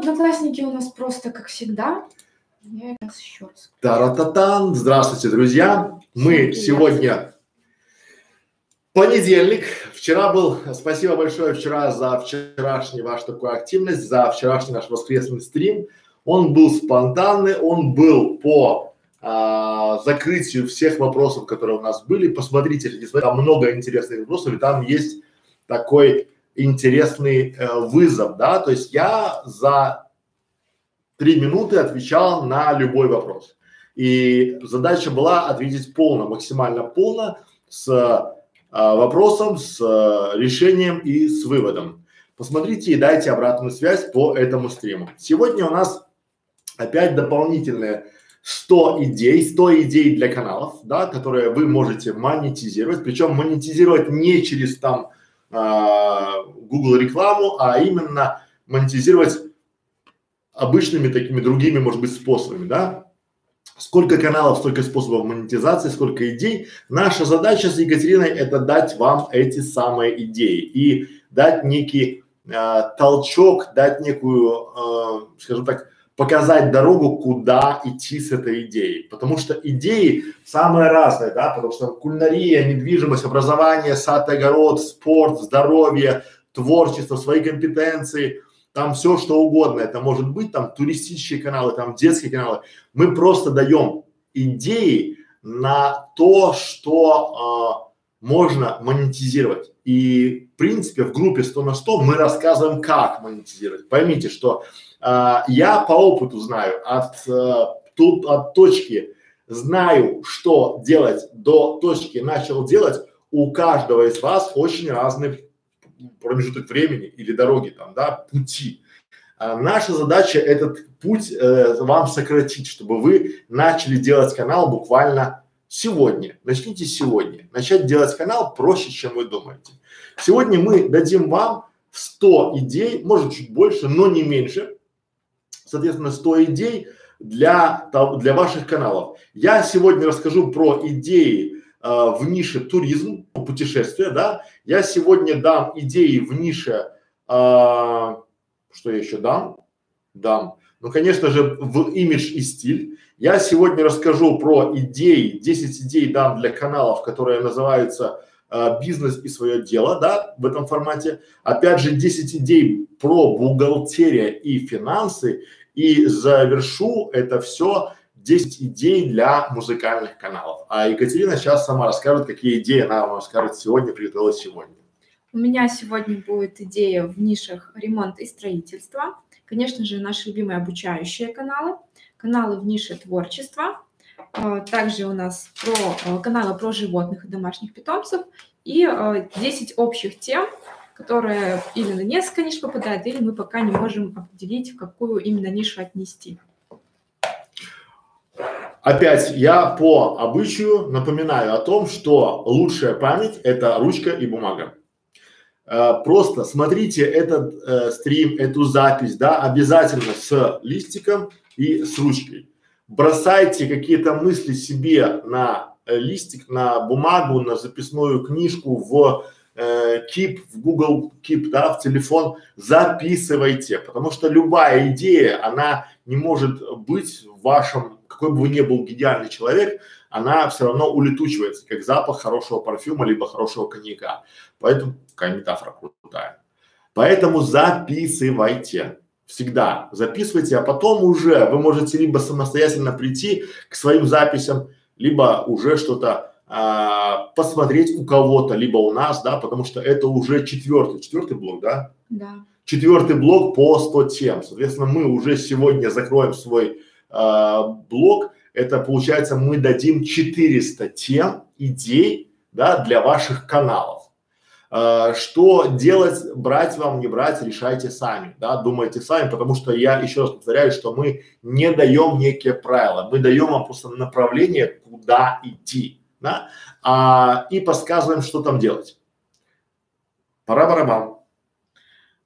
одноклассники у нас просто как всегда. Я сейчас еще раз. Тарататан. Здравствуйте, друзья. Мы сегодня понедельник. Вчера был, спасибо большое вчера за вчерашнюю вашу такую активность, за вчерашний наш воскресный стрим. Он был спонтанный, он был по а, закрытию всех вопросов, которые у нас были. Посмотрите, там много интересных вопросов, и там есть такой интересный э, вызов, да, то есть я за три минуты отвечал на любой вопрос. И задача была ответить полно, максимально полно, с а, вопросом, с а, решением и с выводом. Посмотрите и дайте обратную связь по этому стриму. Сегодня у нас опять дополнительные 100 идей, 100 идей для каналов, да, которые вы можете монетизировать, причем монетизировать не через там Google рекламу, а именно монетизировать обычными такими другими, может быть, способами, да. Сколько каналов, столько способов монетизации, сколько идей. Наша задача с Екатериной это дать вам эти самые идеи и дать некий э, толчок, дать некую, э, скажем так, показать дорогу, куда идти с этой идеей. Потому что идеи самые разные, да, потому что кулинария, недвижимость, образование, сад, огород, спорт, здоровье, творчество, свои компетенции, там все что угодно. Это может быть там туристические каналы, там детские каналы. Мы просто даем идеи на то, что э, можно монетизировать. И в принципе в группе 100 на 100 мы рассказываем, как монетизировать. Поймите, что э, я по опыту знаю от, э, тут, от точки знаю, что делать до точки начал делать, у каждого из вас очень разный промежуток времени или дороги там, да, пути. А наша задача этот путь э, вам сократить, чтобы вы начали делать канал буквально сегодня. Начните сегодня. Начать делать канал проще, чем вы думаете. Сегодня мы дадим вам 100 идей, может чуть больше, но не меньше. Соответственно, 100 идей для, для ваших каналов. Я сегодня расскажу про идеи э, в нише туризм, путешествия, да. Я сегодня дам идеи в нише, э, что я еще дам? Дам. Ну, конечно же, в имидж и стиль. Я сегодня расскажу про идеи, 10 идей дам для каналов, которые называются э, бизнес и свое дело, да, в этом формате. Опять же, 10 идей про бухгалтерия и финансы. И завершу это все 10 идей для музыкальных каналов. А Екатерина сейчас сама расскажет, какие идеи она вам расскажет сегодня, приготовила сегодня. У меня сегодня будет идея в нишах ремонт и строительство. Конечно же, наши любимые обучающие каналы, каналы в нише творчества. А, также у нас про а, каналы про животных и домашних питомцев и 10 а, общих тем, которые или на несколько ниш попадают, или мы пока не можем определить, в какую именно нишу отнести. Опять я по обычаю напоминаю о том, что лучшая память это ручка и бумага. Э, просто смотрите этот э, стрим, эту запись, да, обязательно с листиком и с ручкой. Бросайте какие-то мысли себе на э, листик, на бумагу, на записную книжку, в э, Keep, в Google Keep, да, в телефон, записывайте, потому что любая идея, она не может быть в вашем какой бы вы ни был идеальный человек, она все равно улетучивается, как запах хорошего парфюма либо хорошего коньяка. Поэтому, какая метафора крутая. Поэтому записывайте. Всегда записывайте, а потом уже вы можете либо самостоятельно прийти к своим записям, либо уже что-то а, посмотреть у кого-то, либо у нас, да, потому что это уже четвертый, четвертый блок, да? Да. Четвертый блок по 100 тем. Соответственно, мы уже сегодня закроем свой э, блок, это получается мы дадим 400 тем, идей, да, для ваших каналов. Э, что делать, брать вам, не брать, решайте сами, да, думайте сами, потому что я еще раз повторяю, что мы не даем некие правила, мы даем вам просто направление, куда идти, да, а, и подсказываем, что там делать. Пора барабан.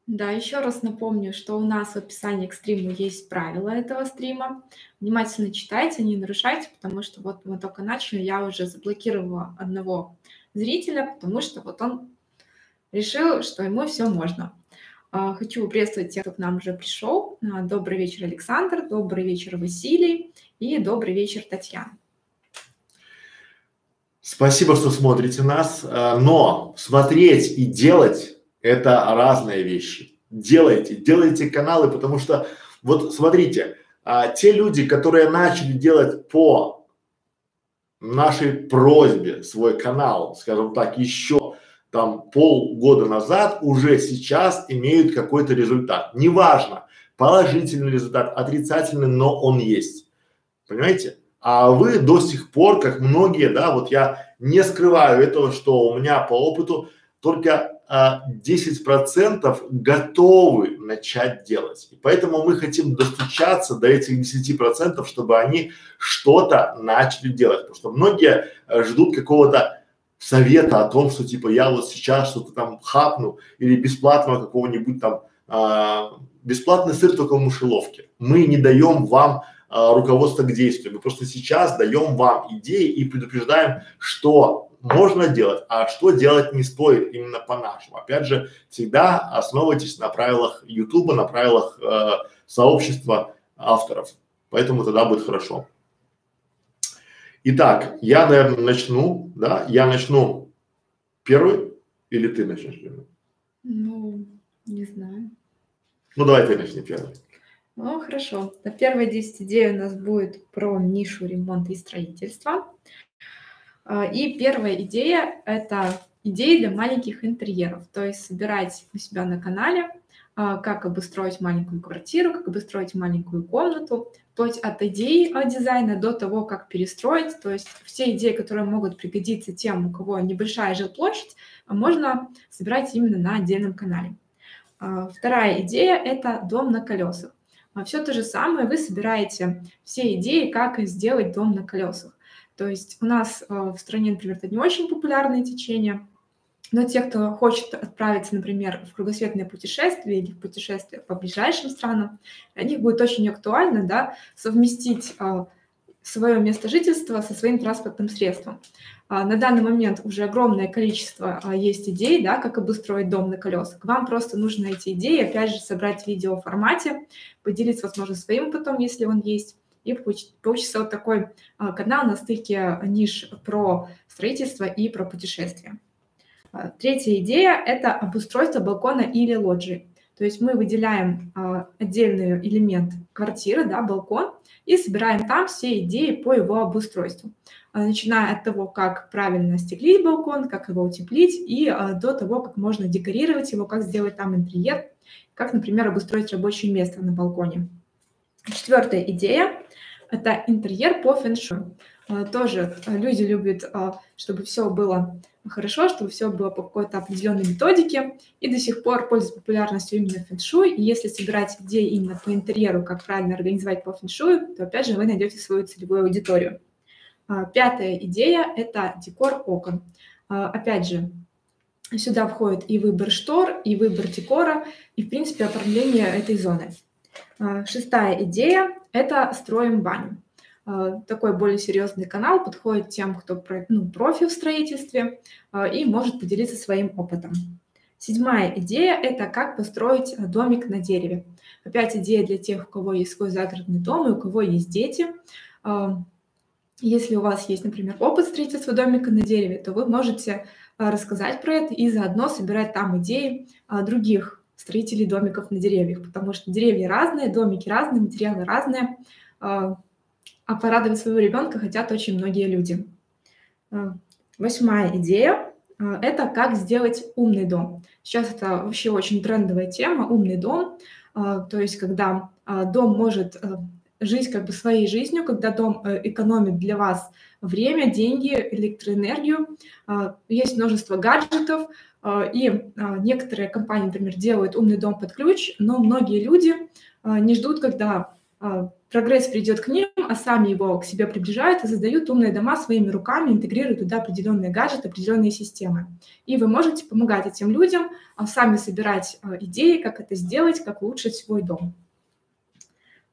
Да, еще раз напомню, что у нас в описании к стриму есть правила этого стрима. Внимательно читайте, не нарушайте, потому что вот мы только начали, я уже заблокировала одного зрителя, потому что вот он решил, что ему все можно. Хочу приветствовать тех, кто к нам уже пришел. Добрый вечер, Александр, добрый вечер, Василий и добрый вечер, Татьяна. Спасибо, что смотрите нас, но смотреть и делать – это разные вещи. Делайте, делайте каналы, потому что вот смотрите, а, те люди, которые начали делать по нашей просьбе свой канал, скажем так, еще там полгода назад, уже сейчас имеют какой-то результат. Неважно, положительный результат, отрицательный, но он есть. Понимаете? А вы до сих пор, как многие, да, вот я не скрываю этого, что у меня по опыту только а, 10% готовы начать делать. И поэтому мы хотим достучаться до этих 10%, чтобы они что-то начали делать. Потому что многие а, ждут какого-то совета о том, что типа я вот сейчас что-то там хапну или бесплатного какого-нибудь там а, бесплатный сыр только в мышеловке. Мы не даем вам а, руководство к действию. Мы просто сейчас даем вам идеи и предупреждаем, что можно делать, а что делать не стоит именно по-нашему. Опять же, всегда основывайтесь на правилах Ютуба, на правилах э, сообщества авторов. Поэтому тогда будет хорошо. Итак, я, наверное, начну, да, я начну первый или ты начнешь первый? Ну, не знаю. Ну, давай ты начни первый. Ну, хорошо. На первой 10 идей у нас будет про нишу ремонта и строительства. А, и первая идея – это идеи для маленьких интерьеров. То есть собирать у себя на канале, а, как обустроить маленькую квартиру, как обустроить маленькую комнату, вплоть от идей дизайна до того, как перестроить. То есть все идеи, которые могут пригодиться тем, у кого небольшая жилплощадь, можно собирать именно на отдельном канале. А, вторая идея – это дом на колесах. Все то же самое, вы собираете все идеи, как сделать дом на колесах. То есть у нас э, в стране, например, это не очень популярное течение, но те, кто хочет отправиться, например, в кругосветное путешествие или в путешествие по ближайшим странам, для них будет очень актуально да, совместить э, свое место жительства со своим транспортным средством. А, на данный момент уже огромное количество а, есть идей, да, как обустроить дом на колесах. Вам просто нужно эти идеи, опять же, собрать в видеоформате, поделиться, возможно, своим потом, если он есть, и получится вот такой а, канал на стыке ниш про строительство и про путешествия. Третья идея – это обустройство балкона или лоджии. То есть мы выделяем а, отдельный элемент квартиры, да, балкон, и собираем там все идеи по его обустройству. Начиная от того, как правильно стеклить балкон, как его утеплить, и до того, как можно декорировать его, как сделать там интерьер, как, например, обустроить рабочее место на балконе. Четвертая идея – это интерьер по фэншую. А, тоже а, люди любят, а, чтобы все было хорошо, чтобы все было по какой-то определенной методике, и до сих пор пользуется популярностью именно фэншуй. И если собирать идеи именно по интерьеру, как правильно организовать по фэншую, то опять же вы найдете свою целевую аудиторию. Пятая идея – это декор окон. Опять же, сюда входит и выбор штор, и выбор декора, и, в принципе, оформление этой зоны. Шестая идея – это «Строим баню». А, такой более серьезный канал подходит тем, кто ну, профи в строительстве а, и может поделиться своим опытом. Седьмая идея – это как построить домик на дереве. Опять идея для тех, у кого есть свой загородный дом и у кого есть дети. Если у вас есть, например, опыт строительства домика на дереве, то вы можете рассказать про это и заодно собирать там идеи других строителей домиков на деревьях, потому что деревья разные, домики разные, материалы разные, а, порадовать своего ребенка хотят очень многие люди. А, восьмая идея а, – это как сделать умный дом. Сейчас это вообще очень трендовая тема – умный дом, то есть когда дом может жить как бы своей жизнью, когда дом э, экономит для вас время, деньги, электроэнергию. Есть множество гаджетов, и некоторые компании, например, делают умный дом под ключ, но многие люди не ждут, когда прогресс придет к ним, а сами его к себе приближают и создают умные дома своими руками, интегрируют туда определенные гаджеты, определенные системы. И вы можете помогать этим людям сами собирать идеи, как это сделать, как улучшить свой дом.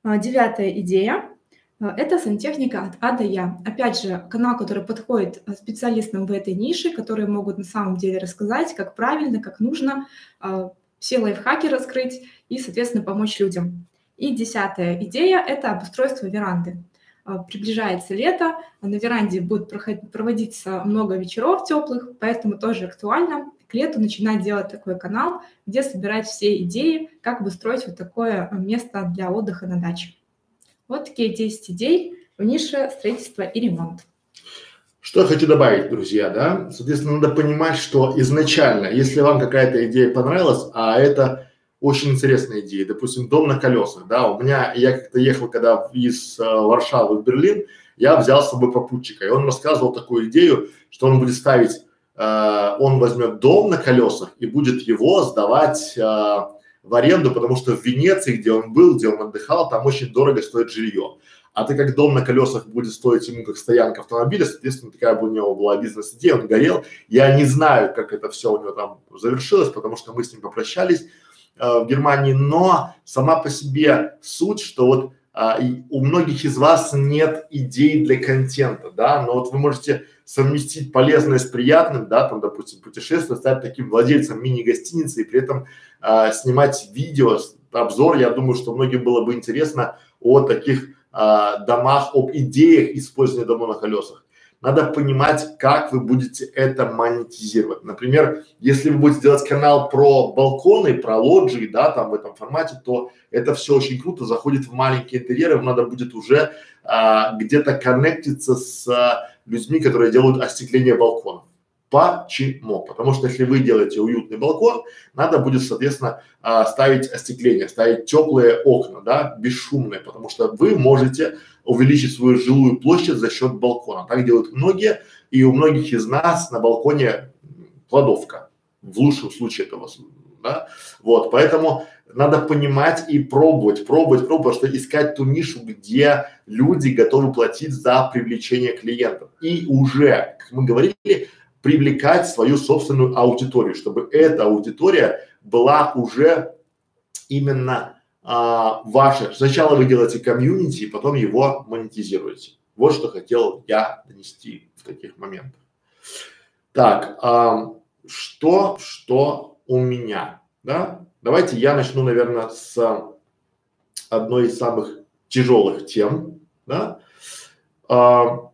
Девятая идея а, это сантехника от А до Я. Опять же, канал, который подходит а, специалистам в этой нише, которые могут на самом деле рассказать, как правильно, как нужно, а, все лайфхаки раскрыть и, соответственно, помочь людям. И десятая идея – это обустройство веранды. А, приближается лето, на веранде будет проводиться много вечеров теплых, поэтому тоже актуально к лету начинать делать такой канал, где собирать все идеи, как обустроить вот такое место для отдыха на даче. Вот такие 10 идей в нише строительства и ремонт. Что я хочу добавить, друзья, да? Соответственно, надо понимать, что изначально, если вам какая-то идея понравилась, а это очень интересная идея, допустим, дом на колесах, да, у меня, я как-то ехал, когда из э, Варшавы в Берлин, я взял с собой попутчика, и он рассказывал такую идею, что он будет ставить, э, он возьмет дом на колесах и будет его сдавать э, в аренду, потому что в Венеции, где он был, где он отдыхал, там очень дорого стоит жилье а так как дом на колесах будет стоить ему как стоянка автомобиля, соответственно, такая бы у него была бизнес-идея, он горел. Я не знаю, как это все у него там завершилось, потому что мы с ним попрощались в Германии, но сама по себе суть, что вот а, у многих из вас нет идей для контента, да, но вот вы можете совместить полезное с приятным, да, там, допустим, путешествие, стать таким владельцем мини-гостиницы и при этом а, снимать видео, обзор, я думаю, что многим было бы интересно о таких а, домах, об идеях использования дома на колесах. Надо понимать, как вы будете это монетизировать. Например, если вы будете делать канал про балконы, про лоджии, да, там в этом формате, то это все очень круто, заходит в маленькие интерьеры, надо будет уже а, где-то коннектиться с а, людьми, которые делают остекление балконов. Почему? Потому что если вы делаете уютный балкон, надо будет, соответственно, а, ставить остекление, ставить теплые окна, да, бесшумные, потому что вы можете увеличить свою жилую площадь за счет балкона. Так делают многие, и у многих из нас на балконе кладовка, в лучшем случае этого, да, вот, поэтому надо понимать и пробовать, пробовать, пробовать, что искать ту нишу, где люди готовы платить за привлечение клиентов. И уже, как мы говорили, привлекать свою собственную аудиторию, чтобы эта аудитория была уже именно а, ваша. Сначала вы делаете комьюнити, потом его монетизируете. Вот что хотел я донести в таких моментах. Так, а, что, что у меня, да? Давайте я начну, наверное, с одной из самых тяжелых тем, да? А,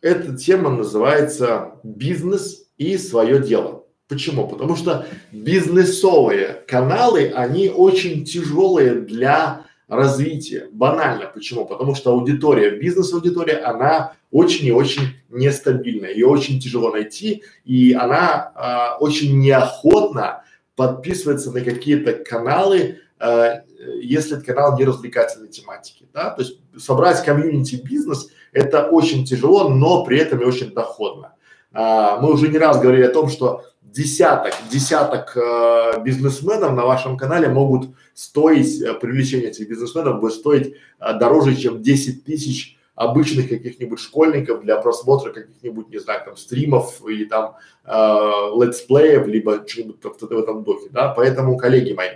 эта тема называется бизнес и свое дело. Почему? Потому что бизнесовые каналы, они очень тяжелые для развития. Банально. Почему? Потому что аудитория, бизнес-аудитория, она очень и очень нестабильная. Ее очень тяжело найти, и она а, очень неохотно подписывается на какие-то каналы, а, если этот канал не развлекательной тематики. Да? То есть собрать комьюнити бизнес – это очень тяжело, но при этом и очень доходно. А, мы уже не раз говорили о том, что десяток, десяток э, бизнесменов на вашем канале могут стоить, э, привлечение этих бизнесменов будет стоить э, дороже, чем 10 тысяч обычных каких-нибудь школьников для просмотра каких-нибудь, не знаю, там стримов или там э, летсплеев, либо в, в этом духе, да, поэтому, коллеги мои,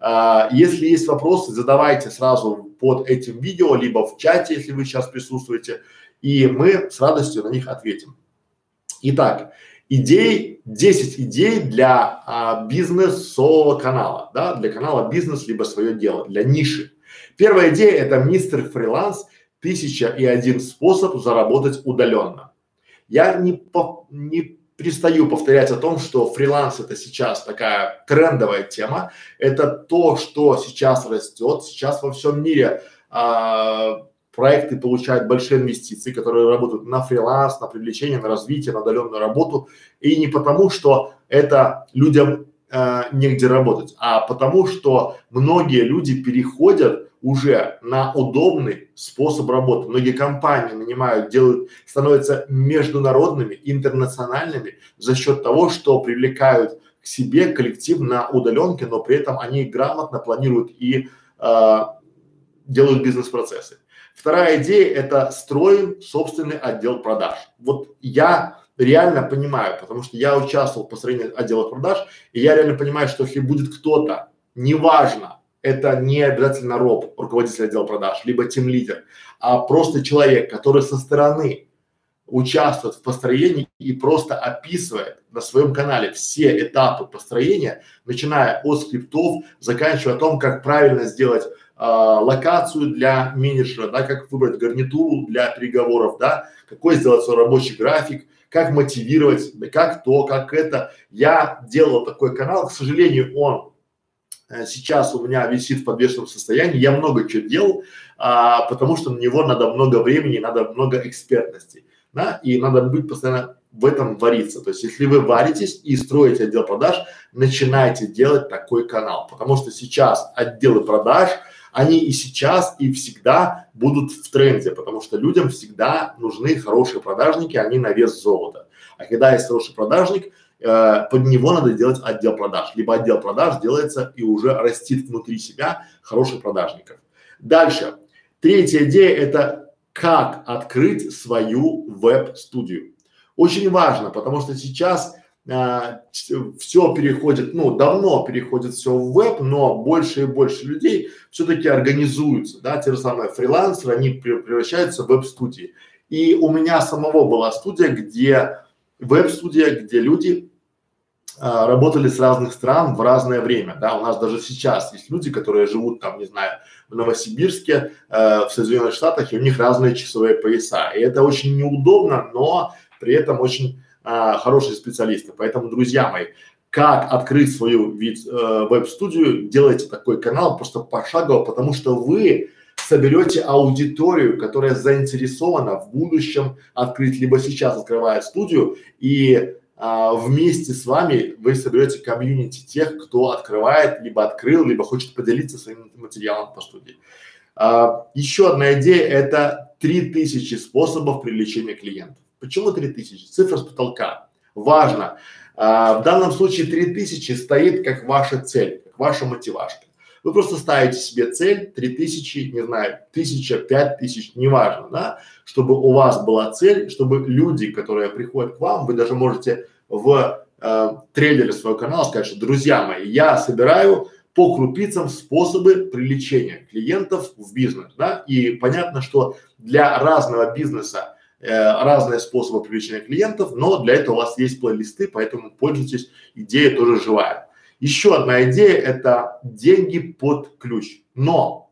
э, если есть вопросы, задавайте сразу под этим видео, либо в чате, если вы сейчас присутствуете, и мы с радостью на них ответим. Итак, идей, 10 идей для а, бизнес-соло-канала, да, для канала бизнес, либо свое дело, для ниши. Первая идея – это мистер фриланс, тысяча и один способ заработать удаленно. Я не, по, не перестаю повторять о том, что фриланс это сейчас такая трендовая тема. Это то, что сейчас растет. Сейчас во всем мире а, проекты получают большие инвестиции, которые работают на фриланс, на привлечение, на развитие, на удаленную работу. И не потому, что это людям э, негде работать, а потому, что многие люди переходят уже на удобный способ работы. Многие компании нанимают, делают, становятся международными, интернациональными за счет того, что привлекают к себе коллектив на удаленке, но при этом они грамотно планируют и э, делают бизнес-процессы. Вторая идея – это строим собственный отдел продаж. Вот я реально понимаю, потому что я участвовал в построении отдела продаж, и я реально понимаю, что если будет кто-то, неважно, это не обязательно роб, руководитель отдела продаж, либо тем лидер, а просто человек, который со стороны участвует в построении и просто описывает на своем канале все этапы построения, начиная от скриптов, заканчивая о том, как правильно сделать локацию для менеджера, да, как выбрать гарнитуру для переговоров, да, какой сделать свой рабочий график, как мотивировать, как то, как это. Я делал такой канал, к сожалению, он э, сейчас у меня висит в подвешенном состоянии. Я много чего делал, а, потому что на него надо много времени, надо много экспертности да, и надо быть постоянно в этом вариться. То есть, если вы варитесь и строите отдел продаж, начинайте делать такой канал, потому что сейчас отделы продаж, они и сейчас, и всегда будут в тренде, потому что людям всегда нужны хорошие продажники, они на вес золота. А когда есть хороший продажник, э, под него надо делать отдел продаж. Либо отдел продаж делается и уже растит внутри себя хороших продажников. Дальше. Третья идея – это как открыть свою веб-студию. Очень важно, потому что сейчас а, все переходит, ну, давно переходит все в веб, но больше и больше людей все-таки организуются, да, те же самые фрилансеры, они превращаются в веб-студии. И у меня самого была студия, где веб-студия, где люди а, работали с разных стран в разное время, да, у нас даже сейчас есть люди, которые живут там, не знаю, в Новосибирске, э, в Соединенных Штатах, и у них разные часовые пояса, и это очень неудобно, но при этом очень э, хорошие специалисты, поэтому, друзья мои, как открыть свою вид, э, веб-студию, делайте такой канал просто пошагово, потому что вы соберете аудиторию, которая заинтересована в будущем открыть, либо сейчас открывает студию и а, вместе с вами вы соберете комьюнити тех, кто открывает, либо открыл, либо хочет поделиться своим материалом по студии. А, еще одна идея – это 3000 способов привлечения клиентов. Почему 3000? Цифра с потолка. Важно. А, в данном случае 3000 стоит как ваша цель, как ваша мотивашка. Вы просто ставите себе цель 3000, не знаю, 1000, 5000, неважно, да, чтобы у вас была цель, чтобы люди, которые приходят к вам, вы даже можете в э, трейлере своего канала сказать, что, друзья мои, я собираю по крупицам способы привлечения клиентов в бизнес, да, и понятно, что для разного бизнеса разные способы привлечения клиентов, но для этого у вас есть плейлисты, поэтому пользуйтесь, идея тоже живая. Еще одна идея – это деньги под ключ. Но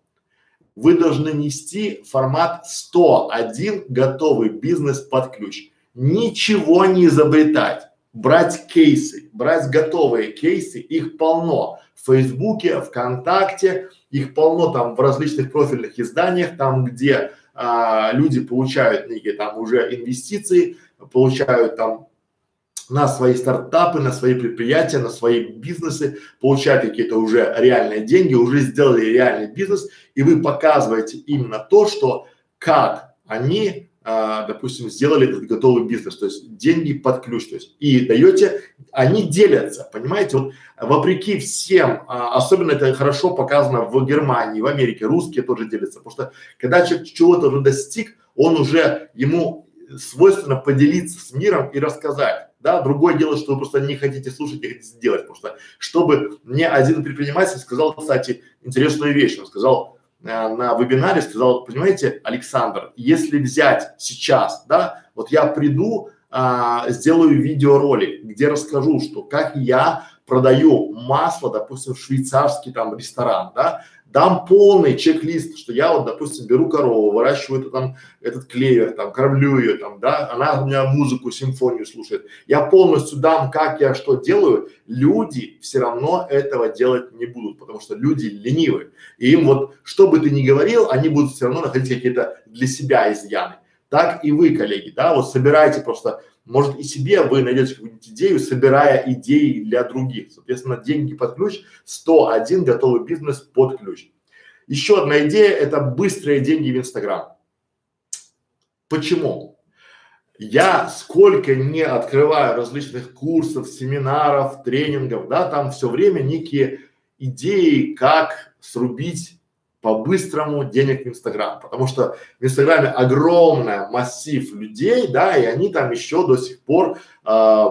вы должны нести формат 101 готовый бизнес под ключ. Ничего не изобретать. Брать кейсы, брать готовые кейсы, их полно в Фейсбуке, ВКонтакте, их полно там в различных профильных изданиях, там где а, люди получают некие там уже инвестиции, получают там на свои стартапы, на свои предприятия, на свои бизнесы, получают какие-то уже реальные деньги, уже сделали реальный бизнес, и вы показываете именно то, что как они, а, допустим, сделали этот готовый бизнес, то есть деньги под ключ, то есть и даете, они делятся, понимаете, вот вопреки всем, а, особенно это хорошо показано в Германии, в Америке, русские тоже делятся, потому что когда человек чего-то уже достиг, он уже ему свойственно поделиться с миром и рассказать. Да, другое дело, что вы просто не хотите слушать, не хотите сделать, потому что, чтобы мне один предприниматель сказал, кстати, интересную вещь, он сказал на вебинаре, сказал, понимаете, Александр, если взять сейчас, да, вот я приду, а, сделаю видеоролик, где расскажу, что как я продаю масло, допустим, в швейцарский там ресторан, да, дам полный чек-лист, что я вот, допустим, беру корову, выращиваю это, там, этот клевер, там, кормлю ее, там, да, она у меня музыку, симфонию слушает. Я полностью дам, как я что делаю, люди все равно этого делать не будут, потому что люди ленивые. И им вот, что бы ты ни говорил, они будут все равно находить какие-то для себя изъяны. Так и вы, коллеги, да, вот собирайте просто может и себе вы найдете какую-нибудь идею, собирая идеи для других. Соответственно, деньги под ключ, 101 готовый бизнес под ключ. Еще одна идея – это быстрые деньги в Инстаграм. Почему? Я сколько не открываю различных курсов, семинаров, тренингов, да, там все время некие идеи, как срубить по-быстрому денег в Инстаграм, потому что в Инстаграме огромный массив людей, да, и они там еще до сих пор э,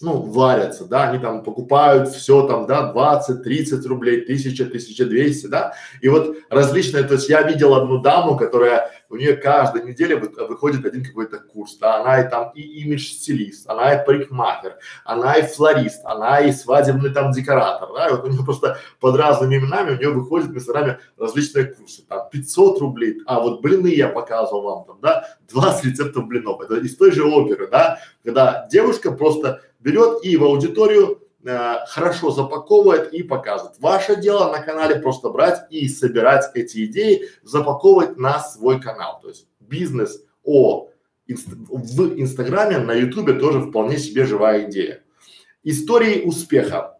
ну, варятся, да, они там покупают все там, да, 20, 30 рублей, 1000, 1200, да, и вот различные, то есть я видел одну даму, которая, у нее каждую неделю вы, выходит один какой-то курс, да, она и там и имидж-стилист, она и парикмахер, она и флорист, она и свадебный там декоратор, да, и вот у нее просто под разными именами у нее выходят местами различные курсы, там 500 рублей, а вот блины я показывал вам там, да, 20 рецептов блинов, это из той же оперы, да, когда девушка просто берет и в аудиторию э, хорошо запаковывает и показывает. Ваше дело на канале просто брать и собирать эти идеи, запаковывать на свой канал. То есть бизнес о инст, в Инстаграме, на Ютубе тоже вполне себе живая идея. Истории успеха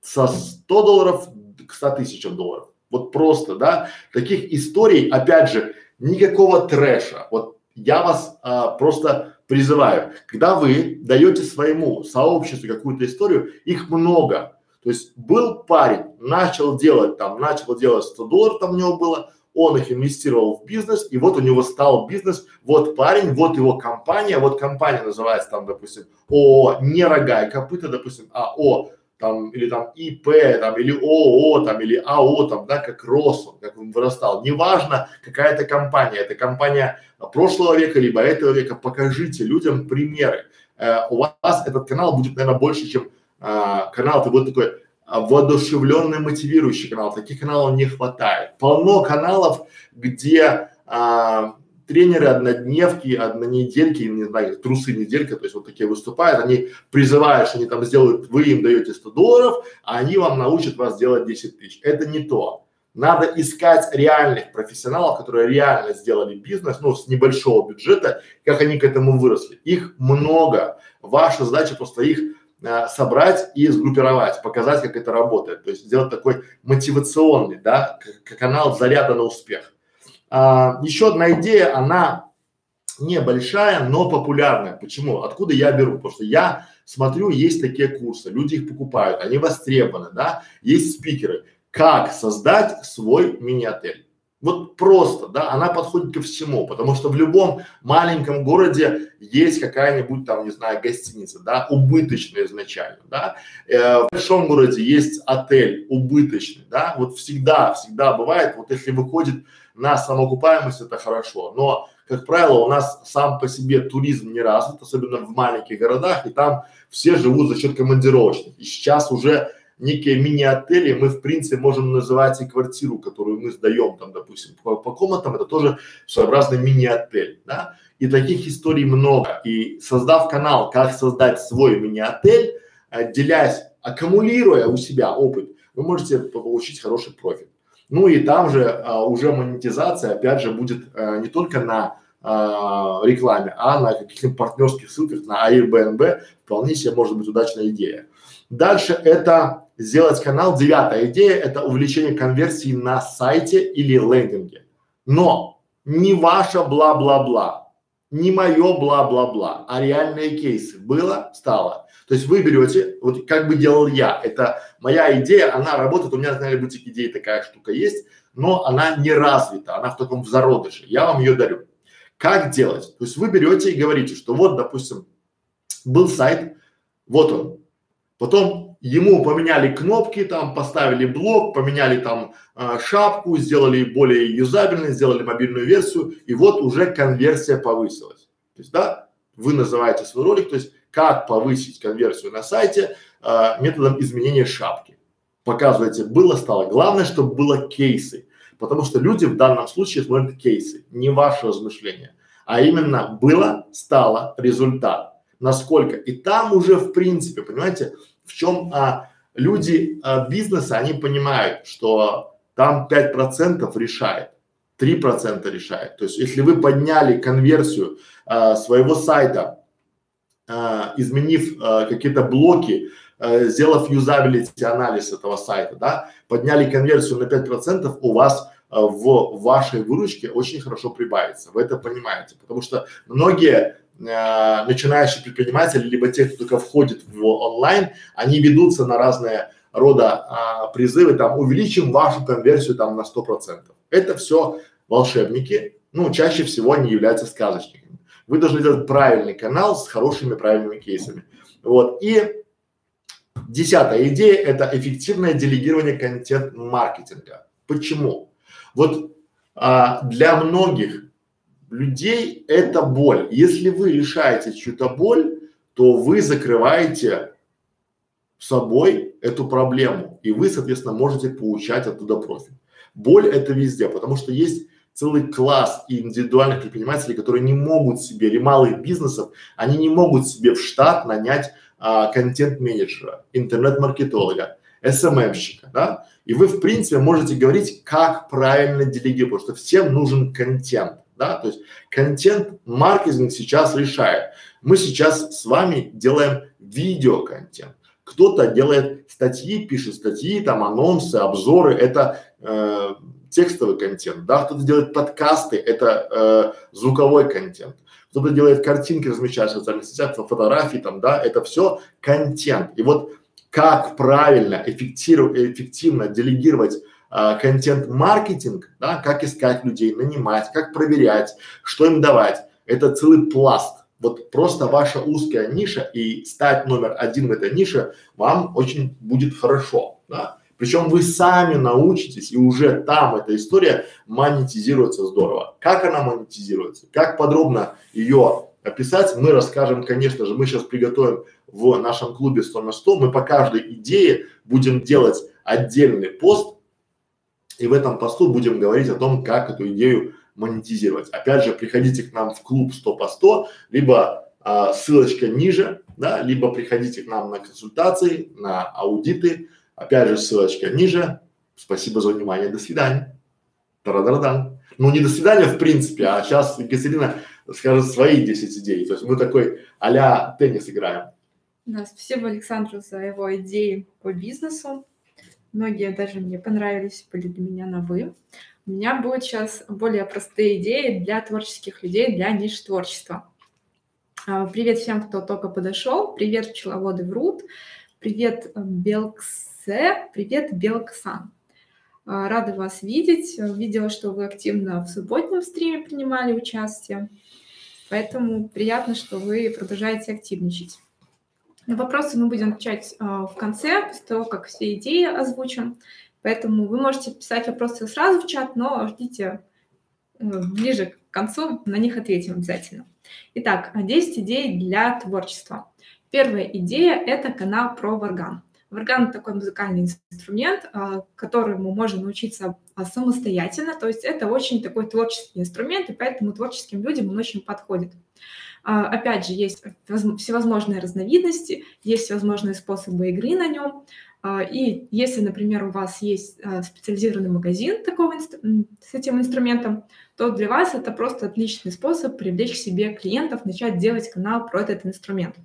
со 100 долларов к 100 тысячам долларов. Вот просто, да, таких историй, опять же, никакого трэша. Вот я вас а, просто призываю, когда вы даете своему сообществу какую-то историю, их много. То есть был парень, начал делать там, начал делать 100 долларов там у него было, он их инвестировал в бизнес, и вот у него стал бизнес, вот парень, вот его компания, вот компания называется там, допустим, ООО, не рога и копыта, допустим, а О, там, или там ИП, там, или ООО, там, или АО, там, да, как рос он, как он вырастал. Неважно, какая это компания, это компания прошлого века, либо этого века, покажите людям примеры. Э, у вас этот канал будет, наверное, больше, чем э, канал, это будет такой воодушевленный, мотивирующий канал. Таких каналов не хватает. Полно каналов, где э, тренеры однодневки, однонедельки, не знаю, трусы неделька, то есть вот такие выступают, они призывают, они там сделают, вы им даете 100 долларов, а они вам научат вас делать 10 тысяч. Это не то. Надо искать реальных профессионалов, которые реально сделали бизнес, ну, с небольшого бюджета, как они к этому выросли. Их много. Ваша задача просто их а, собрать и сгруппировать, показать, как это работает. То есть сделать такой мотивационный, да, канал заряда на успех. А, еще одна идея, она небольшая, но популярная. Почему? Откуда я беру? Потому что я смотрю, есть такие курсы, люди их покупают, они востребованы, да, есть спикеры. Как создать свой мини-отель? Вот просто, да, она подходит ко всему, потому что в любом маленьком городе есть какая-нибудь там, не знаю, гостиница, да, убыточная изначально, да. Э, в большом городе есть отель убыточный, да, вот всегда, всегда бывает, вот если выходит на самоокупаемость, это хорошо, но, как правило, у нас сам по себе туризм не развит, особенно в маленьких городах, и там все живут за счет командировочных. И сейчас уже некие мини-отели, мы в принципе можем называть и квартиру, которую мы сдаем там, допустим, по, по комнатам, это тоже своеобразный мини-отель, да. И таких историй много. И создав канал, как создать свой мини-отель, делясь, аккумулируя у себя опыт, вы можете получить хороший профит. Ну и там же а, уже монетизация, опять же, будет а, не только на а, рекламе, а на каких-то партнерских ссылках на Airbnb вполне себе может быть удачная идея. Дальше это сделать канал. Девятая идея – это увеличение конверсии на сайте или лендинге. Но не ваше бла-бла-бла, не мое бла-бла-бла, а реальные кейсы. Было, стало. То есть вы берете, вот как бы делал я, это моя идея, она работает, у меня на канале бутик идеи такая штука есть, но она не развита, она в таком в зародыше, я вам ее дарю. Как делать? То есть вы берете и говорите, что вот, допустим, был сайт, вот он, потом ему поменяли кнопки, там поставили блок, поменяли там э, шапку, сделали более юзабельной, сделали мобильную версию, и вот уже конверсия повысилась. То есть, да, вы называете свой ролик, то есть как повысить конверсию на сайте э, методом изменения шапки. Показывайте, было, стало. Главное, чтобы было кейсы, потому что люди в данном случае смотрят кейсы, не ваши размышления, а именно было, стало, результат. Насколько. И там уже в принципе, понимаете, в чем а, люди а, бизнеса, они понимают, что там 5% решает. 3% решает. То есть, если вы подняли конверсию а, своего сайта а, изменив а, какие-то блоки, а, сделав юзабилити анализ этого сайта, да, подняли конверсию на 5%, у вас а, в вашей выручке очень хорошо прибавится. Вы это понимаете, потому что многие а, начинающие предприниматели, либо те, кто только входит в онлайн, они ведутся на разные рода а, призывы, там, увеличим вашу конверсию там на 100%. Это все волшебники, ну, чаще всего они являются сказочниками. Вы должны делать правильный канал с хорошими правильными кейсами. Вот. И десятая идея – это эффективное делегирование контент-маркетинга. Почему? Вот а, для многих людей это боль. Если вы решаете чью-то боль, то вы закрываете собой эту проблему, и вы, соответственно, можете получать оттуда профит. Боль это везде, потому что есть целый класс индивидуальных предпринимателей, которые не могут себе, или малых бизнесов, они не могут себе в штат нанять а, контент-менеджера, интернет-маркетолога, СММщика, да, и вы в принципе можете говорить, как правильно делегировать, потому что всем нужен контент, да, то есть контент-маркетинг сейчас решает. Мы сейчас с вами делаем видеоконтент, кто-то делает статьи, пишет статьи, там анонсы, обзоры, это э, текстовый контент, да, кто-то делает подкасты, это э, звуковой контент, кто-то делает картинки, размещает в социальных сетях, фотографии там, да, это все контент. И вот как правильно, эффективно, эффективно делегировать контент-маркетинг, да, как искать людей, нанимать, как проверять, что им давать, это целый пласт. Вот просто ваша узкая ниша и стать номер один в этой нише вам очень будет хорошо, да. Причем вы сами научитесь, и уже там эта история монетизируется здорово. Как она монетизируется, как подробно ее описать, мы расскажем, конечно же, мы сейчас приготовим в нашем клубе 100 на 100, мы по каждой идее будем делать отдельный пост, и в этом посту будем говорить о том, как эту идею монетизировать. Опять же, приходите к нам в клуб 100 по 100, либо а, ссылочка ниже, да, либо приходите к нам на консультации, на аудиты, Опять же, ссылочка ниже. Спасибо за внимание. До свидания. Тарадарадан. Ну, не до свидания в принципе, а сейчас Екатерина скажет свои 10 идей. То есть мы такой а теннис играем. Да, спасибо Александру за его идеи по бизнесу. Многие даже мне понравились, были для меня на «вы». У меня будут сейчас более простые идеи для творческих людей, для ниш творчества. А, привет всем, кто только подошел. Привет, пчеловоды врут. Привет, Белкс Ц. Привет, Белксан. А, рада вас видеть. Видела, что вы активно в субботнем стриме принимали участие. Поэтому приятно, что вы продолжаете активничать. На вопросы мы будем отвечать а, в конце, после того, как все идеи озвучим. Поэтому вы можете писать вопросы сразу в чат, но ждите э, ближе к концу, на них ответим обязательно. Итак, 10 идей для творчества. Первая идея – это канал про варган. Варган – такой музыкальный инструмент, а, которому можно научиться а, самостоятельно, то есть это очень такой творческий инструмент, и поэтому творческим людям он очень подходит. А, опять же, есть всевозможные разновидности, есть всевозможные способы игры на нем, и если, например, у вас есть специализированный магазин такого с этим инструментом, то для вас это просто отличный способ привлечь к себе клиентов, начать делать канал про этот инструмент.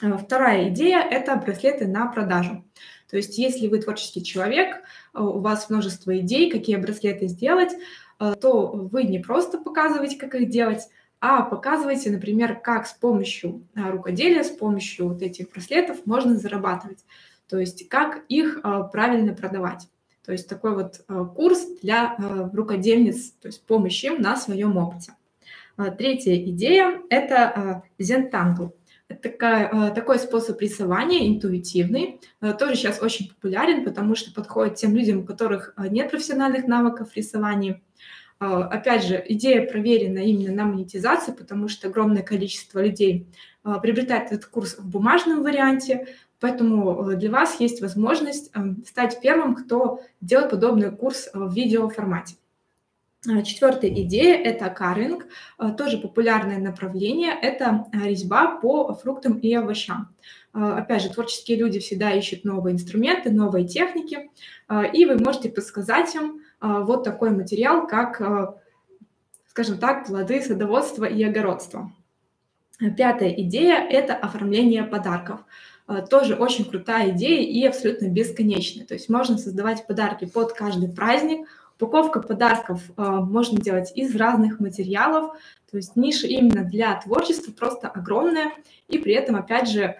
Вторая идея – это браслеты на продажу. То есть если вы творческий человек, у вас множество идей, какие браслеты сделать, то вы не просто показываете, как их делать, а показываете, например, как с помощью рукоделия, с помощью вот этих браслетов можно зарабатывать. То есть как их правильно продавать. То есть такой вот курс для рукодельниц, то есть помощь им на своем опыте. Третья идея – это Zentangle. Такая, такой способ рисования интуитивный, тоже сейчас очень популярен, потому что подходит тем людям, у которых нет профессиональных навыков рисования. Опять же, идея проверена именно на монетизации, потому что огромное количество людей приобретает этот курс в бумажном варианте, поэтому для вас есть возможность стать первым, кто делает подобный курс в видеоформате. А, Четвертая идея – это карвинг, а, тоже популярное направление, это а, резьба по фруктам и овощам. Опять же, творческие люди всегда ищут новые инструменты, новые техники, и вы можете подсказать им вот такой материал, как, скажем так, плоды садоводства и огородства. Пятая идея – это оформление подарков. Тоже очень крутая идея и абсолютно бесконечная. То есть можно создавать подарки под каждый праздник – Упаковка подарков можно делать из разных материалов, то есть ниша именно для творчества просто огромная, и при этом, опять же,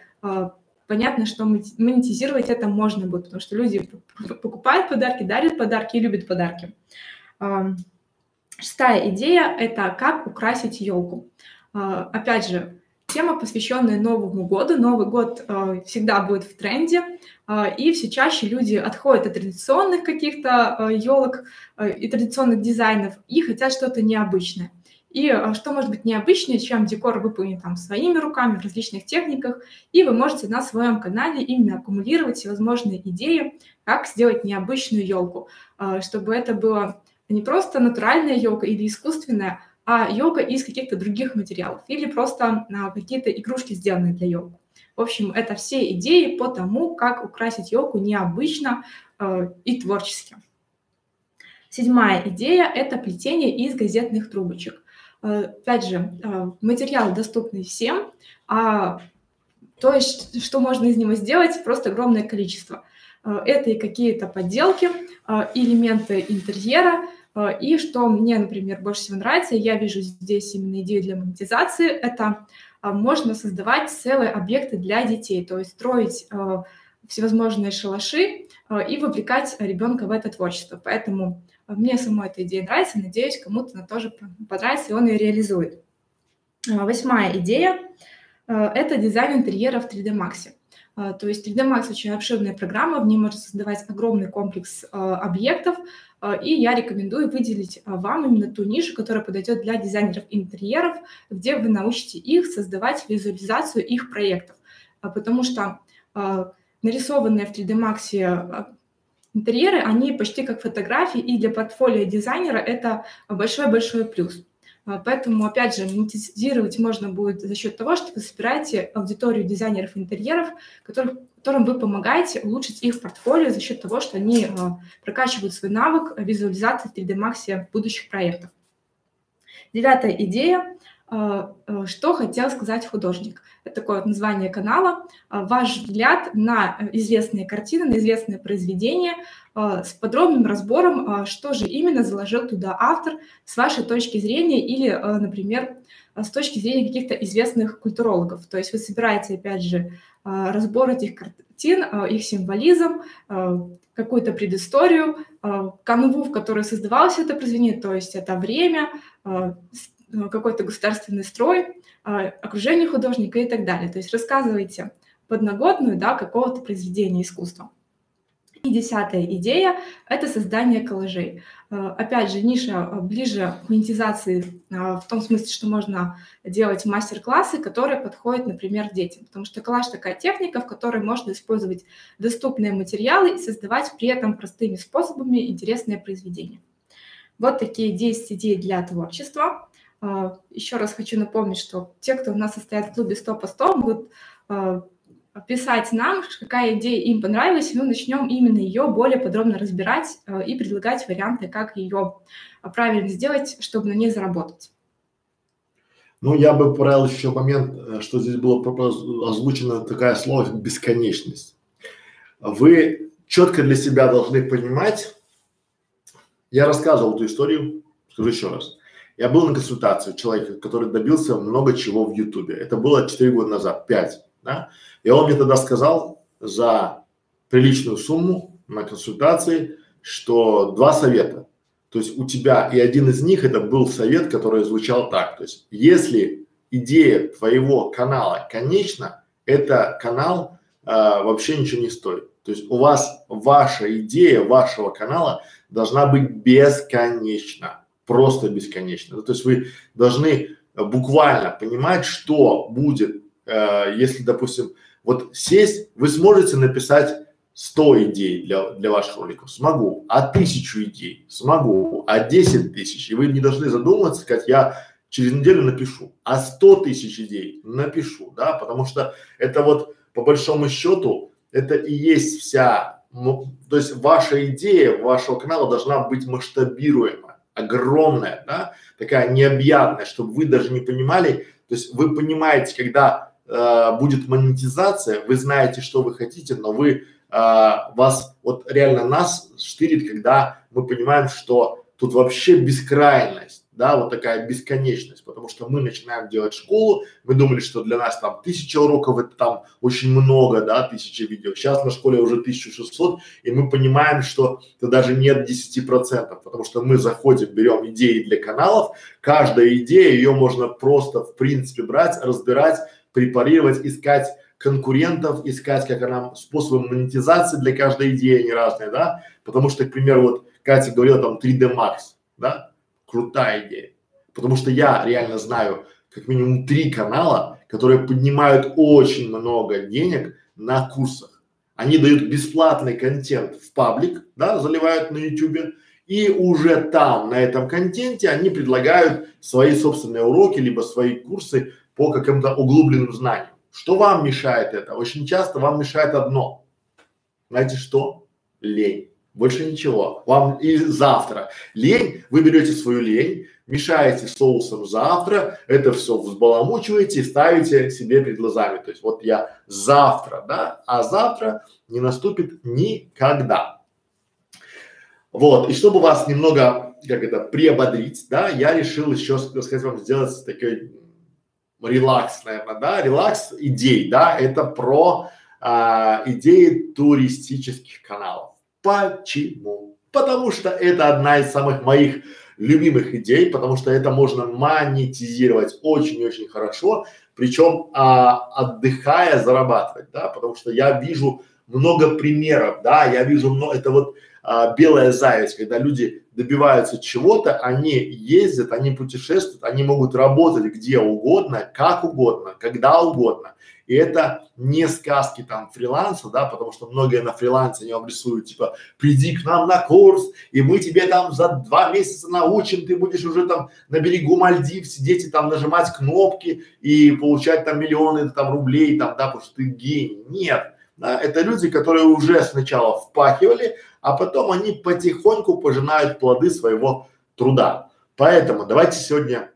понятно, что монетизировать это можно будет, потому что люди покупают подарки, дарят подарки и любят подарки. Шестая идея – это как украсить елку. Э, опять же, тема, посвященная Новому году. Новый год э, всегда будет в тренде, э, и все чаще люди отходят от традиционных каких-то елок и традиционных дизайнов и хотят что-то необычное. И э, что может быть необычнее, чем декор выполнен там своими руками в различных техниках, и вы можете на своем канале именно аккумулировать всевозможные идеи, как сделать необычную елку, э, чтобы это было не просто натуральная елка или искусственная, а йога из каких-то других материалов или просто а, какие-то игрушки, сделанные для йога. В общем, это все идеи по тому, как украсить йогу необычно и творчески. Седьмая идея – это плетение из газетных трубочек. Э, опять же, э, материал доступный всем, а то что можно из него сделать, просто огромное количество. Э, это и какие-то подделки, элементы интерьера, и что мне, например, больше всего нравится, я вижу здесь именно идею для монетизации, это можно создавать целые объекты для детей, то есть строить всевозможные шалаши и вовлекать ребенка в это творчество. Поэтому мне самой эта идея нравится, надеюсь, кому-то она тоже понравится, и он ее реализует. Восьмая идея – это дизайн интерьера в 3D Max. То есть 3D Max очень обширная программа, в ней можно создавать огромный комплекс объектов, а, и я рекомендую выделить а, вам именно ту нишу, которая подойдет для дизайнеров интерьеров, где вы научите их создавать визуализацию их проектов. А, потому что нарисованные в 3D Max интерьеры, они почти как фотографии, и для портфолио дизайнера это большой-большой плюс. Поэтому, опять же, монетизировать можно будет за счет того, что вы собираете аудиторию дизайнеров интерьеров, которых которым вы помогаете улучшить их портфолио за счет того, что они а, прокачивают свой навык визуализации в 3D Max будущих проектов. Девятая идея а, а, что хотел сказать художник. Это такое вот название канала. Ваш взгляд на известные картины, на известные произведения с подробным разбором, что же именно заложил туда автор с вашей точки зрения или, например, с точки зрения каких-то известных культурологов. То есть вы собираете, опять же, а, разбор этих картин, а, их символизм, а, какую-то предысторию, канву, в которой создавалось это произведение, то есть это время, какой-то государственный строй, окружение художника и так далее. То есть рассказывайте подноготную да, какого-то произведения искусства. И десятая идея – это создание коллажей. Э, опять же, ниша э, ближе к монетизации э, в том смысле, что можно делать мастер-классы, которые подходят, например, детям. Потому что коллаж – такая техника, в которой можно использовать доступные материалы и создавать при этом простыми способами интересные произведения. Вот такие 10 идей для творчества. Еще раз хочу напомнить, что те, кто у нас состоят в клубе 100 по 100, могут писать нам, какая идея им понравилась, и мы начнем именно ее более подробно разбирать э, и предлагать варианты, как ее правильно сделать, чтобы на ней заработать. Ну, я бы поправил еще момент, э, что здесь было озвучено такое слово «бесконечность». Вы четко для себя должны понимать, я рассказывал эту историю, скажу еще раз. Я был на консультации человека, который добился много чего в Ютубе. Это было 4 года назад, 5 да? И он мне тогда сказал за приличную сумму на консультации, что два совета. То есть у тебя, и один из них это был совет, который звучал так. То есть если идея твоего канала конечна, это канал э, вообще ничего не стоит. То есть у вас ваша идея вашего канала должна быть бесконечна, просто бесконечна. То есть вы должны буквально понимать, что будет э, если, допустим, вот сесть, вы сможете написать 100 идей для, для ваших роликов? Смогу. А тысячу идей? Смогу. А 10 тысяч? И вы не должны задумываться, сказать, я через неделю напишу. А 100 тысяч идей напишу, да, потому что это вот по большому счету, это и есть вся, ну, то есть ваша идея вашего канала должна быть масштабируема, огромная, да, такая необъятная, чтобы вы даже не понимали, то есть вы понимаете, когда э, будет монетизация, вы знаете, что вы хотите, но вы э, вас вот реально нас штырит, когда мы понимаем, что тут вообще бескрайность да, вот такая бесконечность, потому что мы начинаем делать школу, мы думали, что для нас там тысяча уроков это там очень много, да, тысяча видео, сейчас на школе уже 1600, и мы понимаем, что это даже нет 10 процентов, потому что мы заходим, берем идеи для каналов, каждая идея, ее можно просто в принципе брать, разбирать, препарировать, искать конкурентов, искать, как она, способы монетизации для каждой идеи, они разные, да, потому что, к примеру, вот Катя говорила там 3D Max, да, крутая идея. Потому что я реально знаю как минимум три канала, которые поднимают очень много денег на курсах. Они дают бесплатный контент в паблик, да, заливают на ютюбе, и уже там, на этом контенте, они предлагают свои собственные уроки, либо свои курсы по каким-то углубленным знаниям. Что вам мешает это? Очень часто вам мешает одно. Знаете что? Лень. Больше ничего. Вам и завтра. Лень, вы берете свою лень, мешаете соусом завтра, это все взбаламучиваете и ставите себе перед глазами. То есть вот я завтра, да, а завтра не наступит никогда. Вот, и чтобы вас немного, как это, приободрить, да, я решил еще сказать вам сделать такой релакс, наверное, да, релакс идей, да, это про а, идеи туристических каналов. Почему? Потому что это одна из самых моих любимых идей, потому что это можно монетизировать очень-очень хорошо, причем а, отдыхая зарабатывать, да, потому что я вижу много примеров, да, я вижу много, это вот а, белая зависть, когда люди добиваются чего-то, они ездят, они путешествуют, они могут работать где угодно, как угодно, когда угодно, и это не сказки там фриланса, да, потому что многие на фрилансе не обрисуют, типа, приди к нам на курс, и мы тебе там за два месяца научим, ты будешь уже там на берегу Мальдив сидеть и там нажимать кнопки и получать там миллионы там рублей, там, да, потому что ты гений. Нет. Да, это люди, которые уже сначала впахивали, а потом они потихоньку пожинают плоды своего труда. Поэтому давайте сегодня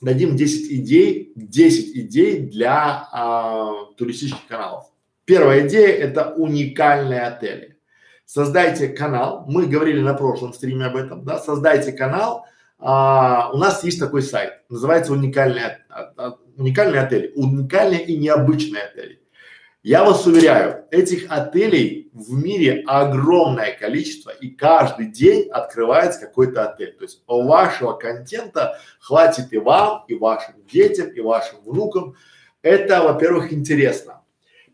дадим 10 идей, 10 идей для а, туристических каналов. Первая идея – это уникальные отели. Создайте канал, мы говорили на прошлом стриме об этом, да, создайте канал, а, у нас есть такой сайт, называется уникальные, а, а, уникальные отели, уникальные и необычные отели. Я вас уверяю, этих отелей в мире огромное количество, и каждый день открывается какой-то отель. То есть вашего контента хватит и вам, и вашим детям, и вашим внукам. Это, во-первых, интересно,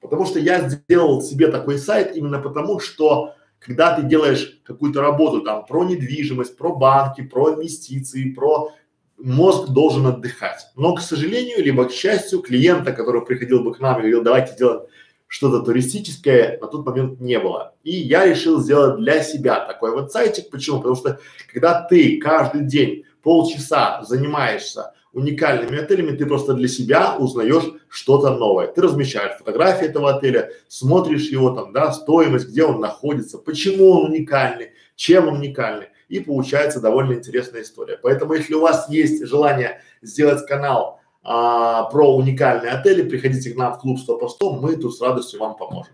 потому что я сделал себе такой сайт именно потому, что когда ты делаешь какую-то работу там про недвижимость, про банки, про инвестиции, про мозг должен отдыхать. Но, к сожалению, либо к счастью, клиента, который приходил бы к нам и говорил, давайте сделаем что-то туристическое, на тот момент не было. И я решил сделать для себя такой вот сайтик. Почему? Потому что когда ты каждый день полчаса занимаешься уникальными отелями, ты просто для себя узнаешь что-то новое. Ты размещаешь фотографии этого отеля, смотришь его там, да, стоимость, где он находится, почему он уникальный, чем он уникальный и получается довольно интересная история. Поэтому, если у вас есть желание сделать канал а, про уникальные отели, приходите к нам в клуб 100 по 100, мы тут с радостью вам поможем.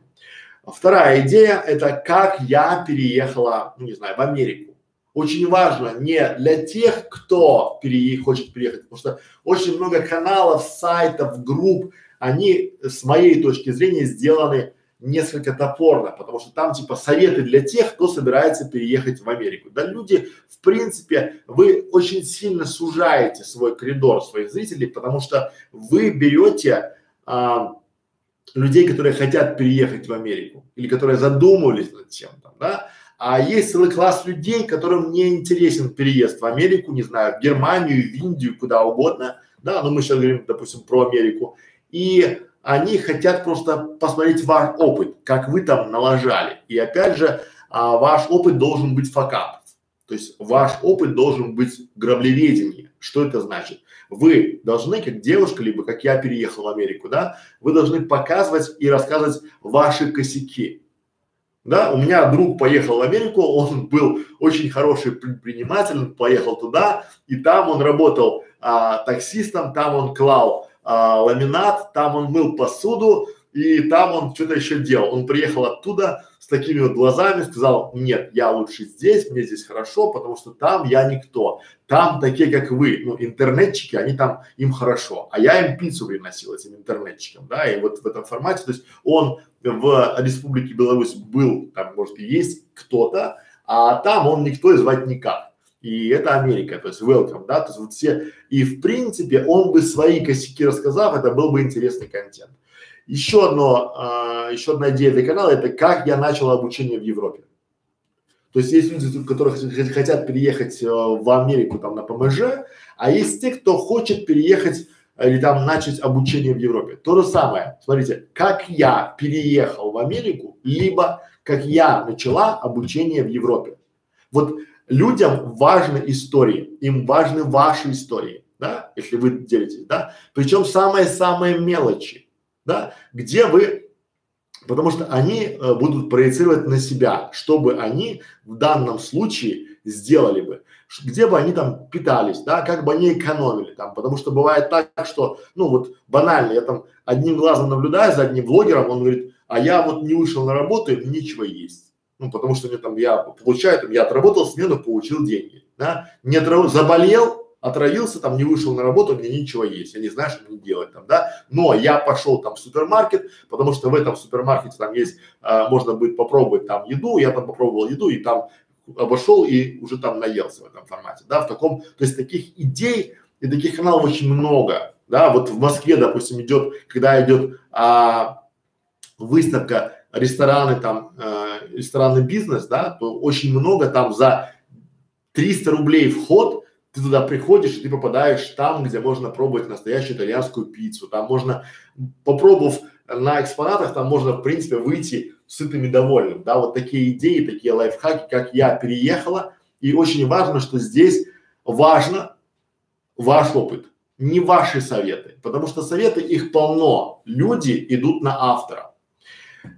Вторая идея – это как я переехала, ну не знаю, в Америку. Очень важно не для тех, кто перее, хочет переехать, потому что очень много каналов, сайтов, групп, они с моей точки зрения сделаны несколько топорно, потому что там типа советы для тех, кто собирается переехать в Америку. Да люди, в принципе, вы очень сильно сужаете свой коридор своих зрителей, потому что вы берете а, людей, которые хотят переехать в Америку или которые задумывались над чем-то, да, а есть целый класс людей, которым не интересен переезд в Америку, не знаю, в Германию, в Индию, куда угодно, да, но мы сейчас говорим, допустим, про Америку. И они хотят просто посмотреть ваш опыт, как вы там налажали. И опять же, а, ваш опыт должен быть факап. То есть ваш опыт должен быть граблеведение. Что это значит? Вы должны, как девушка, либо как я переехал в Америку, да, вы должны показывать и рассказывать ваши косяки. Да, у меня друг поехал в Америку, он был очень хороший предприниматель, поехал туда, и там он работал а, таксистом, там он клал а, ламинат, там он мыл посуду, и там он что-то еще делал. Он приехал оттуда с такими вот глазами, сказал, нет, я лучше здесь, мне здесь хорошо, потому что там я никто. Там такие, как вы, ну, интернетчики, они там, им хорошо. А я им пиццу приносил этим интернетчикам, да, и вот в этом формате, то есть он в Республике Беларусь был, там, может, и есть кто-то, а там он никто и звать никак. И это Америка, то есть welcome, да, то есть вот все, и в принципе он бы свои косяки рассказав, это был бы интересный контент. Еще одно, а, еще одна идея для канала, это как я начал обучение в Европе. То есть есть люди, которые хотят переехать э, в Америку там на ПМЖ, а есть те, кто хочет переехать э, или там начать обучение в Европе. То же самое. Смотрите, как я переехал в Америку, либо как я начала обучение в Европе. Вот людям важны истории, им важны ваши истории, да, если вы делитесь, да. Причем самые-самые мелочи да, где вы, потому что они э, будут проецировать на себя, что бы они в данном случае сделали бы, где бы они там питались, да, как бы они экономили там, потому что бывает так, что, ну вот банально, я там одним глазом наблюдаю за одним блогером, он говорит, а я вот не вышел на работу, и нечего есть. Ну, потому что мне там, я получаю, там, я отработал смену, получил деньги, да, не отработал, заболел, отравился, там не вышел на работу, мне нечего есть, я не знаю, что мне делать там, да, но я пошел там в супермаркет, потому что в этом супермаркете там есть, а, можно будет попробовать там еду, я там попробовал еду и там обошел и уже там наелся в этом формате, да, в таком, то есть таких идей и таких каналов очень много, да, вот в Москве, допустим, идет, когда идет а, выставка рестораны там, а, ресторанный бизнес, да, то очень много там за 300 рублей вход, ты туда приходишь, и ты попадаешь там, где можно пробовать настоящую итальянскую пиццу, там можно, попробовав на экспонатах, там можно, в принципе, выйти сытым и довольным, да, вот такие идеи, такие лайфхаки, как я переехала, и очень важно, что здесь важно ваш опыт, не ваши советы, потому что советы их полно, люди идут на автора.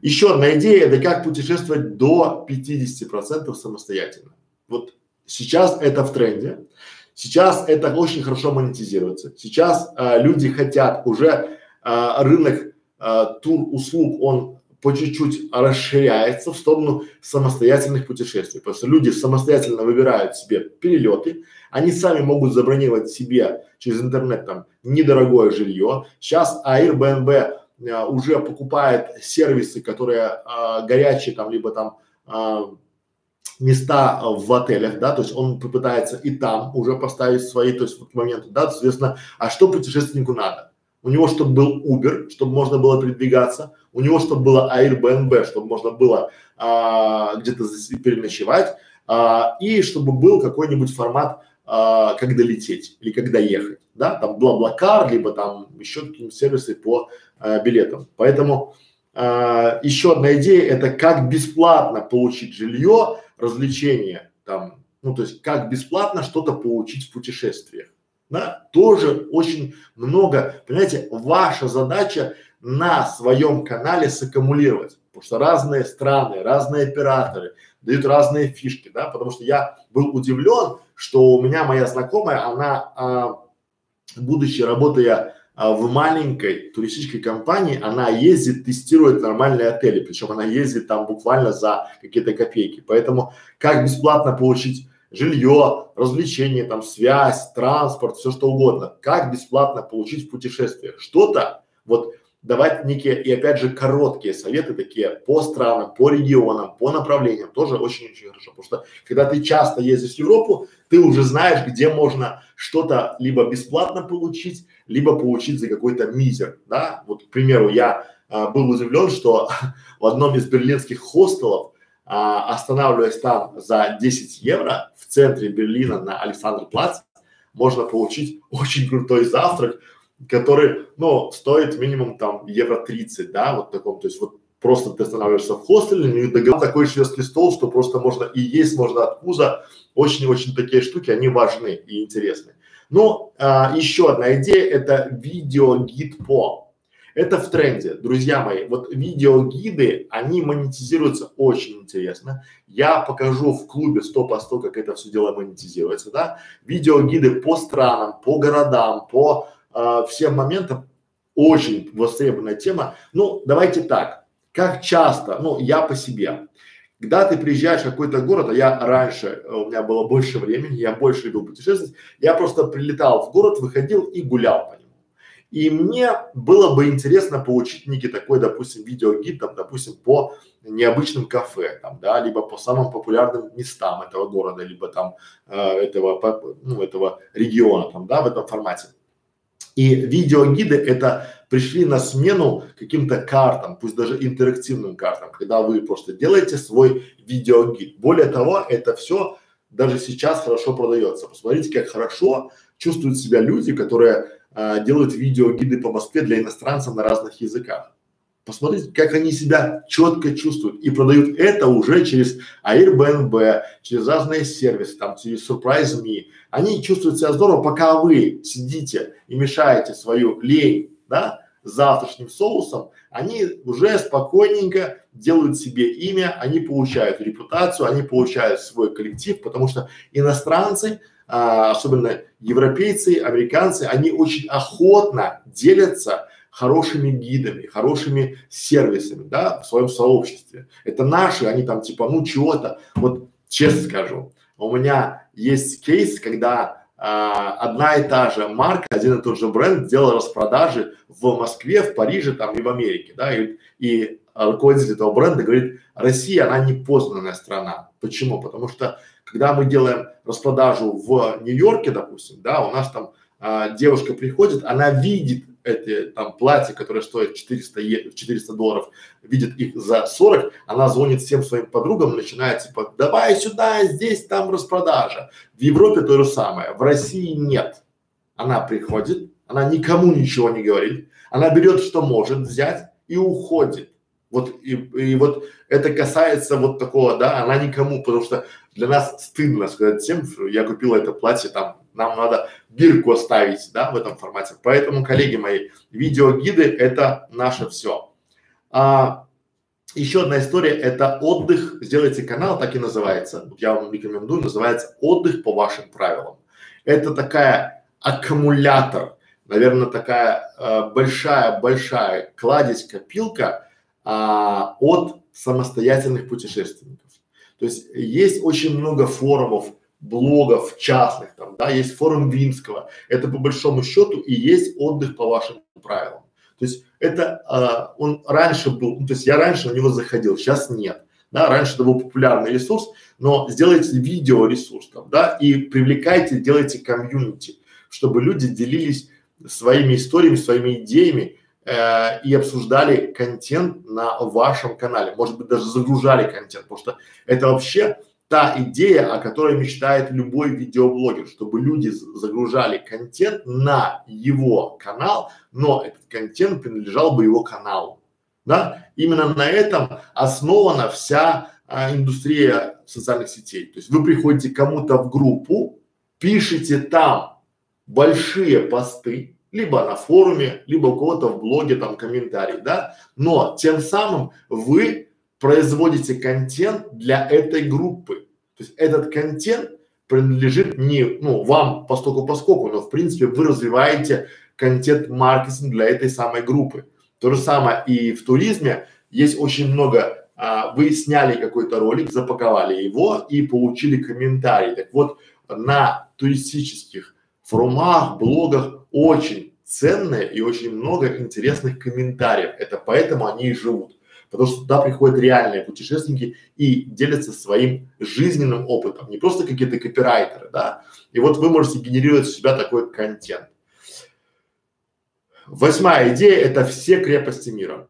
Еще одна идея – это как путешествовать до 50% самостоятельно. Вот сейчас это в тренде. Сейчас это очень хорошо монетизируется. Сейчас э, люди хотят уже э, рынок э, тур услуг, он по чуть-чуть расширяется в сторону самостоятельных путешествий, потому что люди самостоятельно выбирают себе перелеты, они сами могут забронировать себе через интернет там недорогое жилье. Сейчас Airbnb э, уже покупает сервисы, которые э, горячие там либо там э, места в отелях, да, то есть он попытается и там уже поставить свои, то есть вот моменты, да, соответственно, а что путешественнику надо? У него, чтобы был Uber, чтобы можно было передвигаться, у него, чтобы было Airbnb, чтобы можно было а, где-то переночевать, а, и чтобы был какой-нибудь формат, а, когда лететь или когда ехать, да, там Блаблакар, либо там еще какие-нибудь сервисы по а, билетам. Поэтому а, еще одна идея – это как бесплатно получить жилье развлечения там, ну то есть как бесплатно что-то получить в путешествиях. Да, тоже очень много, понимаете, ваша задача на своем канале саккумулировать, потому что разные страны, разные операторы дают разные фишки, да, потому что я был удивлен, что у меня моя знакомая, она, а, будучи работая а в маленькой туристической компании она ездит, тестирует нормальные отели, причем она ездит там буквально за какие-то копейки. Поэтому как бесплатно получить жилье, развлечения, там связь, транспорт, все что угодно, как бесплатно получить в путешествиях что-то, вот давать некие и опять же короткие советы такие по странам, по регионам, по направлениям тоже очень-очень хорошо, потому что когда ты часто ездишь в Европу, ты уже знаешь, где можно что-то либо бесплатно получить, либо получить за какой-то мизер, да. Вот, к примеру, я а, был удивлен, что в одном из берлинских хостелов, а, останавливаясь там за 10 евро в центре Берлина на Александр-Плац, можно получить очень крутой завтрак, который, ну, стоит минимум там евро 30, да, вот таком, то есть вот просто ты останавливаешься в хостеле, и договор такой шведский стол, что просто можно и есть можно от пуза, очень-очень такие штуки, они важны и интересны. Ну, а, еще одна идея – это видеогид по. Это в тренде, друзья мои. Вот видеогиды, они монетизируются очень интересно. Я покажу в клубе 100 по 100, как это все дело монетизируется, да. Видеогиды по странам, по городам, по э, всем моментам очень востребованная тема. Ну, давайте так, как часто, ну, я по себе, когда ты приезжаешь в какой-то город, а я раньше, э, у меня было больше времени, я больше любил путешествовать, я просто прилетал в город, выходил и гулял по нему. И мне было бы интересно получить некий такой, допустим, видеогид, там, допустим, по необычным кафе, там, да, либо по самым популярным местам этого города, либо там э, этого, ну, этого региона, там, да, в этом формате. И видеогиды это пришли на смену каким-то картам, пусть даже интерактивным картам, когда вы просто делаете свой видеогид. Более того, это все даже сейчас хорошо продается. Посмотрите, как хорошо чувствуют себя люди, которые а, делают видеогиды по Москве для иностранцев на разных языках. Посмотрите, как они себя четко чувствуют и продают это уже через Airbnb, через разные сервисы, там, через Surprise.me. Они чувствуют себя здорово, пока вы сидите и мешаете свою лень, да, завтрашним соусом, они уже спокойненько делают себе имя, они получают репутацию, они получают свой коллектив, потому что иностранцы, а, особенно европейцы, американцы, они очень охотно делятся хорошими гидами, хорошими сервисами, да, в своем сообществе. Это наши, они там типа, ну чего-то. Вот честно скажу, у меня есть кейс, когда а, одна и та же марка, один и тот же бренд делал распродажи в Москве, в Париже там и в Америке, да, и, и руководитель этого бренда говорит, Россия, она не познанная страна. Почему? Потому что когда мы делаем распродажу в Нью-Йорке, допустим, да, у нас там а, девушка приходит, она видит эти там платья, которые стоят 400, е 400 долларов, видит их за 40, она звонит всем своим подругам, начинает типа, давай сюда, здесь там распродажа. В Европе то же самое, в России нет. Она приходит, она никому ничего не говорит, она берет, что может взять и уходит. Вот и, и вот это касается вот такого, да, она никому, потому что для нас стыдно сказать всем, я купила это платье там нам надо бирку оставить, да, в этом формате. Поэтому, коллеги мои, видеогиды это наше все. А, еще одна история – это отдых. Сделайте канал, так и называется. Я вам рекомендую, называется «Отдых по вашим правилам». Это такая аккумулятор, наверное, такая э, большая-большая кладезь-копилка а, от самостоятельных путешественников. То есть есть очень много форумов, блогов частных, там, да, есть форум Винского. Это по большому счету и есть отдых по вашим правилам. То есть это а, он раньше был, ну, то есть я раньше на него заходил, сейчас нет. Да, раньше это был популярный ресурс, но сделайте видео ресурс там, да, и привлекайте, делайте комьюнити, чтобы люди делились своими историями, своими идеями э, и обсуждали контент на вашем канале, может быть даже загружали контент, потому что это вообще та идея, о которой мечтает любой видеоблогер, чтобы люди загружали контент на его канал, но этот контент принадлежал бы его каналу. Да? Именно на этом основана вся а, индустрия социальных сетей. То есть вы приходите кому-то в группу, пишите там большие посты, либо на форуме, либо у кого-то в блоге там комментарий, да, но тем самым вы производите контент для этой группы. То есть этот контент принадлежит не, ну, вам постольку поскольку, но в принципе вы развиваете контент-маркетинг для этой самой группы. То же самое и в туризме есть очень много, а, вы сняли какой-то ролик, запаковали его и получили комментарий. Так вот, на туристических форумах, блогах очень ценные и очень много интересных комментариев. Это поэтому они и живут потому что туда приходят реальные путешественники и делятся своим жизненным опытом, не просто какие-то копирайтеры, да. И вот вы можете генерировать у себя такой контент. Восьмая идея – это все крепости мира.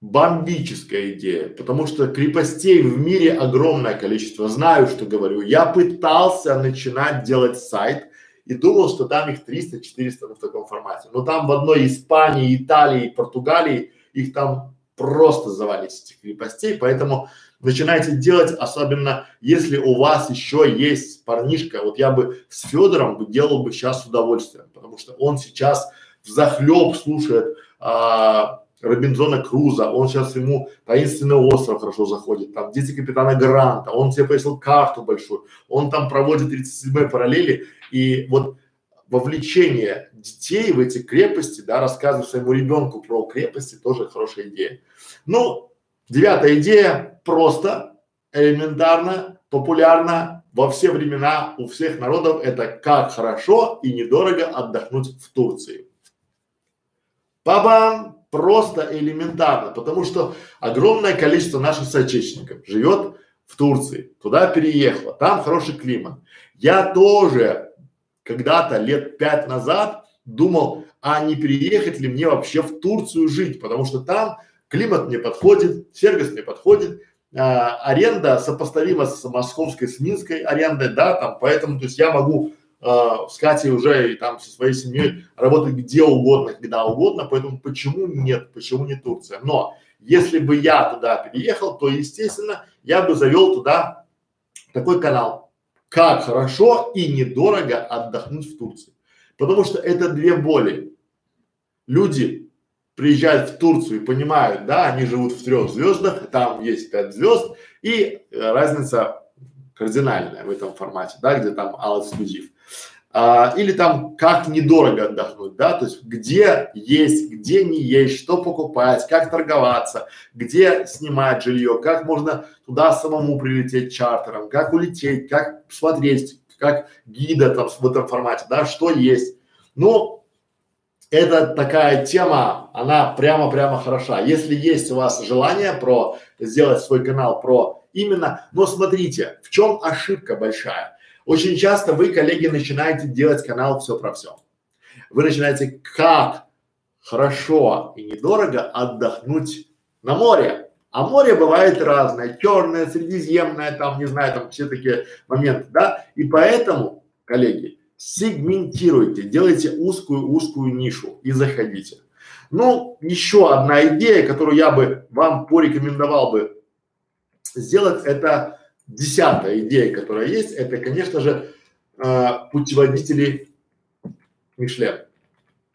Бомбическая идея, потому что крепостей в мире огромное количество. Знаю, что говорю. Я пытался начинать делать сайт и думал, что там их 300-400 ну, в таком формате. Но там в одной Испании, Италии, Португалии их там просто завалить этих крепостей, поэтому начинайте делать, особенно если у вас еще есть парнишка, вот я бы с Федором делал бы сейчас с удовольствием, потому что он сейчас в захлеб слушает а, Робинзона Круза, он сейчас ему таинственный остров хорошо заходит, там дети капитана Гранта, он себе повесил карту большую, он там проводит 37 параллели и вот вовлечение детей в эти крепости, да, рассказывать своему ребенку про крепости тоже хорошая идея. Ну, девятая идея просто, элементарно, популярно во все времена у всех народов это как хорошо и недорого отдохнуть в Турции. Бабам! Просто элементарно, потому что огромное количество наших соотечественников живет в Турции, туда переехала, там хороший климат. Я тоже когда-то лет пять назад думал, а не переехать ли мне вообще в Турцию жить, потому что там климат мне подходит, сервис мне подходит, а, аренда сопоставима с московской, с минской арендой, да, там, поэтому, то есть я могу а, с Катей уже и там со своей семьей работать где угодно, когда угодно, поэтому почему нет, почему не Турция? Но если бы я туда переехал, то, естественно, я бы завел туда такой канал. Как хорошо и недорого отдохнуть в Турции. Потому что это две боли. Люди приезжают в Турцию и понимают, да, они живут в трех звездах, там есть пять звезд, и э, разница кардинальная в этом формате, да, где там all exclusive а, или там как недорого отдохнуть, да, то есть где есть, где не есть, что покупать, как торговаться, где снимать жилье, как можно туда самому прилететь чартером, как улететь, как смотреть, как гида там в этом формате, да, что есть. Ну, это такая тема, она прямо-прямо хороша. Если есть у вас желание про сделать свой канал про именно, но смотрите, в чем ошибка большая очень часто вы, коллеги, начинаете делать канал все про все. Вы начинаете как хорошо и недорого отдохнуть на море. А море бывает разное, черное, средиземное, там, не знаю, там все такие моменты, да. И поэтому, коллеги, сегментируйте, делайте узкую-узкую нишу и заходите. Ну, еще одна идея, которую я бы вам порекомендовал бы сделать, это Десятая идея, которая есть, это, конечно же, э, путеводители Мишлен.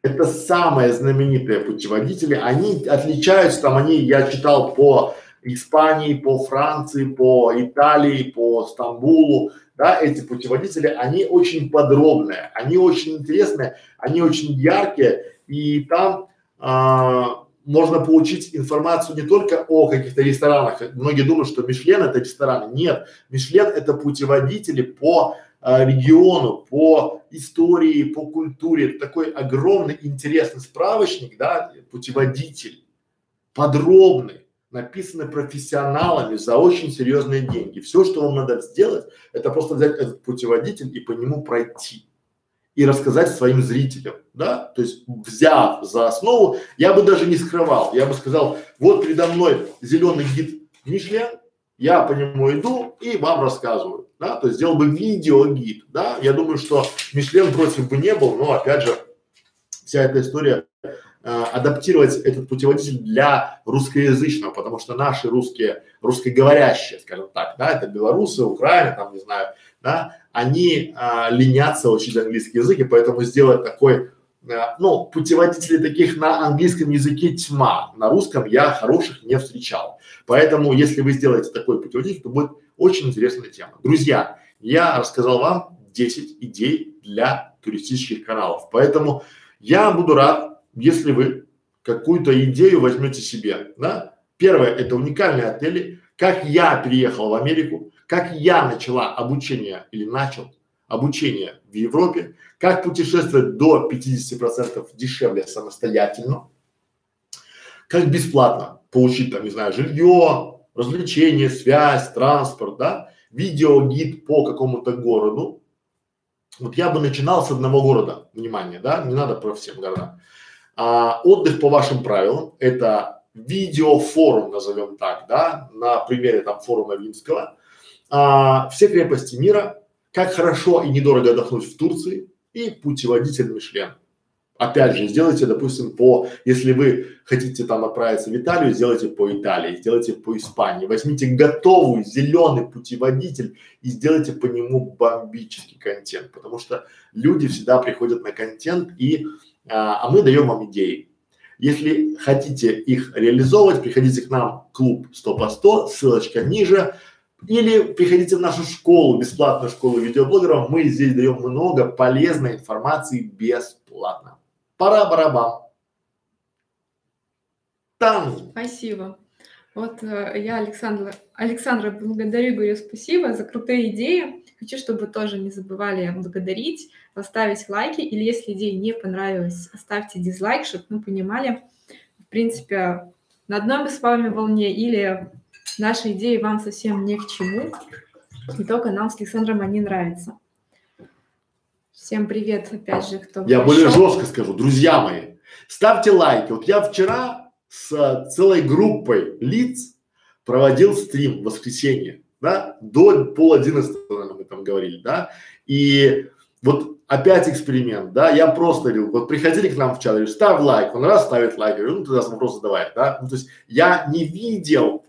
Это самые знаменитые путеводители. Они отличаются, там они, я читал по Испании, по Франции, по Италии, по Стамбулу, да, эти путеводители, они очень подробные, они очень интересные, они очень яркие, и там а, можно получить информацию не только о каких-то ресторанах. Многие думают, что Мишлен это рестораны. Нет, Мишлен это путеводители по э, региону, по истории, по культуре. Это такой огромный интересный справочник, да, путеводитель, подробный, написанный профессионалами за очень серьезные деньги. Все, что вам надо сделать, это просто взять этот путеводитель и по нему пройти и рассказать своим зрителям, да, то есть взяв за основу, я бы даже не скрывал, я бы сказал, вот передо мной зеленый гид Мишлен, я по нему иду и вам рассказываю, да, то есть сделал бы видеогид, да, я думаю, что Мишлен против бы не был, но опять же, вся эта история э, адаптировать этот путеводитель для русскоязычного, потому что наши русские, русскоговорящие, скажем так, да, это белорусы, Украина, там, не знаю, да, они а, ленятся учить английский язык, и поэтому сделать такой, а, ну, путеводителей таких на английском языке тьма, на русском я хороших не встречал. Поэтому, если вы сделаете такой путеводитель, то будет очень интересная тема. Друзья, я рассказал вам 10 идей для туристических каналов, поэтому я буду рад, если вы какую-то идею возьмете себе, да. Первое – это уникальные отели. Как я переехал в Америку, как я начала обучение или начал обучение в Европе, как путешествовать до 50% дешевле самостоятельно, как бесплатно получить там, не знаю, жилье, развлечения, связь, транспорт, да, видеогид по какому-то городу. Вот я бы начинал с одного города, внимание, да, не надо про все города. А, отдых по вашим правилам, это видеофорум, назовем так, да, на примере там форума Винского, а, все крепости мира, как хорошо и недорого отдохнуть в Турции и путеводитель Мишлен. Опять же, сделайте, допустим, по, если вы хотите там отправиться в Италию, сделайте по Италии, сделайте по Испании, возьмите готовый зеленый путеводитель и сделайте по нему бомбический контент, потому что люди всегда приходят на контент и, а, а мы даем вам идеи. Если хотите их реализовывать, приходите к нам, клуб 100 по 100, ссылочка ниже, или приходите в нашу школу, бесплатную школу видеоблогеров. Мы здесь даем много полезной информации бесплатно. Пора барабан. Там. Спасибо. Вот э, я Александра, Александра благодарю, говорю спасибо за крутые идеи. Хочу, чтобы вы тоже не забывали благодарить, поставить лайки, или если идея не понравилась, оставьте дизлайк, чтобы мы понимали, в принципе, на одной мы с вами волне, или наши идеи вам совсем не к чему, и только нам с Александром они нравятся. Всем привет, опять же, кто Я пришел. более жестко скажу, друзья мои, ставьте лайки. Вот я вчера с целой группой лиц проводил стрим в воскресенье, да, до пол одиннадцатого, мы там говорили, да, и вот опять эксперимент, да, я просто говорил, вот приходили к нам в чат, говорю, ставь лайк, он раз ставит лайк, говорю, ну тогда вопрос задавай, да, ну то есть я не видел,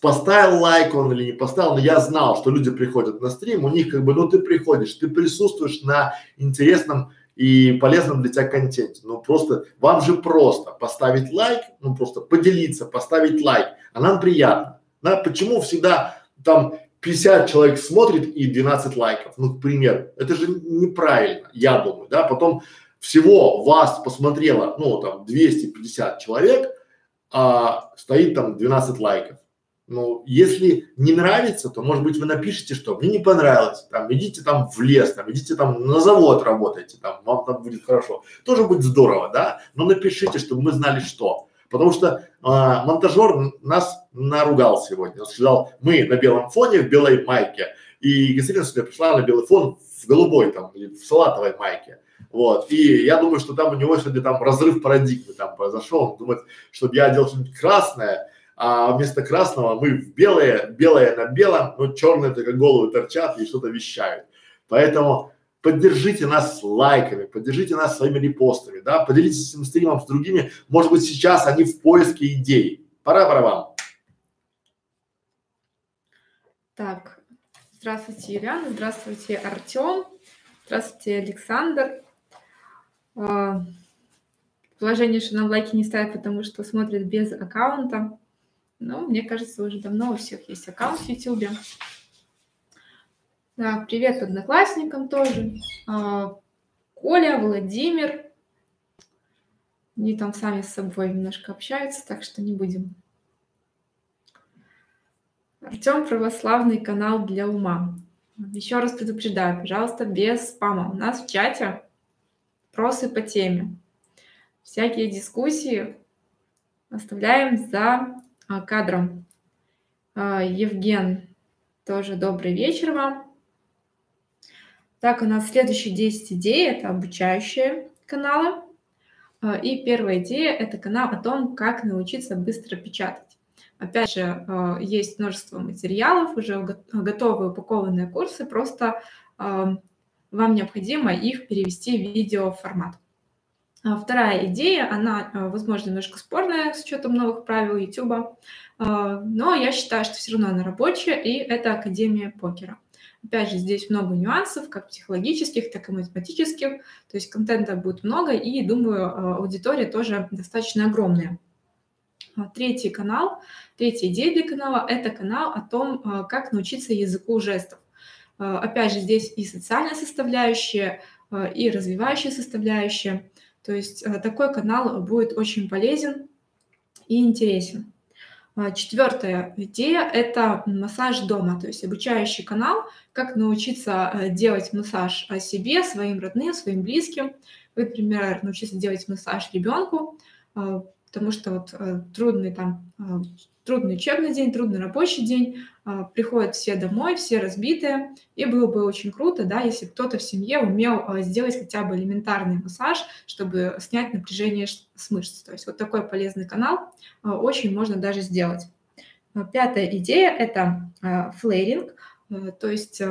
поставил лайк он или не поставил, но я знал, что люди приходят на стрим, у них как бы, ну ты приходишь, ты присутствуешь на интересном и полезном для тебя контенте. Ну просто, вам же просто поставить лайк, ну просто поделиться, поставить лайк, а нам приятно. Да, почему всегда там 50 человек смотрит и 12 лайков, ну, к примеру, это же неправильно, я думаю, да, потом всего вас посмотрело, ну, там, 250 человек, а стоит там 12 лайков. Ну, если не нравится, то, может быть, вы напишите, что мне не понравилось, там, идите там в лес, там, идите там на завод работайте, там, вам там будет хорошо. Тоже будет здорово, да? Но напишите, чтобы мы знали, что. Потому что а, монтажер нас наругал сегодня. Он сказал, мы на белом фоне в белой майке. И Екатерина сегодня пришла на белый фон в голубой там или в салатовой майке. Вот. И я думаю, что там у него сегодня там разрыв парадигмы там произошел. Он думает, чтобы я одел что-нибудь красное, а вместо красного мы в белое, белое на белом, но черные только головы торчат и что-то вещают. Поэтому поддержите нас лайками, поддержите нас своими репостами, да, поделитесь этим стримом с другими. Может быть, сейчас они в поиске идей. Пора, пора вам. Так, здравствуйте, Юлиана, здравствуйте, Артем, здравствуйте, Александр. А, положение, что нам лайки не ставят, потому что смотрят без аккаунта. Но мне кажется, уже давно у всех есть аккаунт в YouTube. Да, привет одноклассникам тоже. А, Коля, Владимир. Они там сами с собой немножко общаются, так что не будем. Артем православный канал для ума. Еще раз предупреждаю, пожалуйста, без спама. У нас в чате вопросы по теме. Всякие дискуссии оставляем за кадром. А, Евген, тоже добрый вечер вам. Так, у нас следующие 10 идей – это обучающие каналы. А, и первая идея – это канал о том, как научиться быстро печатать. Опять же, есть множество материалов, уже готовые упакованные курсы, просто вам необходимо их перевести в видеоформат. А вторая идея, она, а, возможно, немножко спорная с учетом новых правил YouTube, а, но я считаю, что все равно она рабочая, и это Академия покера. Опять же, здесь много нюансов, как психологических, так и математических, то есть контента будет много, и, думаю, аудитория тоже достаточно огромная. Третий канал, третья идея для канала – это канал о том, как научиться языку жестов. Опять же, здесь и социальная составляющая, и развивающая составляющая – то есть э, такой канал будет очень полезен и интересен. А, Четвертая идея – это массаж дома, то есть обучающий канал, как научиться э, делать массаж себе, своим родным, своим близким. Вы, например, научиться делать массаж ребенку, а, потому что вот э, трудный там трудный учебный день, трудный рабочий день, а, приходят все домой, все разбитые, и было бы очень круто, да, если кто-то в семье умел а, сделать хотя бы элементарный массаж, чтобы снять напряжение с мышц. То есть вот такой полезный канал а, очень можно даже сделать. Пятая идея – это флейринг, то есть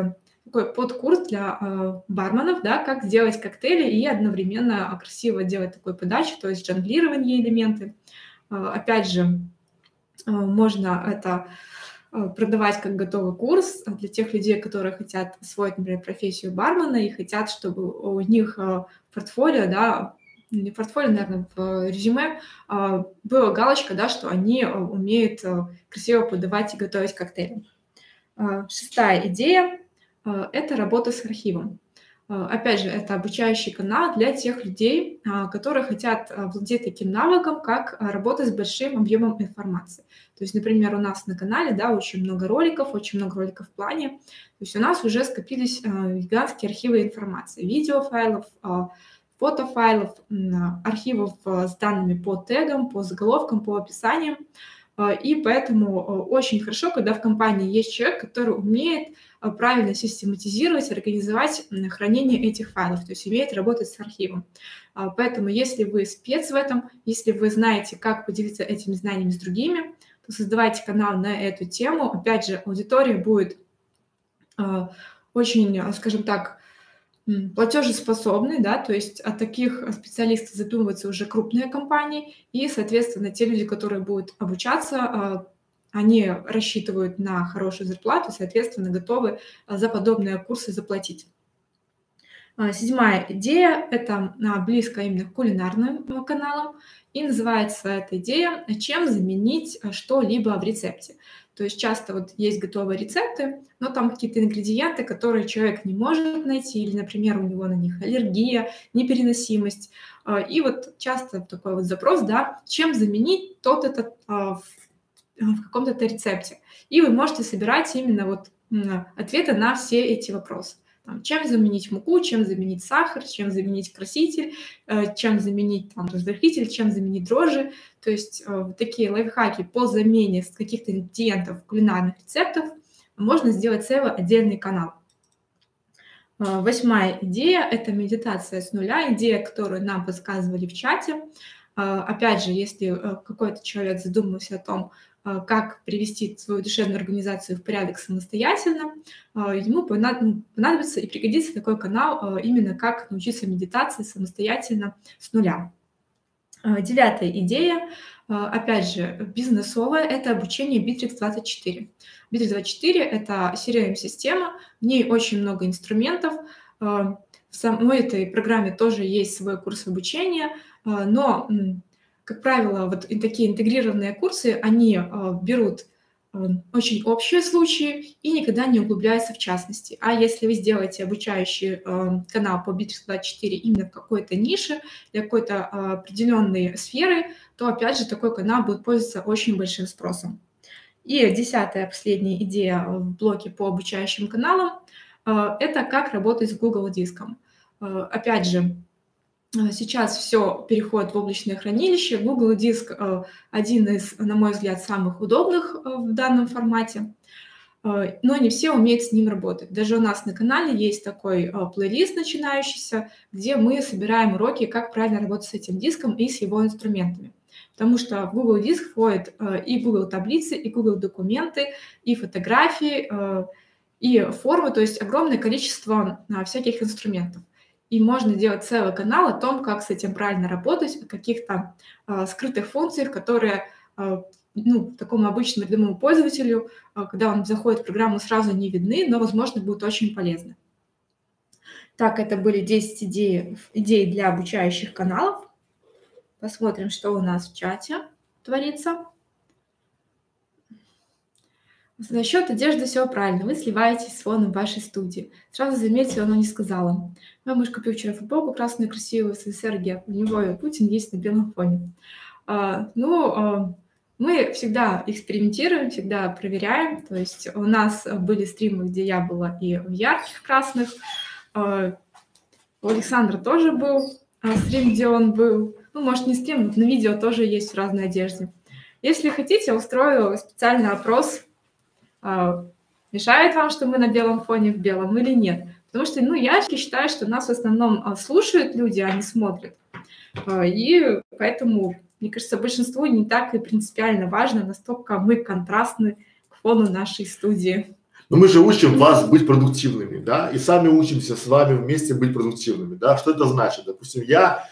такой подкурс для барменов, да, как сделать коктейли и одновременно красиво делать такой подачу, то есть жонглирование элементы. Опять же, Э, можно это э, продавать как готовый курс для тех людей, которые хотят освоить, например, профессию бармена и хотят, чтобы у них э, портфолио, да, не портфолио, наверное, в резюме была галочка, да, что они умеют красиво подавать и готовить коктейли. Шестая идея – это работа с архивом. А, опять же, это обучающий канал для тех людей, а, которые хотят а, владеть таким навыком, как работать с большим объемом информации. То есть, например, у нас на канале да, очень много роликов, очень много роликов в плане. То есть у нас уже скопились гигантские архивы информации, видеофайлов, фотофайлов, архивов с данными по тегам, по заголовкам, по описаниям. И поэтому очень хорошо, когда в компании есть человек, который умеет правильно систематизировать, организовать хранение этих файлов, то есть умеет работать с архивом. А, поэтому если вы спец в этом, если вы знаете, как поделиться этими знаниями с другими, то создавайте канал на эту тему. Опять же, аудитория будет а, очень, скажем так, платежеспособный, да, то есть от таких специалистов задумываются уже крупные компании, и, соответственно, те люди, которые будут обучаться, они рассчитывают на хорошую зарплату, соответственно, готовы а, за подобные курсы заплатить. А, седьмая идея – это а, близко именно к кулинарным каналам, и называется эта идея «Чем заменить что-либо в рецепте?». То есть часто вот есть готовые рецепты, но там какие-то ингредиенты, которые человек не может найти, или, например, у него на них аллергия, непереносимость. И вот часто такой вот запрос, да, чем заменить тот этот в каком-то рецепте. И вы можете собирать именно вот ответы на все эти вопросы. Там, чем заменить муку, чем заменить сахар, чем заменить краситель, э, чем заменить там, разрыхлитель, чем заменить дрожжи. То есть э, такие лайфхаки по замене каких-то ингредиентов кулинарных рецептов можно сделать целый отдельный канал. Э, восьмая идея – это медитация с нуля, идея, которую нам подсказывали в чате. Опять же, если какой-то человек задумался о том, как привести свою душевную организацию в порядок самостоятельно, а, ему ну, понадобится и пригодится такой канал а, именно как научиться медитации самостоятельно с нуля. Девятая идея, опять же, бизнесовая, это обучение Bittrex24. Bittrex24 – это CRM-система, в ней очень много инструментов, в самой этой программе тоже есть свой курс обучения, но как правило, вот такие интегрированные курсы, они а, берут а, очень общие случаи и никогда не углубляются в частности. А если вы сделаете обучающий а, канал по Bittrex24 именно в какой-то нише, для какой-то определенной сферы, то опять же такой канал будет пользоваться очень большим спросом. И десятая, последняя идея в блоке по обучающим каналам – это как работать с Google диском. Опять же, Э, сейчас все переходит в облачное хранилище. Google Диск э, один из, на мой взгляд, самых удобных э, в данном формате, но не все умеют с ним работать. Даже у нас на канале есть такой плейлист начинающийся, где мы собираем уроки, как правильно работать с этим диском и с его инструментами. Потому что в Google Диск входят и Google таблицы, и Google документы, и фотографии, и формы, то есть огромное количество всяких инструментов и можно делать целый канал о том, как с этим правильно работать, о каких-то э, скрытых функциях, которые э, ну, такому обычному рядовому пользователю, э, когда он заходит в программу, сразу не видны, но, возможно, будут очень полезны. Так, это были 10 идей, идей для обучающих каналов. Посмотрим, что у нас в чате творится. Насчет одежды все правильно. Вы сливаетесь с фоном вашей студии. Сразу заметьте, она не сказала. Мой муж купил вчера футболку красную, красивую, с СССР У него Путин есть на белом фоне. А, ну, а, мы всегда экспериментируем, всегда проверяем. То есть у нас были стримы, где я была и в ярких красных. А, у Александра тоже был а, стрим, где он был. Ну, может, не стрим, но на видео тоже есть в разной одежде. Если хотите, я устрою специальный опрос мешает вам, что мы на белом фоне в белом или нет. Потому что, ну, я считаю, что нас в основном а, слушают люди, а не смотрят. А, и поэтому, мне кажется, большинству не так и принципиально важно, настолько мы контрастны к фону нашей студии. Но мы же учим вас быть продуктивными, да, и сами учимся с вами вместе быть продуктивными, да. Что это значит? Допустим, я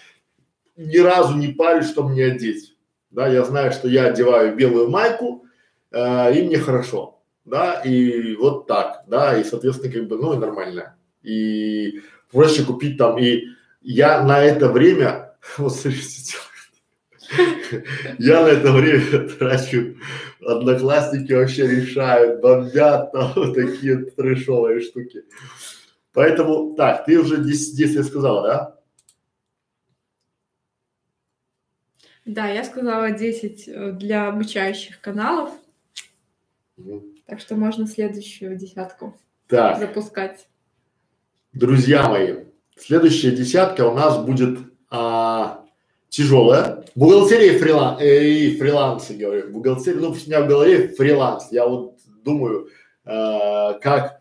ни разу не парюсь, что мне одеть, да, я знаю, что я одеваю белую майку, э, и мне хорошо да, и вот так, да, и, соответственно, как бы, ну, и нормально. И проще купить там, и я на это время, вот смотрите, Я на это время трачу, одноклассники вообще решают, бомбят там вот такие трешовые штуки. Поэтому, так, ты уже 10 действий сказала, да? Да, я сказала 10 э, для обучающих каналов. Угу. Так что можно следующую десятку так. запускать. Друзья мои, следующая десятка у нас будет а, тяжелая. Бухгалтерия и, фрилан, э, и фрилансы, говорю. Бухгалтерия, ну, у меня в голове фриланс. Я вот думаю, э, как,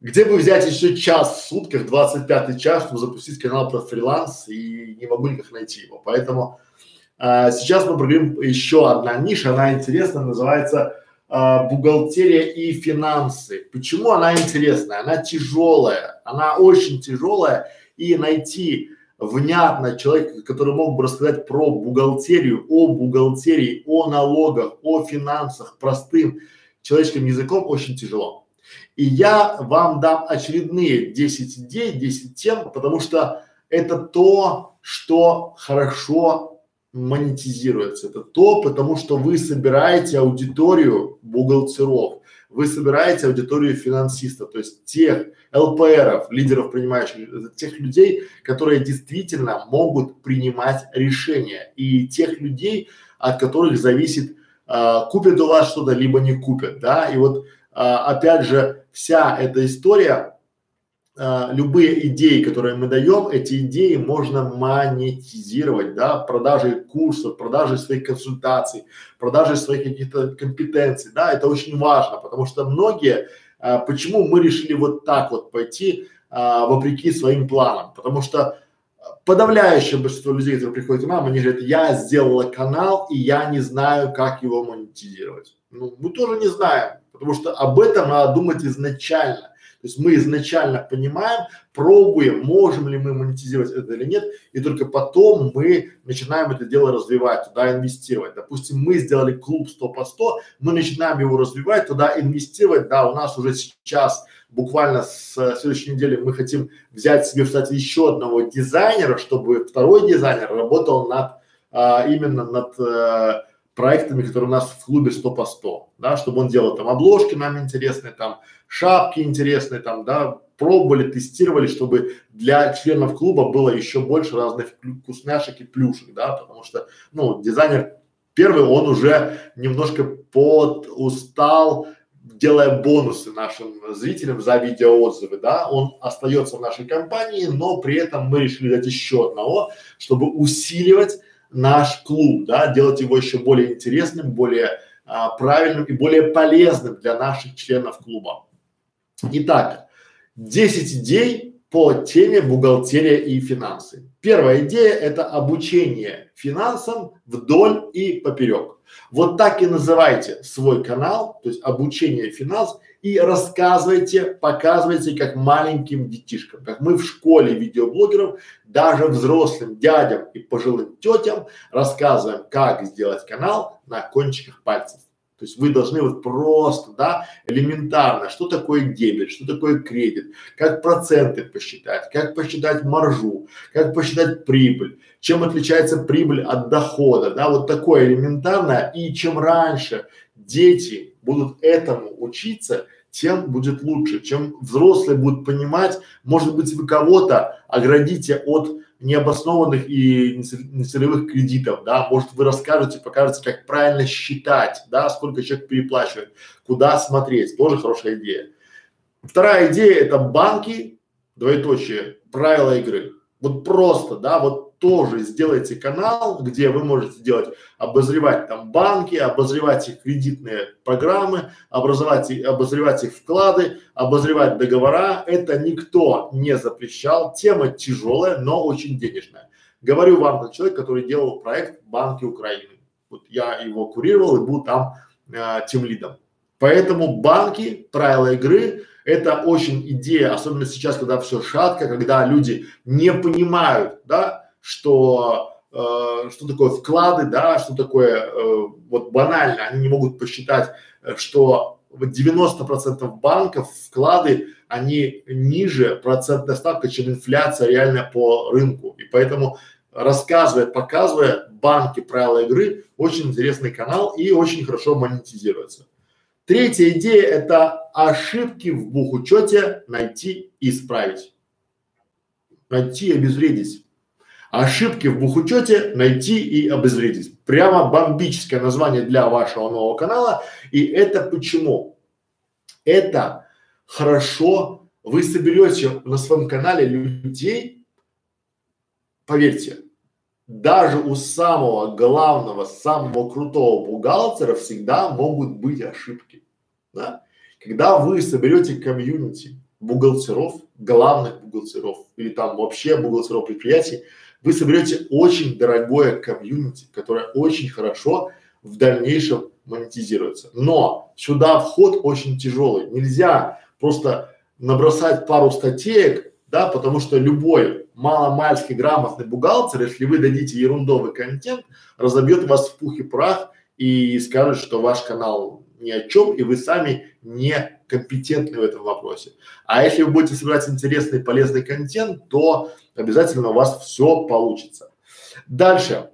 где бы взять еще час в сутках, 25 час, чтобы запустить канал про фриланс, и не могу никак найти его. Поэтому э, сейчас мы проговорим еще одна ниша, она интересная, называется э, бухгалтерия и финансы. Почему она интересная? Она тяжелая, она очень тяжелая, и найти внятно человек, который мог бы рассказать про бухгалтерию, о бухгалтерии, о налогах, о финансах простым человеческим языком очень тяжело. И я вам дам очередные 10 идей, 10 тем, потому что это то, что хорошо монетизируется. Это то, потому что вы собираете аудиторию бухгалтеров, вы собираете аудиторию финансистов, то есть тех ЛПРов, лидеров принимающих, тех людей, которые действительно могут принимать решения и тех людей, от которых зависит, а, купят у вас что-то, либо не купят, да, и вот а, опять же вся эта история а, любые идеи, которые мы даем, эти идеи можно монетизировать, да, продажей курсов, продажей своих консультаций, продажей своих каких-то компетенций, да, это очень важно, потому что многие, а, почему мы решили вот так вот пойти а, вопреки своим планам, потому что подавляющее большинство людей, которые приходят к нам, они говорят, я сделала канал и я не знаю, как его монетизировать. Ну, мы тоже не знаем, потому что об этом надо думать изначально. То есть мы изначально понимаем, пробуем, можем ли мы монетизировать это или нет, и только потом мы начинаем это дело развивать, туда инвестировать. Допустим, мы сделали клуб 100 по 100, мы начинаем его развивать, туда инвестировать, да, у нас уже сейчас буквально с следующей недели мы хотим взять себе, кстати, еще одного дизайнера, чтобы второй дизайнер работал над а, именно над а, проектами, которые у нас в клубе 100 по 100, да, чтобы он делал там обложки нам интересные, там шапки интересные, там, да, пробовали, тестировали, чтобы для членов клуба было еще больше разных вкусняшек и плюшек, да, потому что, ну, дизайнер первый, он уже немножко под устал, делая бонусы нашим зрителям за видеоотзывы, да, он остается в нашей компании, но при этом мы решили дать еще одного, чтобы усиливать наш клуб, да, делать его еще более интересным, более а, правильным и более полезным для наших членов клуба. Итак, 10 идей по теме бухгалтерия и финансы. Первая идея – это обучение финансам вдоль и поперек. Вот так и называйте свой канал, то есть обучение финанс, и рассказывайте, показывайте как маленьким детишкам, как мы в школе видеоблогеров, даже взрослым дядям и пожилым тетям рассказываем, как сделать канал на кончиках пальцев. То есть вы должны вот просто, да, элементарно, что такое дебет, что такое кредит, как проценты посчитать, как посчитать маржу, как посчитать прибыль, чем отличается прибыль от дохода, да, вот такое элементарное. И чем раньше дети будут этому учиться, тем будет лучше. Чем взрослые будут понимать, может быть, вы кого-то оградите от необоснованных и нецелевых кредитов, да, может вы расскажете, покажете, как правильно считать, да, сколько человек переплачивает, куда смотреть, тоже хорошая идея. Вторая идея это банки, двоеточие, правила игры. Вот просто, да, вот тоже сделайте канал, где вы можете делать, обозревать там банки, обозревать их кредитные программы, образовать, обозревать их вклады, обозревать договора. Это никто не запрещал. Тема тяжелая, но очень денежная. Говорю вам, как человек, который делал проект Банки Украины. Вот я его курировал и был там э, тем лидом. Поэтому банки, правила игры, это очень идея, особенно сейчас, когда все шатко, когда люди не понимают, да, что э, что такое вклады, да, что такое э, вот банально, они не могут посчитать, э, что 90% банков вклады, они ниже процентной ставки, чем инфляция реально по рынку. И поэтому рассказывая, показывая банки, правила игры, очень интересный канал и очень хорошо монетизируется. Третья идея – это ошибки в бухучете найти и исправить. Найти и обезвредить. Ошибки в бухучете найти и обезвредить. Прямо бомбическое название для вашего нового канала. И это почему? Это хорошо, вы соберете на своем канале людей, поверьте, даже у самого главного, самого крутого бухгалтера всегда могут быть ошибки. Да? Когда вы соберете комьюнити бухгалтеров, главных бухгалтеров или там вообще бухгалтеров предприятий, вы соберете очень дорогое комьюнити, которое очень хорошо в дальнейшем монетизируется. Но сюда вход очень тяжелый. Нельзя просто набросать пару статеек, да, потому что любой маломальски грамотный бухгалтер, если вы дадите ерундовый контент, разобьет вас в пух и прах и скажет, что ваш канал ни о чем, и вы сами не компетентны в этом вопросе. А если вы будете собирать интересный полезный контент, то обязательно у вас все получится. Дальше.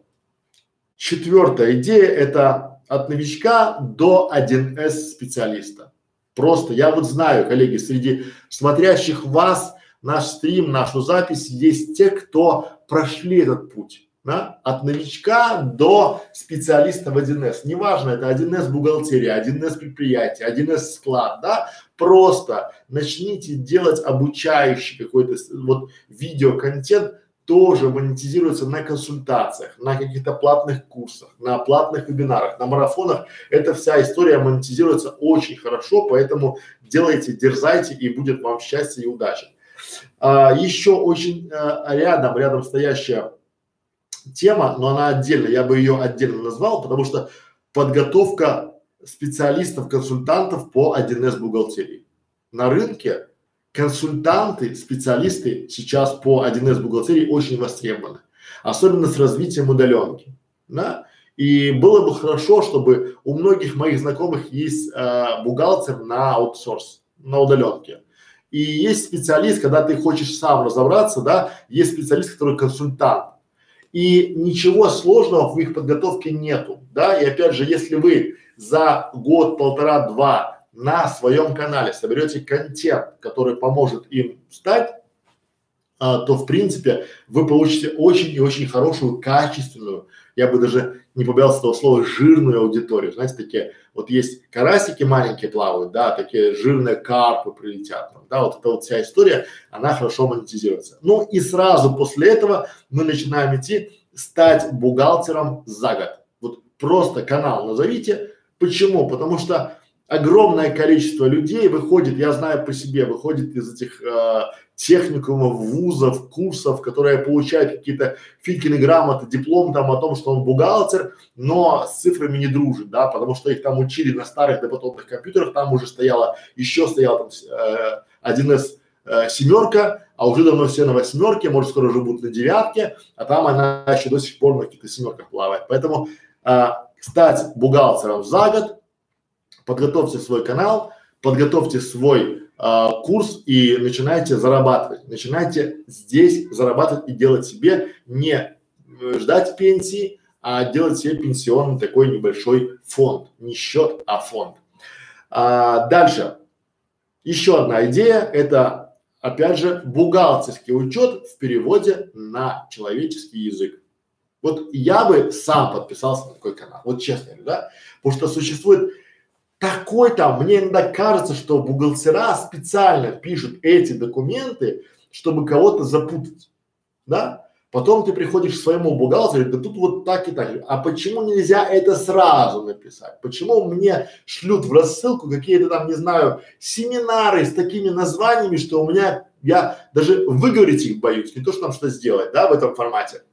Четвертая идея – это от новичка до 1С специалиста. Просто я вот знаю, коллеги, среди смотрящих вас наш стрим, нашу запись, есть те, кто прошли этот путь, да, от новичка до специалиста в 1С. Неважно, это 1С бухгалтерия, 1С предприятие, 1С склад, да, просто начните делать обучающий какой-то вот видеоконтент, тоже монетизируется на консультациях, на каких-то платных курсах, на платных вебинарах, на марафонах. Эта вся история монетизируется очень хорошо, поэтому делайте, дерзайте и будет вам счастье и удача. А, еще очень а, рядом, рядом стоящая тема, но она отдельно, я бы ее отдельно назвал, потому что подготовка специалистов, консультантов по 1С бухгалтерии. На рынке консультанты, специалисты сейчас по 1С бухгалтерии очень востребованы, особенно с развитием удаленки, да. И было бы хорошо, чтобы у многих моих знакомых есть э, бухгалтер на аутсорс, на удаленке. И есть специалист, когда ты хочешь сам разобраться, да, есть специалист, который консультант. И ничего сложного в их подготовке нету, да, и опять же, если вы за год, полтора, два на своем канале соберете контент, который поможет им стать, а, то в принципе вы получите очень и очень хорошую, качественную, я бы даже не побоялся этого слова, жирную аудиторию. Знаете, такие, вот есть карасики маленькие плавают, да, такие жирные карпы прилетят, да, вот эта вот вся история, она хорошо монетизируется. Ну и сразу после этого мы начинаем идти стать бухгалтером за год. Вот просто канал назовите. Почему? Потому что огромное количество людей выходит, я знаю по себе, выходит из этих э, техникумов, вузов, курсов, которые получают какие-то Филькины грамоты, диплом там о том, что он бухгалтер, но с цифрами не дружит, да, потому что их там учили на старых допотопных компьютерах, там уже стояла, еще стояла там э, 1С э, семерка, а уже давно все на восьмерке, может скоро уже будут на девятке, а там она еще до сих пор на каких-то семерках плавает. Поэтому э, стать бухгалтером за год подготовьте свой канал, подготовьте свой э, курс и начинайте зарабатывать. Начинайте здесь зарабатывать и делать себе не э, ждать пенсии, а делать себе пенсионный такой небольшой фонд. Не счет, а фонд. А, дальше. Еще одна идея – это, опять же, бухгалтерский учет в переводе на человеческий язык. Вот я бы сам подписался на такой канал, вот честно говорю, да, потому что существует такой там, мне иногда кажется, что бухгалтера специально пишут эти документы, чтобы кого-то запутать, да? Потом ты приходишь к своему бухгалтеру, да тут вот так и так. А почему нельзя это сразу написать? Почему мне шлют в рассылку какие-то там, не знаю, семинары с такими названиями, что у меня, я даже выговорить их боюсь, не то, что там что сделать, да, в этом формате.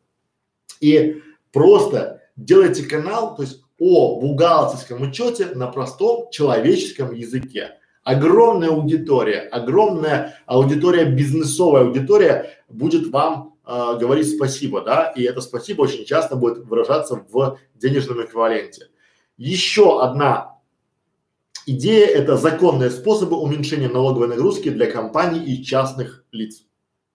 И просто делайте канал, то есть о бухгалтерском учете на простом человеческом языке. Огромная аудитория, огромная аудитория, бизнесовая аудитория будет вам э, говорить спасибо, да, и это спасибо очень часто будет выражаться в денежном эквиваленте. Еще одна идея – это законные способы уменьшения налоговой нагрузки для компаний и частных лиц.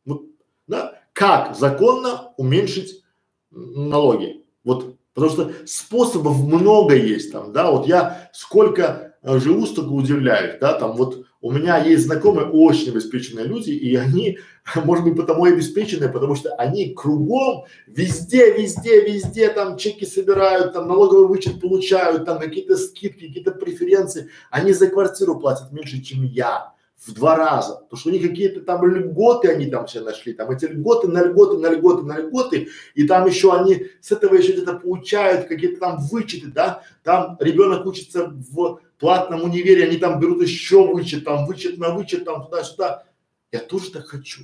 Вот, да, как законно уменьшить налоги. Вот, потому что способов много есть там, да, вот я сколько э, живу, столько удивляюсь, да, там вот у меня есть знакомые очень обеспеченные люди, и они, может быть, потому и обеспеченные, потому что они кругом, везде, везде, везде там чеки собирают, там налоговый вычет получают, там какие-то скидки, какие-то преференции. Они за квартиру платят меньше, чем я в два раза, потому что у них какие-то там льготы они там все нашли, там эти льготы на льготы, на льготы, на льготы, и там еще они с этого еще где-то получают какие-то там вычеты, да, там ребенок учится в платном универе, они там берут еще вычет, там вычет на вычет, там туда-сюда. Я тоже так хочу,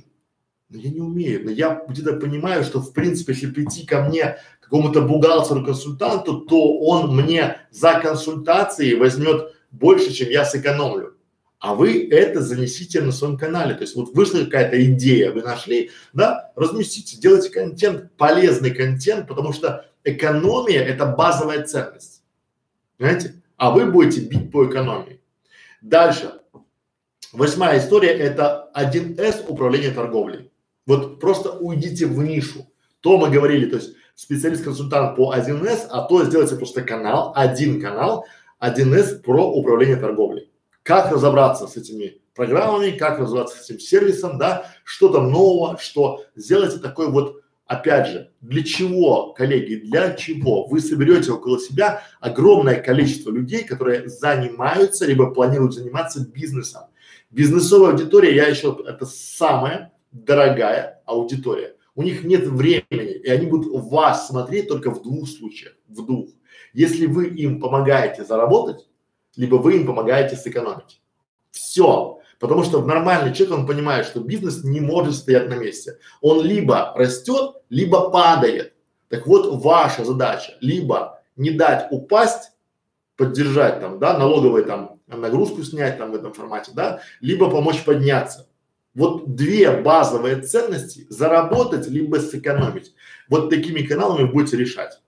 но я не умею, но я где-то понимаю, что в принципе, если прийти ко мне, какому-то бухгалтеру, консультанту, то он мне за консультации возьмет больше, чем я сэкономлю а вы это занесите на своем канале. То есть вот вышла какая-то идея, вы нашли, да, разместите, делайте контент, полезный контент, потому что экономия – это базовая ценность, понимаете? А вы будете бить по экономии. Дальше. Восьмая история – это 1С управление торговлей. Вот просто уйдите в нишу. То мы говорили, то есть специалист-консультант по 1С, а то сделайте просто канал, один канал, 1С про управление торговлей как разобраться с этими программами, как разобраться с этим сервисом, да, что там нового, что сделайте такой вот, опять же, для чего, коллеги, для чего вы соберете около себя огромное количество людей, которые занимаются либо планируют заниматься бизнесом. Бизнесовая аудитория, я еще, это самая дорогая аудитория. У них нет времени, и они будут вас смотреть только в двух случаях, в двух. Если вы им помогаете заработать, либо вы им помогаете сэкономить. Все. Потому что нормальный человек, он понимает, что бизнес не может стоять на месте. Он либо растет, либо падает. Так вот, ваша задача либо не дать упасть, поддержать там, да, налоговые там нагрузку снять там в этом формате, да, либо помочь подняться. Вот две базовые ценности – заработать либо сэкономить. Вот такими каналами будете решать.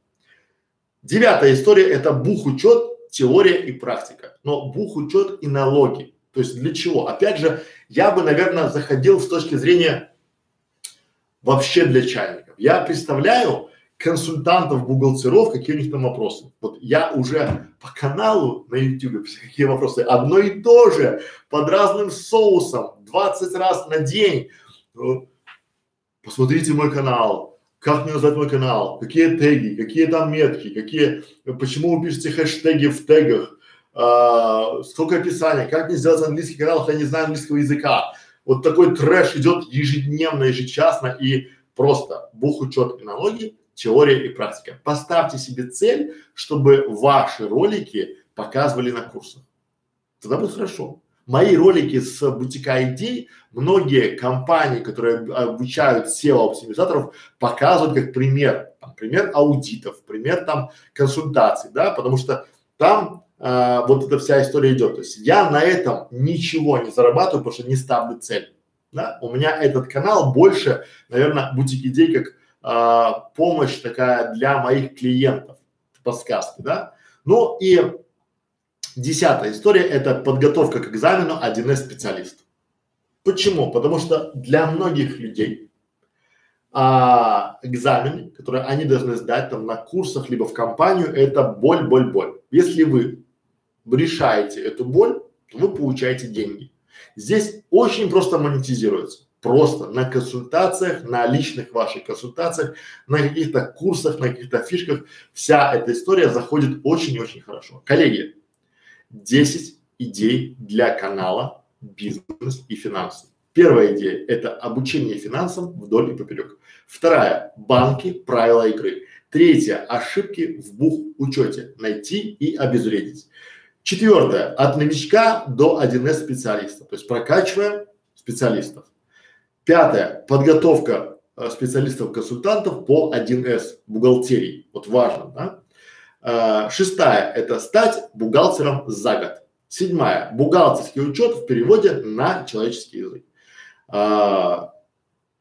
Девятая история – это бухучет теория и практика, но бухучет и налоги. То есть для чего? Опять же, я бы, наверное, заходил с точки зрения вообще для чайников. Я представляю консультантов, бухгалтеров, какие у них там вопросы. Вот я уже по каналу на YouTube, какие вопросы, одно и то же, под разным соусом, 20 раз на день. Посмотрите мой канал, как мне назвать мой канал, какие теги, какие там метки, какие, почему вы пишете хэштеги в тегах, а, сколько описаний, как мне сделать английский канал, если я не знаю английского языка. Вот такой трэш идет ежедневно, ежечасно и просто бухучет и налоги, теория и практика. Поставьте себе цель, чтобы ваши ролики показывали на курсах. Тогда будет хорошо. Мои ролики с бутика идей, многие компании, которые обучают SEO оптимизаторов, показывают как пример, там, пример аудитов, пример там консультаций, да, потому что там а, вот эта вся история идет. То есть я на этом ничего не зарабатываю, потому что не ставлю цель. Да? У меня этот канал больше, наверное, бутик идей как а, помощь такая для моих клиентов, подсказки, да. Ну и Десятая история – это подготовка к экзамену 1С специалист. Почему? Потому что для многих людей а, экзамены, которые они должны сдать там на курсах либо в компанию, это боль, боль, боль. Если вы решаете эту боль, то вы получаете деньги. Здесь очень просто монетизируется. Просто на консультациях, на личных ваших консультациях, на каких-то курсах, на каких-то фишках вся эта история заходит очень-очень хорошо. Коллеги, 10 идей для канала бизнес и финансы. Первая идея – это обучение финансам вдоль и поперек. Вторая – банки, правила игры. Третья – ошибки в бух учете. Найти и обезвредить. Четвертое – от новичка до 1С специалиста. То есть прокачиваем специалистов. Пятое – подготовка э, специалистов-консультантов по 1С бухгалтерии. Вот важно, да? А, шестая – это стать бухгалтером за год. Седьмая – бухгалтерский учет в переводе на человеческий язык. А,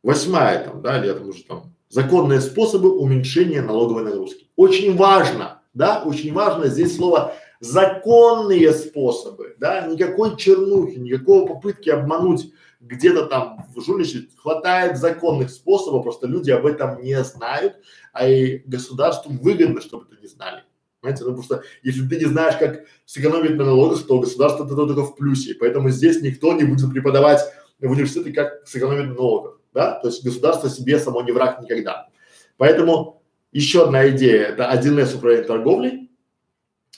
восьмая там, да, или там уже там, законные способы уменьшения налоговой нагрузки. Очень важно, да, очень важно здесь слово законные способы, да, никакой чернухи, никакого попытки обмануть где-то там жульничать, хватает законных способов, просто люди об этом не знают, а и государству выгодно, чтобы это не знали. Понимаете, ну просто если ты не знаешь, как сэкономить на налогах, то государство это только в плюсе, поэтому здесь никто не будет преподавать в университете, как сэкономить на налогах, да, то есть государство себе само не враг никогда. Поэтому еще одна идея – это 1С управление торговлей,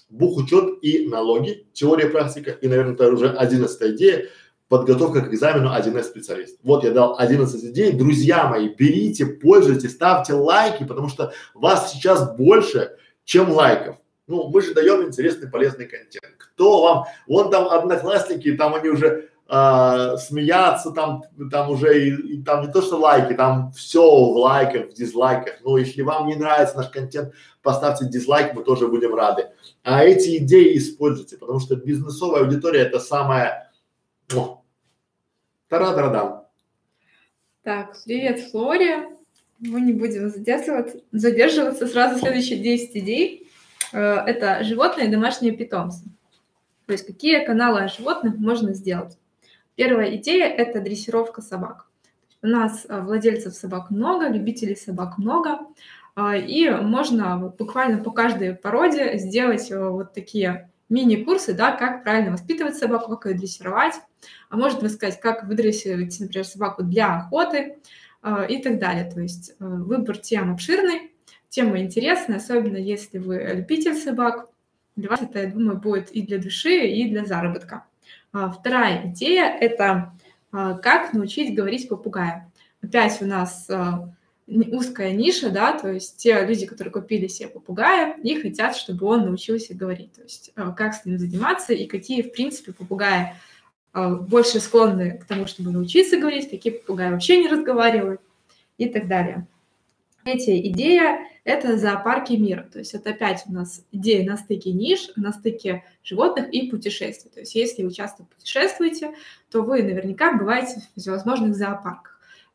бухучет и налоги, теория, практика, и, наверное, это уже одиннадцатая идея – подготовка к экзамену 1С специалист. Вот я дал 11 идей. Друзья мои, берите, пользуйтесь, ставьте лайки, потому что вас сейчас больше, чем лайков. Ну, мы же даем интересный, полезный контент. Кто вам, вон там одноклассники, там они уже э, смеяться, там, там уже и, и там не то что лайки, там все в лайках, в дизлайках. Но если вам не нравится наш контент, поставьте дизлайк, мы тоже будем рады. А эти идеи используйте, потому что бизнесовая аудитория это самое Тара-дара-дам. Так, привет, Флоре. Мы не будем задерживаться, задерживаться сразу следующие 10 идей. Э, это животные и домашние питомцы. То есть какие каналы о животных можно сделать. Первая идея – это дрессировка собак. У нас э, владельцев собак много, любителей собак много, э, и можно буквально по каждой породе сделать вот такие мини-курсы, да, как правильно воспитывать собаку, как ее дрессировать, а может рассказать, как выдрессировать, например, собаку для охоты и так далее. То есть э, выбор тем обширный, тема интересная, особенно если вы любитель собак. Для вас это, я думаю, будет и для души, и для заработка. А, вторая идея – это а, как научить говорить попугая. Опять у нас а, узкая ниша, да, то есть те люди, которые купили себе попугая, и хотят, чтобы он научился говорить, то есть э, как с ним заниматься и какие, в принципе, попугаи э, больше склонны к тому, чтобы научиться говорить, какие попугаи вообще не разговаривают и так далее. Третья идея – это зоопарки мира. То есть это опять у нас идея на стыке ниш, на стыке животных и путешествий. То есть если вы часто путешествуете, то вы наверняка бываете в всевозможных зоопарках.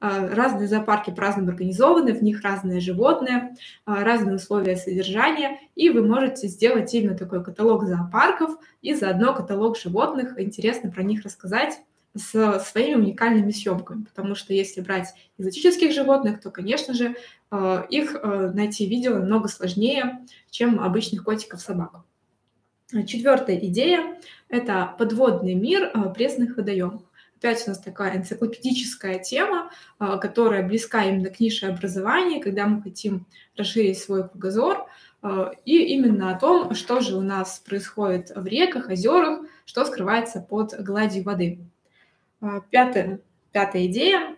А, разные зоопарки по-разному организованы, в них разные животные, а, разные условия содержания, и вы можете сделать именно такой каталог зоопарков и заодно каталог животных, интересно про них рассказать с своими уникальными съемками, потому что если брать экзотических животных, то, конечно же, а, их найти видео намного сложнее, чем обычных котиков, собак. Четвертая идея – это подводный мир пресных водоемов опять у нас такая энциклопедическая тема, а, которая близка именно к нише образования, когда мы хотим расширить свой кругозор, а, и именно о том, что же у нас происходит в реках, озерах, что скрывается под гладью воды. А, пятая, пятая идея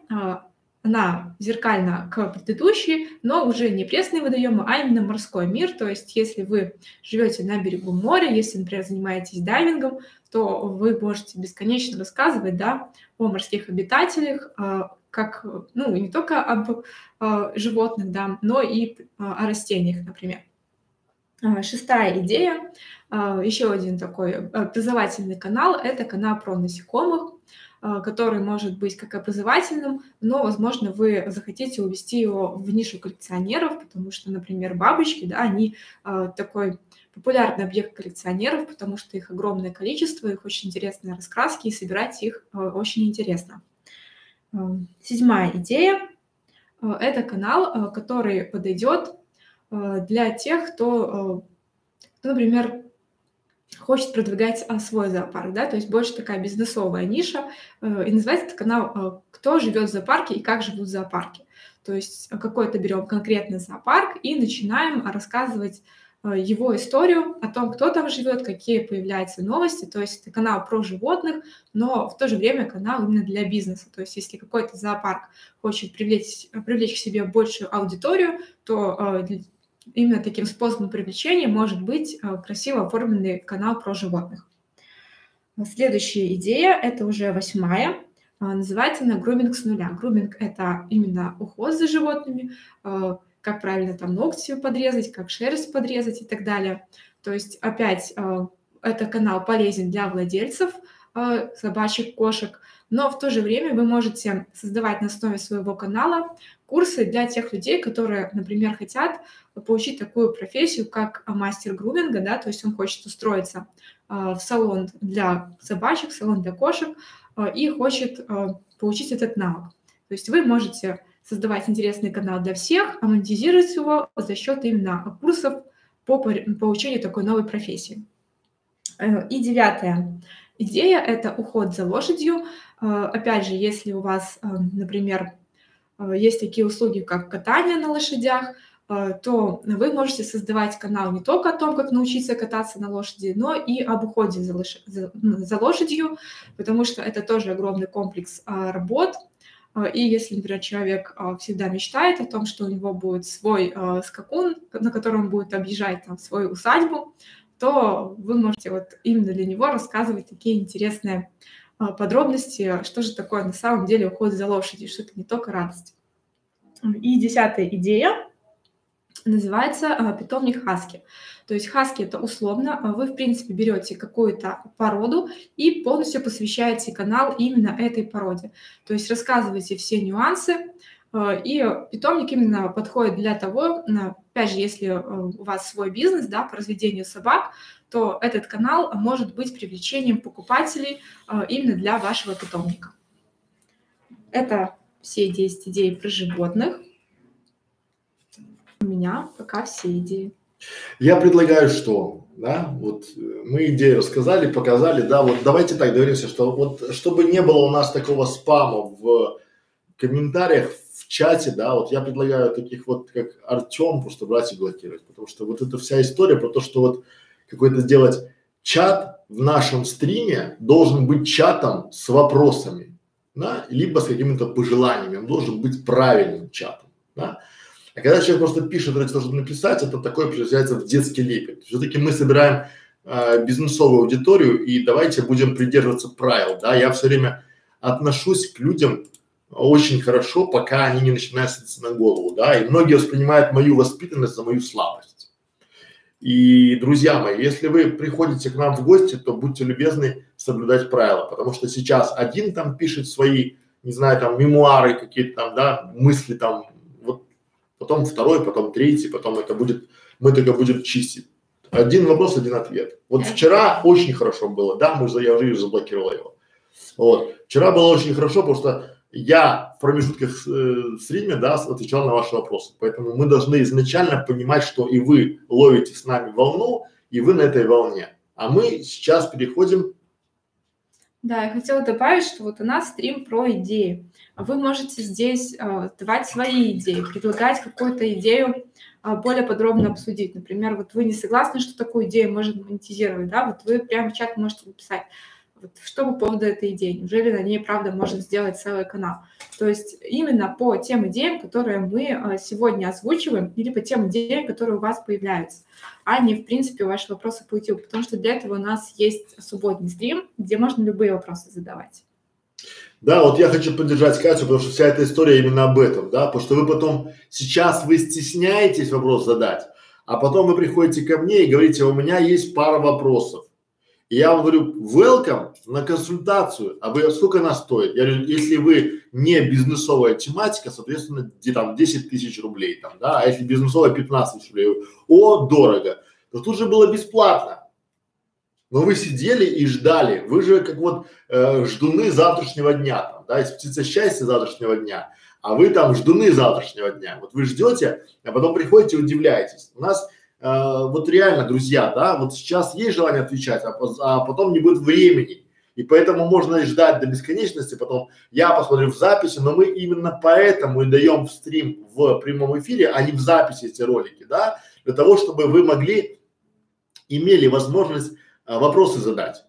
она зеркальна к предыдущей, но уже не пресные водоемы, а именно морской мир. То есть, если вы живете на берегу моря, если, например, занимаетесь дайвингом, то вы можете бесконечно рассказывать да, о морских обитателях, а, как, ну, не только об а, животных, да, но и а, о растениях, например. Шестая идея, еще один такой образовательный канал, это канал про насекомых. А, который может быть как образовательным, но, возможно, вы захотите увести его в нишу коллекционеров, потому что, например, бабочки, да, они а, такой популярный объект коллекционеров, потому что их огромное количество, их очень интересные раскраски, и собирать их а, очень интересно. Седьмая идея – это канал, который подойдет для тех, кто, кто например, хочет продвигать а, свой зоопарк, да, то есть больше такая бизнесовая ниша, э, и называется этот канал э, «Кто живет в зоопарке и как живут зоопарки». То есть э, какой-то берем конкретный зоопарк и начинаем рассказывать его историю о том, кто там живет, какие появляются новости. То есть это канал про животных, но в то же время канал именно для бизнеса. То есть если какой-то зоопарк хочет привлечь, привлечь к себе большую аудиторию, то именно таким способом привлечения может быть э, красиво оформленный канал про животных. Следующая идея, это уже восьмая, э, называется она груминг с нуля. Груминг – это именно уход за животными, э, как правильно там ногти подрезать, как шерсть подрезать и так далее. То есть опять это канал полезен для владельцев собачек, кошек, но в то же время вы можете создавать на основе своего канала курсы для тех людей, которые, например, хотят получить такую профессию, как мастер груминга, да, то есть он хочет устроиться э, в салон для собачек, салон для кошек э, и хочет э, получить этот навык. То есть вы можете создавать интересный канал для всех, а монетизировать его за счет именно курсов по получению такой новой профессии. Э, и девятая идея – это уход за лошадью. Э, опять же, если у вас, э, например, есть такие услуги, как катание на лошадях, то вы можете создавать канал не только о том, как научиться кататься на лошади, но и об уходе за, лош... за, за лошадью, потому что это тоже огромный комплекс работ, и если, например, человек всегда мечтает о том, что у него будет свой скакун, на котором будет объезжать там свою усадьбу, то вы можете вот именно для него рассказывать такие интересные подробности, что же такое на самом деле уход за лошадью, что это не только радость. И десятая идея называется питомник хаски. То есть хаски это условно, а вы в принципе берете какую-то породу и полностью посвящаете канал именно этой породе. То есть рассказываете все нюансы, и питомник именно подходит для того, опять же, если э, у вас свой бизнес да, по разведению собак, то этот канал может быть привлечением покупателей э, именно для вашего питомника. Это все 10 идей про животных. У меня пока все идеи. Я предлагаю что, да, вот э, мы идею рассказали, показали, да, вот давайте так договоримся, что вот чтобы не было у нас такого спама в комментариях, в чате, да, вот я предлагаю таких вот, как Артем, просто брать и блокировать, потому что вот эта вся история про то, что вот какой-то сделать чат в нашем стриме должен быть чатом с вопросами, да, либо с какими-то пожеланиями, он должен быть правильным чатом, да. А когда человек просто пишет ради того, чтобы написать, это такое превращается в детский лепет. Все-таки мы собираем э, бизнесовую аудиторию и давайте будем придерживаться правил, да. Я все время отношусь к людям очень хорошо, пока они не начинают садиться на голову, да. И многие воспринимают мою воспитанность за мою слабость. И, друзья мои, если вы приходите к нам в гости, то будьте любезны соблюдать правила, потому что сейчас один там пишет свои, не знаю, там мемуары какие-то там, да, мысли там потом второй, потом третий, потом это будет, мы только будем чистить. Один вопрос, один ответ. Вот вчера очень хорошо было, да, мы, я уже заблокировал его. Вот. Вчера было очень хорошо, потому что я в промежутках э, стриме, да, отвечал на ваши вопросы. Поэтому мы должны изначально понимать, что и вы ловите с нами волну, и вы на этой волне. А мы сейчас переходим да, я хотела добавить, что вот у нас стрим про идеи. Вы можете здесь э, давать свои идеи, предлагать какую-то идею э, более подробно обсудить. Например, вот вы не согласны, что такую идею можно монетизировать, да, вот вы прямо в чат можете написать, вот, что по поводу этой идеи, неужели на ней, правда, можно сделать целый канал. То есть именно по тем идеям, которые мы э, сегодня озвучиваем, или по тем идеям, которые у вас появляются а не, в принципе, ваши вопросы по YouTube, потому что для этого у нас есть субботний стрим, где можно любые вопросы задавать. Да, вот я хочу поддержать Катю, потому что вся эта история именно об этом, да, потому что вы потом, сейчас вы стесняетесь вопрос задать, а потом вы приходите ко мне и говорите, у меня есть пара вопросов. Я вам говорю, welcome на консультацию, а вы сколько она стоит? Я говорю, если вы не бизнесовая тематика, соответственно, где там 10 тысяч рублей там, да, а если бизнесовая 15 тысяч рублей, о, дорого, то тут же было бесплатно. Но вы сидели и ждали, вы же как вот э, ждуны завтрашнего дня там, да, из птица счастья завтрашнего дня, а вы там ждуны завтрашнего дня. Вот вы ждете, а потом приходите и удивляетесь. У нас вот реально, друзья, да, вот сейчас есть желание отвечать, а, а потом не будет времени. И поэтому можно ждать до бесконечности, потом я посмотрю в записи, но мы именно поэтому и даем в стрим в прямом эфире, а не в записи эти ролики, да, для того, чтобы вы могли, имели возможность а, вопросы задать.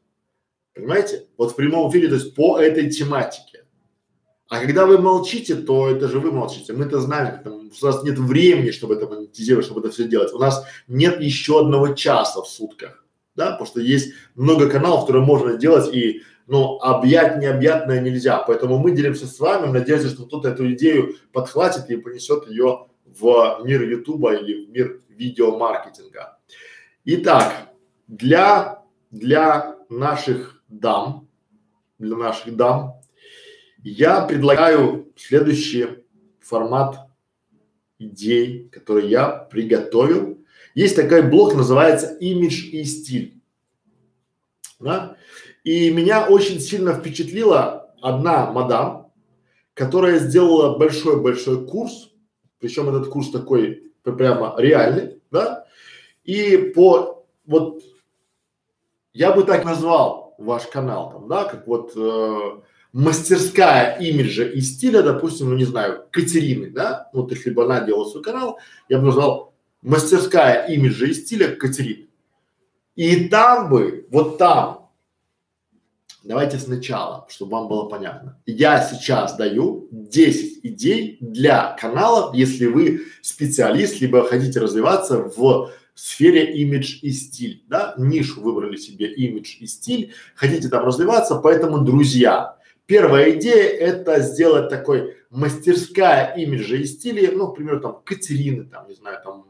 Понимаете? Вот в прямом эфире, то есть по этой тематике. А когда вы молчите, то это же вы молчите. Мы-то знаем, там, у нас нет времени, чтобы это монетизировать, чтобы это все делать. У нас нет еще одного часа в сутках, да, потому что есть много каналов, которые можно делать и, ну, объять необъятное нельзя. Поэтому мы делимся с вами, надеемся, что кто-то эту идею подхватит и понесет ее в мир Ютуба или в мир видеомаркетинга. Итак, для, для наших дам, для наших дам я предлагаю следующий формат идей, который я приготовил. Есть такой блок, называется имидж и стиль. Да? И меня очень сильно впечатлила одна мадам, которая сделала большой-большой курс, причем этот курс такой прямо реальный, да, и по вот я бы так назвал ваш канал там, да, как вот э, мастерская имиджа и стиля, допустим, ну не знаю, Катерины, да, вот если бы она делала свой канал, я бы назвал мастерская имиджа и стиля Катерины. И там бы, вот там, давайте сначала, чтобы вам было понятно. Я сейчас даю 10 идей для каналов, если вы специалист, либо хотите развиваться в сфере имидж и стиль, да, нишу выбрали себе имидж и стиль, хотите там развиваться, поэтому, друзья, Первая идея – это сделать такой мастерская имиджа и стиля, ну, к примеру, там, Катерины, там, не знаю, там,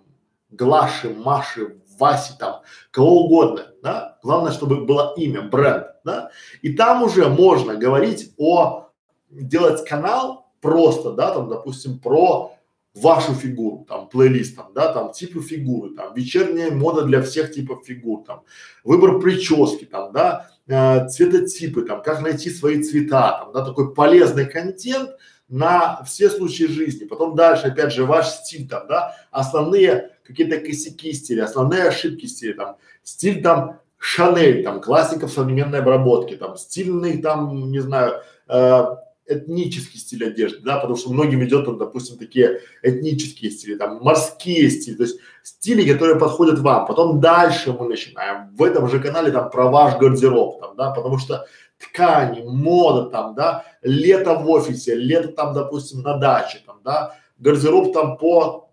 Глаши, Маши, Васи, там, кого угодно, да. Главное, чтобы было имя, бренд, да. И там уже можно говорить о, делать канал просто, да, там, допустим, про вашу фигуру, там, плейлист, там, да, там, типы фигуры, там, вечерняя мода для всех типов фигур, там, выбор прически, там, да, э, цветотипы, там, как найти свои цвета, там, да, такой полезный контент на все случаи жизни. Потом дальше, опять же, ваш стиль, там, да, основные какие-то косяки стиля, основные ошибки стиля, там, стиль там Шанель, там, классиков современной обработки, там, стильный, там, не знаю, э, этнический стиль одежды, да, потому что многим идет, там, допустим, такие этнические стили, там, морские стили, то есть стили, которые подходят вам. Потом дальше мы начинаем в этом же канале там про ваш гардероб, там, да, потому что ткани, мода там, да, лето в офисе, лето там, допустим, на даче, там, да, гардероб там по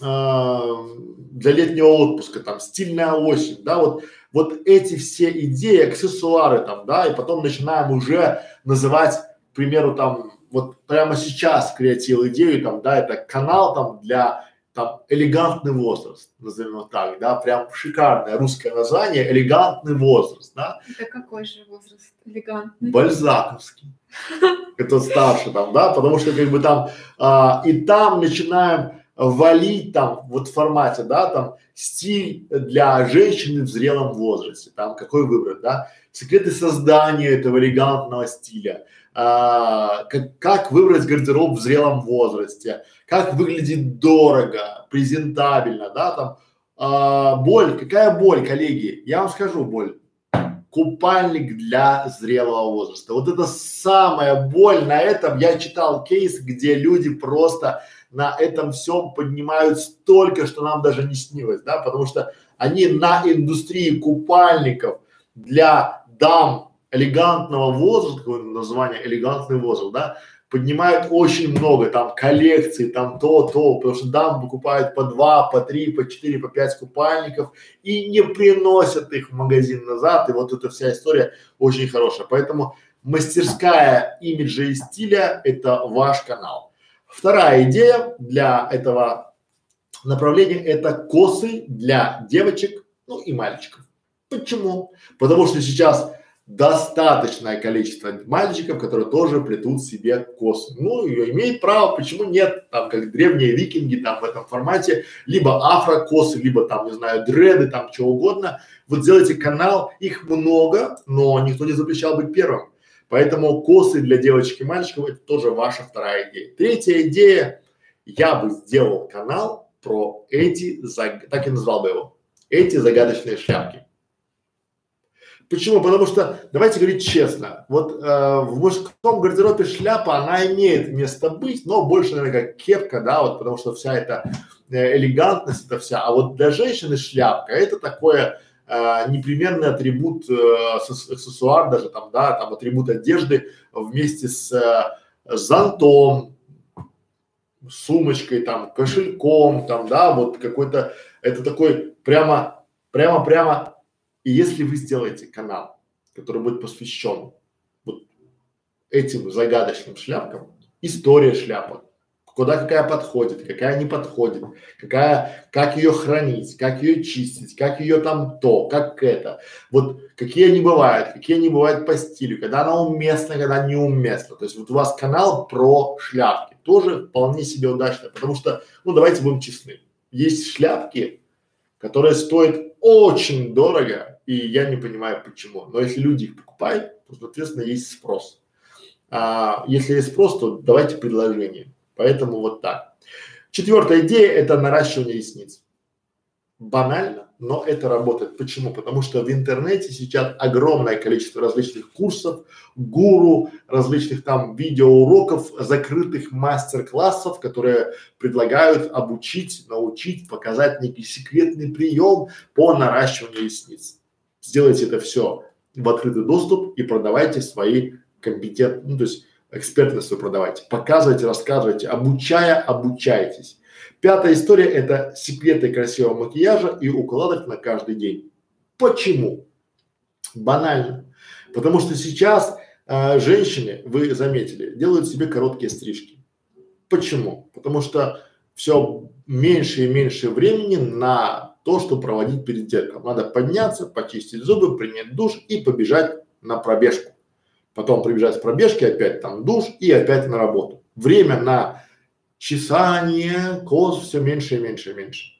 э, для летнего отпуска, там, стильная осень, да, вот, вот эти все идеи, аксессуары там, да, и потом начинаем уже называть к примеру, там, вот прямо сейчас креатил идею, там, да, это канал там для там элегантный возраст, назовем его так, да, прям шикарное русское название, элегантный возраст, да. Это какой же возраст элегантный? Бальзаковский. Это старше там, да, потому что как бы там а, и там начинаем валить там вот в формате, да, там стиль для женщины в зрелом возрасте, там какой выбрать, да, секреты создания этого элегантного стиля, а, как, как выбрать гардероб в зрелом возрасте, как выглядит дорого, презентабельно, да, там, а, боль, какая боль, коллеги, я вам скажу боль, купальник для зрелого возраста. Вот это самая боль на этом. Я читал кейс, где люди просто на этом всем поднимают столько, что нам даже не снилось, да, потому что они на индустрии купальников для дам элегантного возраста, такое название элегантный возраст, да, поднимают очень много, там коллекций, там то, то, потому что дам покупают по два, по три, по четыре, по пять купальников и не приносят их в магазин назад, и вот эта вся история очень хорошая. Поэтому мастерская имиджа и стиля – это ваш канал. Вторая идея для этого направления – это косы для девочек, ну и мальчиков. Почему? Потому что сейчас достаточное количество мальчиков, которые тоже плетут себе косы. Ну, и имеет право, почему нет, там, как древние викинги, там, в этом формате, либо афрокосы, либо там, не знаю, дреды, там, чего угодно. Вот сделайте канал, их много, но никто не запрещал быть первым. Поэтому косы для девочек и мальчиков – это тоже ваша вторая идея. Третья идея – я бы сделал канал про эти, так и назвал бы его, эти загадочные шляпки. Почему? Потому что, давайте говорить честно, вот э, в мужском гардеробе шляпа, она имеет место быть, но больше, наверное, как кепка, да, вот потому что вся эта э, элегантность, это вся. А вот для женщины шляпка это такое э, непременный атрибут, э, аксессуар даже там, да, там атрибут одежды вместе с э, зонтом, сумочкой, там, кошельком, там, да, вот какой-то, это такой прямо, прямо, прямо и если вы сделаете канал, который будет посвящен вот этим загадочным шляпкам, история шляпок, куда какая подходит, какая не подходит, какая, как ее хранить, как ее чистить, как ее там то, как это. Вот какие они бывают, какие они бывают по стилю, когда она уместна, когда неуместна. То есть вот у вас канал про шляпки, тоже вполне себе удачно, потому что, ну давайте будем честны, есть шляпки, которые стоят очень дорого, и я не понимаю почему. Но если люди их покупают, то, соответственно, есть спрос. А если есть спрос, то давайте предложение. Поэтому вот так. Четвертая идея – это наращивание ресниц. Банально, но это работает. Почему? Потому что в интернете сейчас огромное количество различных курсов, гуру, различных там видеоуроков, закрытых мастер-классов, которые предлагают обучить, научить, показать некий секретный прием по наращиванию ресниц. Сделайте это все в открытый доступ и продавайте свои компетентные, ну то есть экспертность вы продавайте, показывайте, рассказывайте, обучая, обучайтесь. Пятая история – это секреты красивого макияжа и укладок на каждый день. Почему? Банально. Потому что сейчас э, женщины, вы заметили, делают себе короткие стрижки. Почему? Потому что все меньше и меньше времени на то, что проводить перед зеркалом. Надо подняться, почистить зубы, принять душ и побежать на пробежку потом прибежать с пробежки, опять там душ и опять на работу. Время на чесание, кос все меньше и меньше и меньше.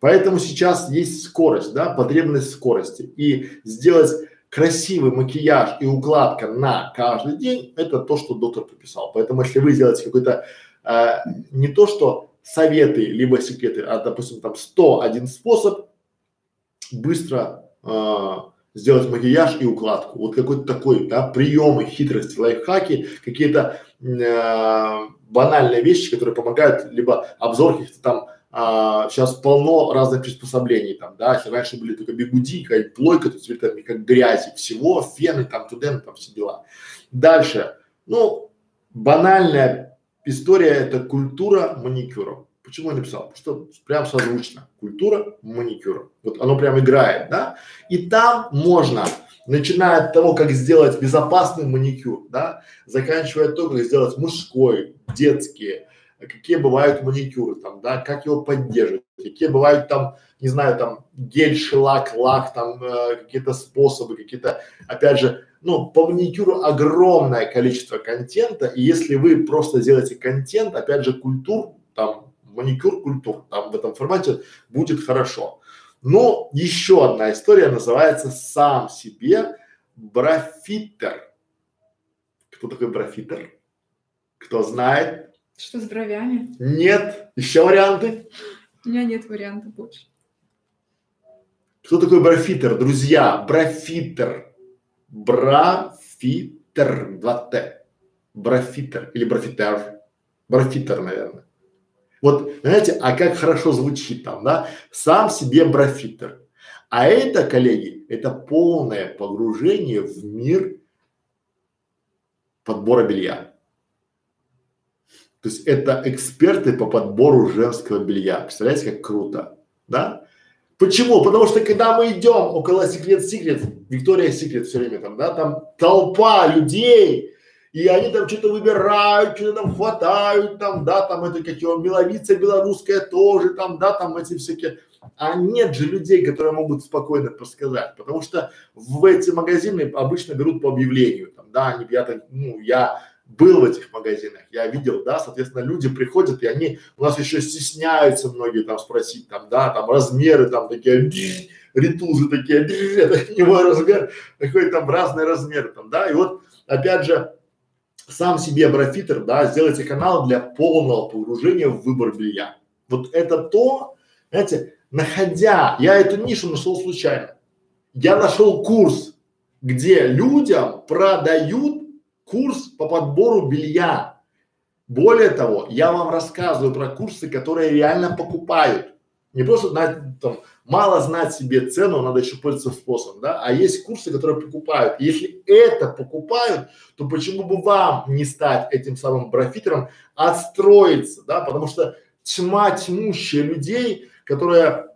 Поэтому сейчас есть скорость, да, потребность скорости. И сделать красивый макияж и укладка на каждый день – это то, что доктор прописал. Поэтому если вы сделаете какой-то э, не то, что советы, либо секреты, а, допустим, там 101 способ быстро э, сделать макияж и укладку. Вот какой-то такой, да, приемы, хитрости, лайфхаки, какие-то э, банальные вещи, которые помогают, либо обзор каких-то там а, сейчас полно разных приспособлений там, да, если раньше были только бигуди, какая-то плойка, то теперь там как грязи, всего, фены там, туда, там все дела. Дальше, ну, банальная история – это культура маникюра. Почему я написал? Потому что прям созвучно. Культура маникюра. Вот оно прям играет, да? И там можно, начиная от того, как сделать безопасный маникюр, да, заканчивая то, как сделать мужской, детские, какие бывают маникюры там, да, как его поддерживать, какие бывают там, не знаю, там гель, шелак, лак, там э, какие-то способы, какие-то, опять же, ну, по маникюру огромное количество контента, и если вы просто сделаете контент, опять же, культур, там, маникюр культур, там в этом формате будет хорошо. Но еще одна история называется сам себе брафитер. Кто такой брафитер? Кто знает? Что с бровями? Нет. Еще варианты? У меня нет вариантов больше. Кто такой брафитер, друзья? Брафитер. Брафитер. Два Т. Брафитер или брафитер. Брафитер, наверное. Вот, знаете, а как хорошо звучит там, да? Сам себе брафитер. А это, коллеги, это полное погружение в мир подбора белья. То есть это эксперты по подбору женского белья. Представляете, как круто, да? Почему? Потому что когда мы идем около секрет секрет, Виктория секрет все время там, да, там толпа людей, и они там что-то выбирают, что-то там хватают, там, да, там это как его миловица белорусская тоже, там, да, там эти всякие. А нет же людей, которые могут спокойно подсказать, потому что в эти магазины обычно берут по объявлению, там, да, они, я ну, я был в этих магазинах, я видел, да, соответственно, люди приходят, и они у нас еще стесняются многие там спросить, там, да, там размеры там такие, ритузы такие, это не мой размер, такой там разные размеры там, да, и вот опять же, сам себе брафитер, да, сделайте канал для полного погружения в выбор белья. Вот это то, знаете, находя, я эту нишу нашел случайно. Я нашел курс, где людям продают курс по подбору белья. Более того, я вам рассказываю про курсы, которые реально покупают. Не просто знать, там, мало знать себе цену, надо еще пользоваться способом, да, а есть курсы, которые покупают. Если это покупают, то почему бы вам не стать этим самым профитером, отстроиться, да, потому что тьма тьмущая людей, которые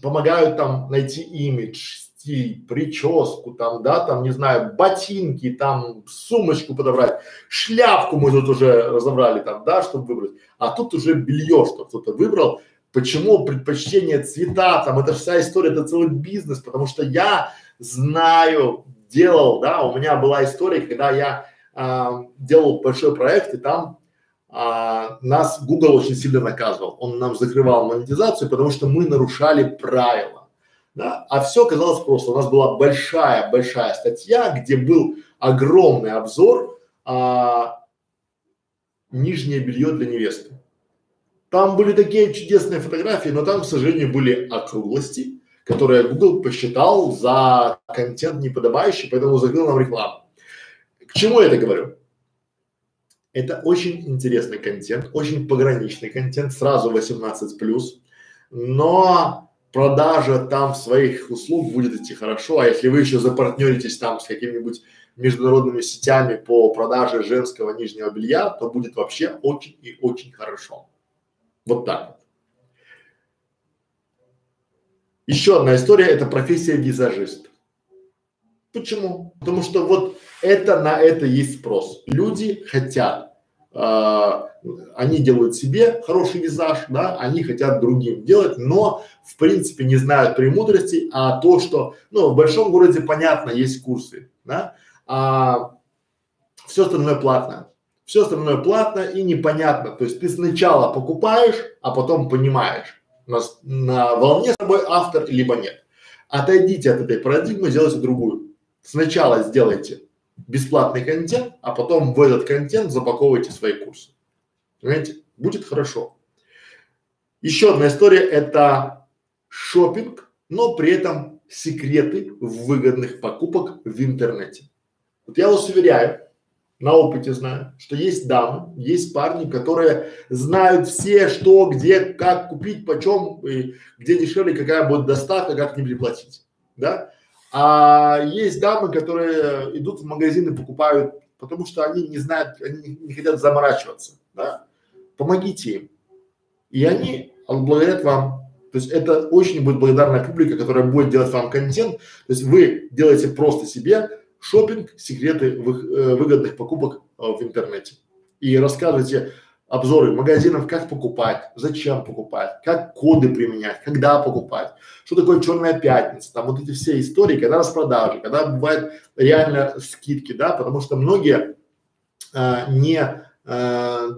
помогают там найти имидж, стиль, прическу, там, да, там, не знаю, ботинки, там, сумочку подобрать, шляпку мы тут уже разобрали, там, да, чтобы выбрать. А тут уже белье, что кто-то выбрал. Почему предпочтение цвета, там, это вся история, это целый бизнес, потому что я знаю, делал, да, у меня была история, когда я а, делал большой проект, и там а, нас Google очень сильно наказывал. Он нам закрывал монетизацию, потому что мы нарушали правила. Да? А все казалось просто. У нас была большая-большая статья, где был огромный обзор а, нижнее белье для невесты. Там были такие чудесные фотографии, но там, к сожалению, были округлости, которые Google посчитал за контент неподобающий, поэтому закрыл нам рекламу. К чему я это говорю? Это очень интересный контент, очень пограничный контент, сразу 18 плюс, но продажа там своих услуг будет идти хорошо, а если вы еще запартнеритесь там с какими-нибудь международными сетями по продаже женского нижнего белья, то будет вообще очень и очень хорошо. Вот так. Еще одна история – это профессия визажист. Почему? Потому что вот это на это есть спрос. Люди хотят, они делают себе хороший визаж, да, они хотят другим делать, но в принципе не знают премудростей, а то, что, ну, в большом городе понятно, есть курсы, да, а все остальное платно. Все остальное платно и непонятно. То есть ты сначала покупаешь, а потом понимаешь, на, на волне с тобой автор либо нет. Отойдите от этой парадигмы, сделайте другую. Сначала сделайте бесплатный контент, а потом в этот контент запаковывайте свои курсы. Понимаете? Будет хорошо. Еще одна история – это шопинг, но при этом секреты выгодных покупок в интернете. Вот я вас уверяю, на опыте знаю, что есть дамы, есть парни, которые знают все, что, где, как купить, почем, и где дешевле, какая будет доставка, как не переплатить, да. А есть дамы, которые идут в магазин и покупают, потому что они не знают, они не хотят заморачиваться, да. Помогите им, и они благодарят вам. То есть это очень будет благодарная публика, которая будет делать вам контент. То есть вы делаете просто себе шопинг, секреты вы, э, выгодных покупок э, в интернете. И рассказывайте обзоры магазинов, как покупать, зачем покупать, как коды применять, когда покупать, что такое черная пятница, там вот эти все истории, когда распродажи, когда бывают реально скидки, да, потому что многие э, не э,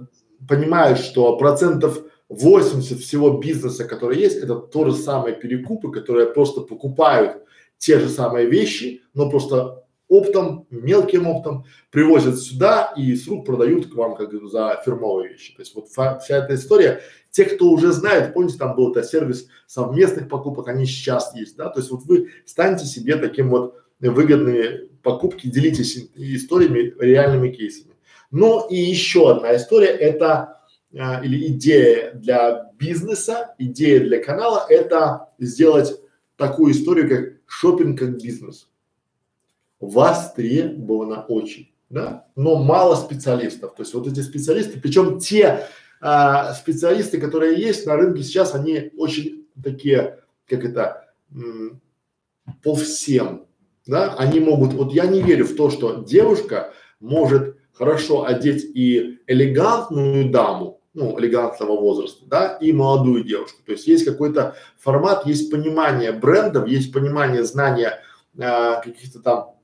понимают, что процентов 80 всего бизнеса, который есть, это то же самое перекупы, которые просто покупают те же самые вещи, но просто оптом, мелким оптом, привозят сюда и с рук продают к вам как за фирмовые вещи. То есть вот вся эта история, те, кто уже знает, помните, там был это сервис совместных покупок, они сейчас есть, да, то есть вот вы станьте себе таким вот выгодные покупки, делитесь историями, реальными кейсами. Ну и еще одна история, это а, или идея для бизнеса, идея для канала, это сделать такую историю, как шопинг как бизнес востребовано очень, да, но мало специалистов. То есть вот эти специалисты, причем те а, специалисты, которые есть на рынке сейчас, они очень такие, как это, м, по всем, да, они могут, вот я не верю в то, что девушка может хорошо одеть и элегантную даму, ну, элегантного возраста, да, и молодую девушку. То есть есть какой-то формат, есть понимание брендов, есть понимание знания а, каких-то там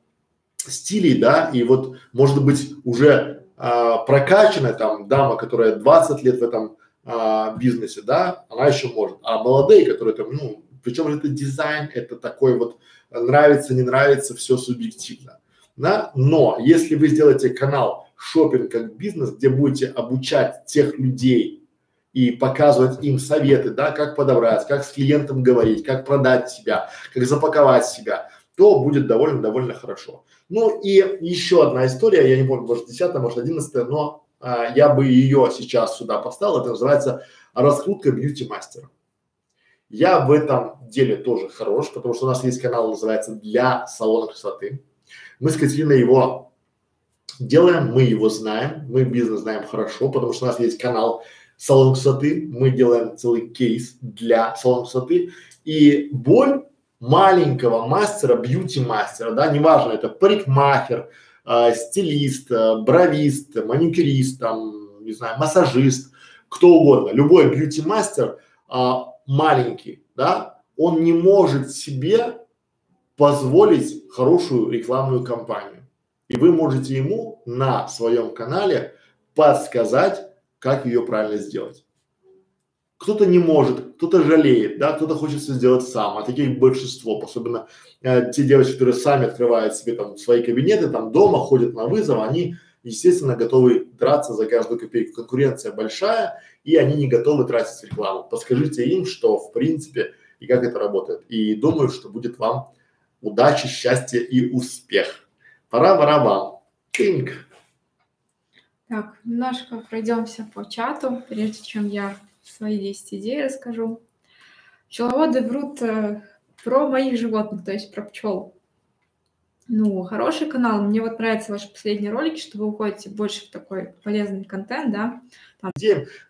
стилей, да, и вот может быть уже а, прокачанная там дама, которая 20 лет в этом а, бизнесе, да, она еще может, а молодые, которые там, ну, причем это дизайн, это такой вот нравится, не нравится, все субъективно, да, но если вы сделаете канал шопинг как бизнес, где будете обучать тех людей и показывать им советы, да, как подобрать, как с клиентом говорить, как продать себя, как запаковать себя, то будет довольно-довольно хорошо. Ну и еще одна история, я не помню, может 10 может 11 но а, я бы ее сейчас сюда поставил, это называется раскрутка бьюти-мастера. Я в этом деле тоже хорош, потому что у нас есть канал, называется «Для салона красоты». Мы с Катериной его делаем, мы его знаем, мы бизнес знаем хорошо, потому что у нас есть канал салон красоты, мы делаем целый кейс для салона красоты. И боль маленького мастера, бьюти-мастера, да, неважно, это парикмахер, э, стилист, э, бровист, маникюрист, там, не знаю, массажист, кто угодно, любой бьюти-мастер э, маленький, да, он не может себе позволить хорошую рекламную кампанию. И вы можете ему на своем канале подсказать, как ее правильно сделать. Кто-то не может, кто-то жалеет, да, кто-то хочет все сделать сам, а таких большинство, особенно э, те девочки, которые сами открывают себе там свои кабинеты, там дома, ходят на вызов, они, естественно, готовы драться за каждую копейку. Конкуренция большая, и они не готовы тратить рекламу. Подскажите им, что в принципе и как это работает. И думаю, что будет вам удачи, счастья и успех. Пора барабан. Тинг. Так, немножко пройдемся по чату, прежде чем я свои 10 идей расскажу. Пчеловоды врут э, про моих животных, то есть про пчел. Ну, хороший канал. Мне вот нравятся ваши последние ролики, что вы уходите больше в такой полезный контент, да. Там.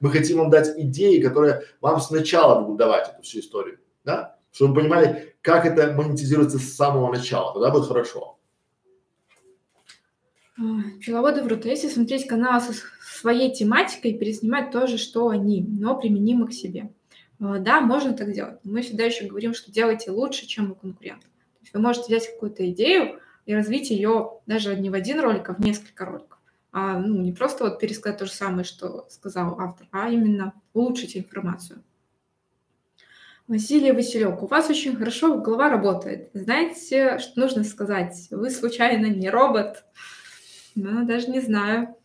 Мы хотим вам дать идеи, которые вам сначала будут давать эту всю историю, да, чтобы вы понимали, как это монетизируется с самого начала, тогда будет хорошо. Пчеловоды врут. А если смотреть канал со своей тематикой, переснимать то же, что они, но применимо к себе. А, да, можно так делать. Мы всегда еще говорим, что делайте лучше, чем у конкурентов. То есть вы можете взять какую-то идею и развить ее даже не в один ролик, а в несколько роликов. А, ну, не просто вот пересказать то же самое, что сказал автор, а именно улучшить информацию. Василий Василек, у вас очень хорошо голова работает. Знаете, что нужно сказать? Вы случайно не робот? Ну, даже не знаю.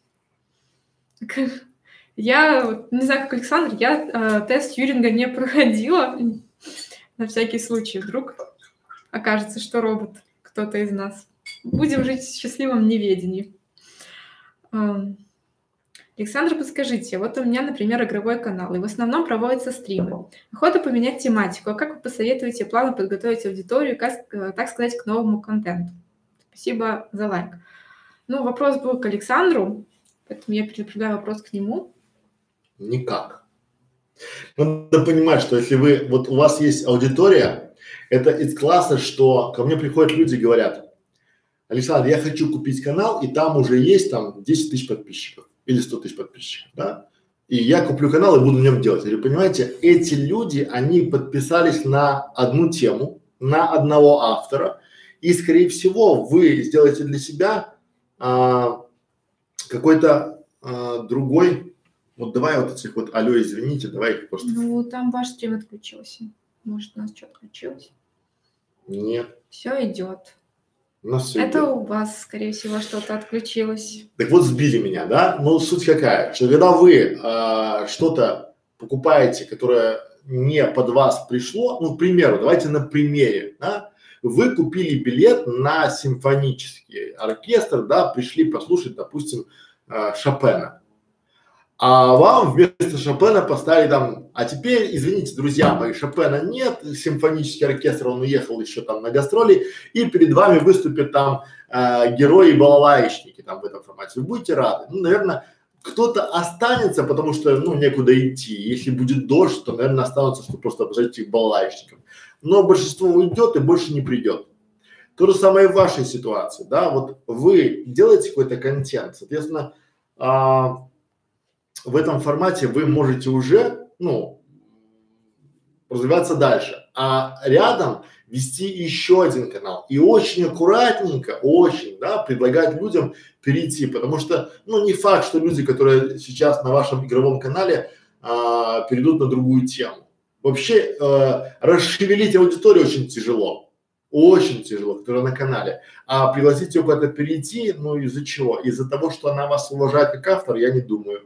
Я, не знаю, как Александр, я э, тест Юринга не проходила. На всякий случай, вдруг окажется, что робот кто-то из нас. Будем жить в счастливом неведении. Александр, подскажите, вот у меня, например, игровой канал, и в основном проводятся стримы. Охота поменять тематику. А как вы посоветуете плавно подготовить аудиторию, как, э, так сказать, к новому контенту? Спасибо за лайк. Ну, вопрос был к Александру, поэтому я перенаправляю вопрос к нему. Никак. Надо понимать, что если вы, вот у вас есть аудитория, это из класса, что ко мне приходят люди и говорят, Александр, я хочу купить канал, и там уже есть там 10 тысяч подписчиков или 100 тысяч подписчиков, да? И я куплю канал и буду в нем делать. Или понимаете, эти люди, они подписались на одну тему, на одного автора, и скорее всего вы сделаете для себя а, какой-то а, другой, вот давай вот этих вот, алло, извините, давай их просто. Ну, там ваш стрим отключился. Может, у нас что отключилось? Нет. Все идет. У нас все Это идет. у вас, скорее всего, что-то отключилось. Так вот сбили меня, да? Ну суть какая, что когда вы а, что-то покупаете, которое не под вас пришло, ну, к примеру, давайте на примере, да? Вы купили билет на симфонический оркестр, да, пришли послушать, допустим, э, Шопена. А вам вместо Шопена поставили там, а теперь, извините, друзья мои, Шопена нет, симфонический оркестр, он уехал еще там на гастроли, и перед вами выступят там э, герои балалаечники там в этом формате. Вы будете рады. Ну, наверное, кто-то останется, потому что, ну, некуда идти. Если будет дождь, то, наверное, останутся, чтобы просто обожать этих балалайщиков но большинство уйдет и больше не придет. То же самое в вашей ситуации, да, вот вы делаете какой-то контент, соответственно, а, в этом формате вы можете уже, ну, развиваться дальше, а рядом вести еще один канал и очень аккуратненько, очень, да, предлагать людям перейти, потому что, ну, не факт, что люди, которые сейчас на вашем игровом канале а, перейдут на другую тему. Вообще э, расшевелить аудиторию очень тяжело, очень тяжело, которая на канале. А пригласить ее куда-то перейти, ну из-за чего? Из-за того, что она вас уважает как автор, я не думаю.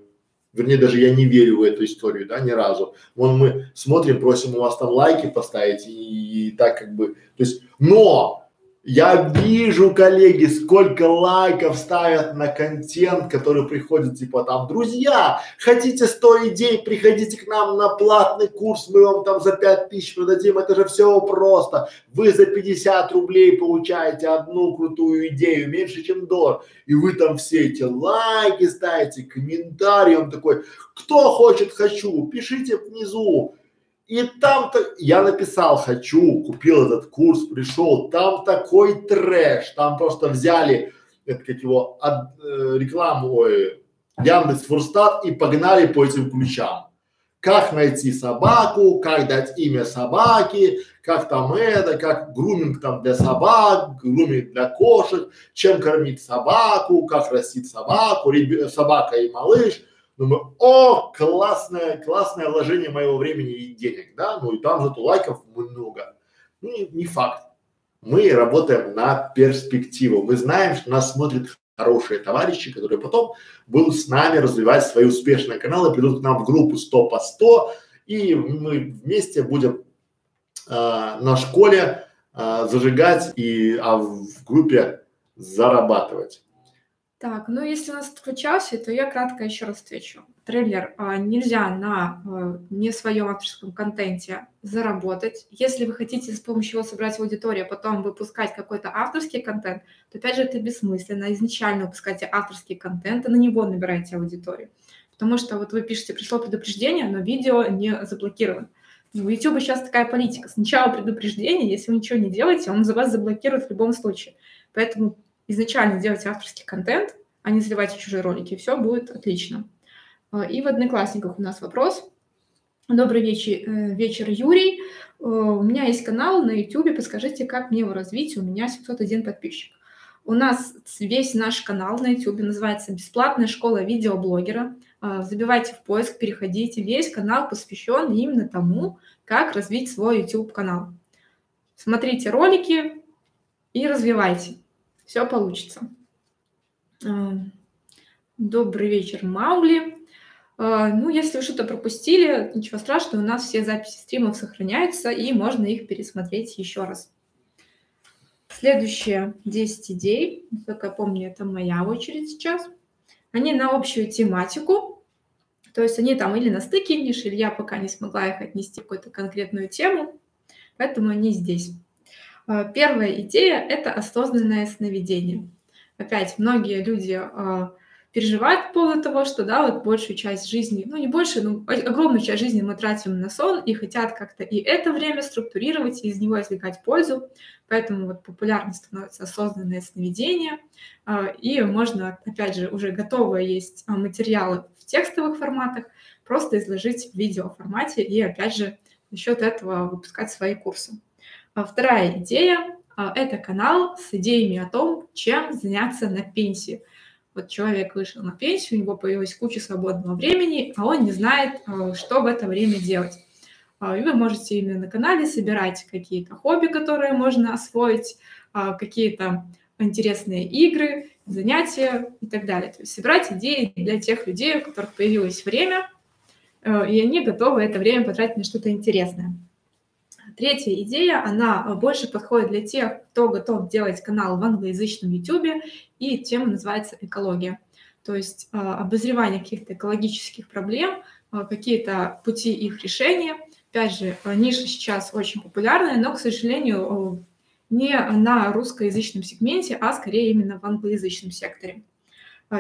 Вернее, даже я не верю в эту историю, да, ни разу. Вон мы смотрим, просим у вас там лайки поставить и, и так как бы, то есть, но я вижу, коллеги, сколько лайков ставят на контент, который приходит, типа там, друзья, хотите 100 идей, приходите к нам на платный курс, мы вам там за 5 тысяч продадим, это же все просто. Вы за 50 рублей получаете одну крутую идею, меньше, чем доллар. И вы там все эти лайки ставите, комментарии, он такой, кто хочет, хочу, пишите внизу. И там-то я написал «хочу», купил этот курс, пришел, там такой трэш, там просто взяли, это как его, от, э, рекламу, ой, Яндекс Фурстат и погнали по этим ключам. Как найти собаку, как дать имя собаке, как там это, как груминг там для собак, груминг для кошек, чем кормить собаку, как растить собаку, реб... собака и малыш – Думаю, о, классное, классное вложение моего времени и денег, да, ну и там зато лайков много. Ну, не, не факт. Мы работаем на перспективу. Мы знаем, что нас смотрят хорошие товарищи, которые потом будут с нами развивать свои успешные каналы, придут к нам в группу 100 по 100, и мы вместе будем э, на школе э, зажигать и а в группе зарабатывать. Так, ну если у нас отключался, то я кратко еще раз отвечу. Трейлер а, нельзя на а, не своем авторском контенте заработать. Если вы хотите с помощью его собрать аудиторию, а потом выпускать какой-то авторский контент, то опять же это бессмысленно. Изначально выпускайте авторский контент и на него набираете аудиторию. Потому что вот вы пишете, пришло предупреждение, но видео не заблокировано. У YouTube сейчас такая политика. Сначала предупреждение, если вы ничего не делаете, он за вас заблокирует в любом случае. Поэтому изначально делайте авторский контент, а не заливайте чужие ролики, все будет отлично. А, и в Одноклассниках у нас вопрос. Добрый вечер, э, вечер Юрий. Э, у меня есть канал на YouTube, подскажите, как мне его развить, у меня 701 подписчик. У нас весь наш канал на YouTube называется «Бесплатная школа видеоблогера». А, забивайте в поиск, переходите. Весь канал посвящен именно тому, как развить свой YouTube-канал. Смотрите ролики и развивайте все получится. А, добрый вечер, Маули. А, ну, если вы что-то пропустили, ничего страшного, у нас все записи стримов сохраняются, и можно их пересмотреть еще раз. Следующие 10 идей, как я помню, это моя очередь сейчас. Они на общую тематику, то есть они там или на стыке или я пока не смогла их отнести в какую-то конкретную тему, поэтому они здесь. А, первая идея – это осознанное сновидение. Опять, многие люди а, переживают по поводу того, что, да, вот большую часть жизни, ну не больше, но огромную часть жизни мы тратим на сон и хотят как-то и это время структурировать, и из него извлекать пользу. Поэтому вот популярно становится осознанное сновидение, а, и можно, опять же, уже готовые есть материалы в текстовых форматах, просто изложить в видеоформате и, опять же, за счет этого выпускать свои курсы. А вторая идея а, – это канал с идеями о том, чем заняться на пенсии. Вот человек вышел на пенсию, у него появилась куча свободного времени, а он не знает, а, что в это время делать. И вы можете именно на канале собирать какие-то хобби, которые можно освоить, какие-то интересные игры, занятия и так далее. То есть собирать идеи для тех людей, у которых появилось время, и они готовы это время потратить на что-то интересное. Третья идея, она э, больше подходит для тех, кто готов делать канал в англоязычном YouTube, и тема называется «Экология». То есть э, обозревание каких-то экологических проблем, э, какие-то пути их решения. Опять же, ниша сейчас очень популярная, но, к сожалению, не на русскоязычном сегменте, а скорее именно в англоязычном секторе.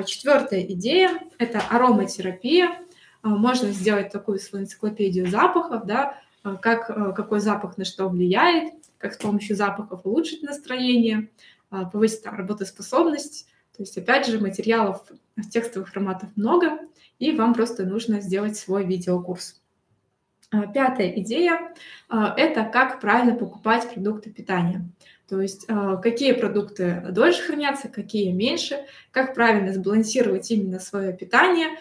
Четвертая идея – это ароматерапия. Можно сделать такую свою энциклопедию запахов, да, как, а, какой запах на что влияет, как с помощью запахов улучшить настроение, а, повысить там, работоспособность. То есть, опять же, материалов текстовых форматов много, и вам просто нужно сделать свой видеокурс. Пятая идея – это как правильно покупать продукты питания. То есть какие продукты дольше хранятся, какие меньше, как правильно сбалансировать именно свое питание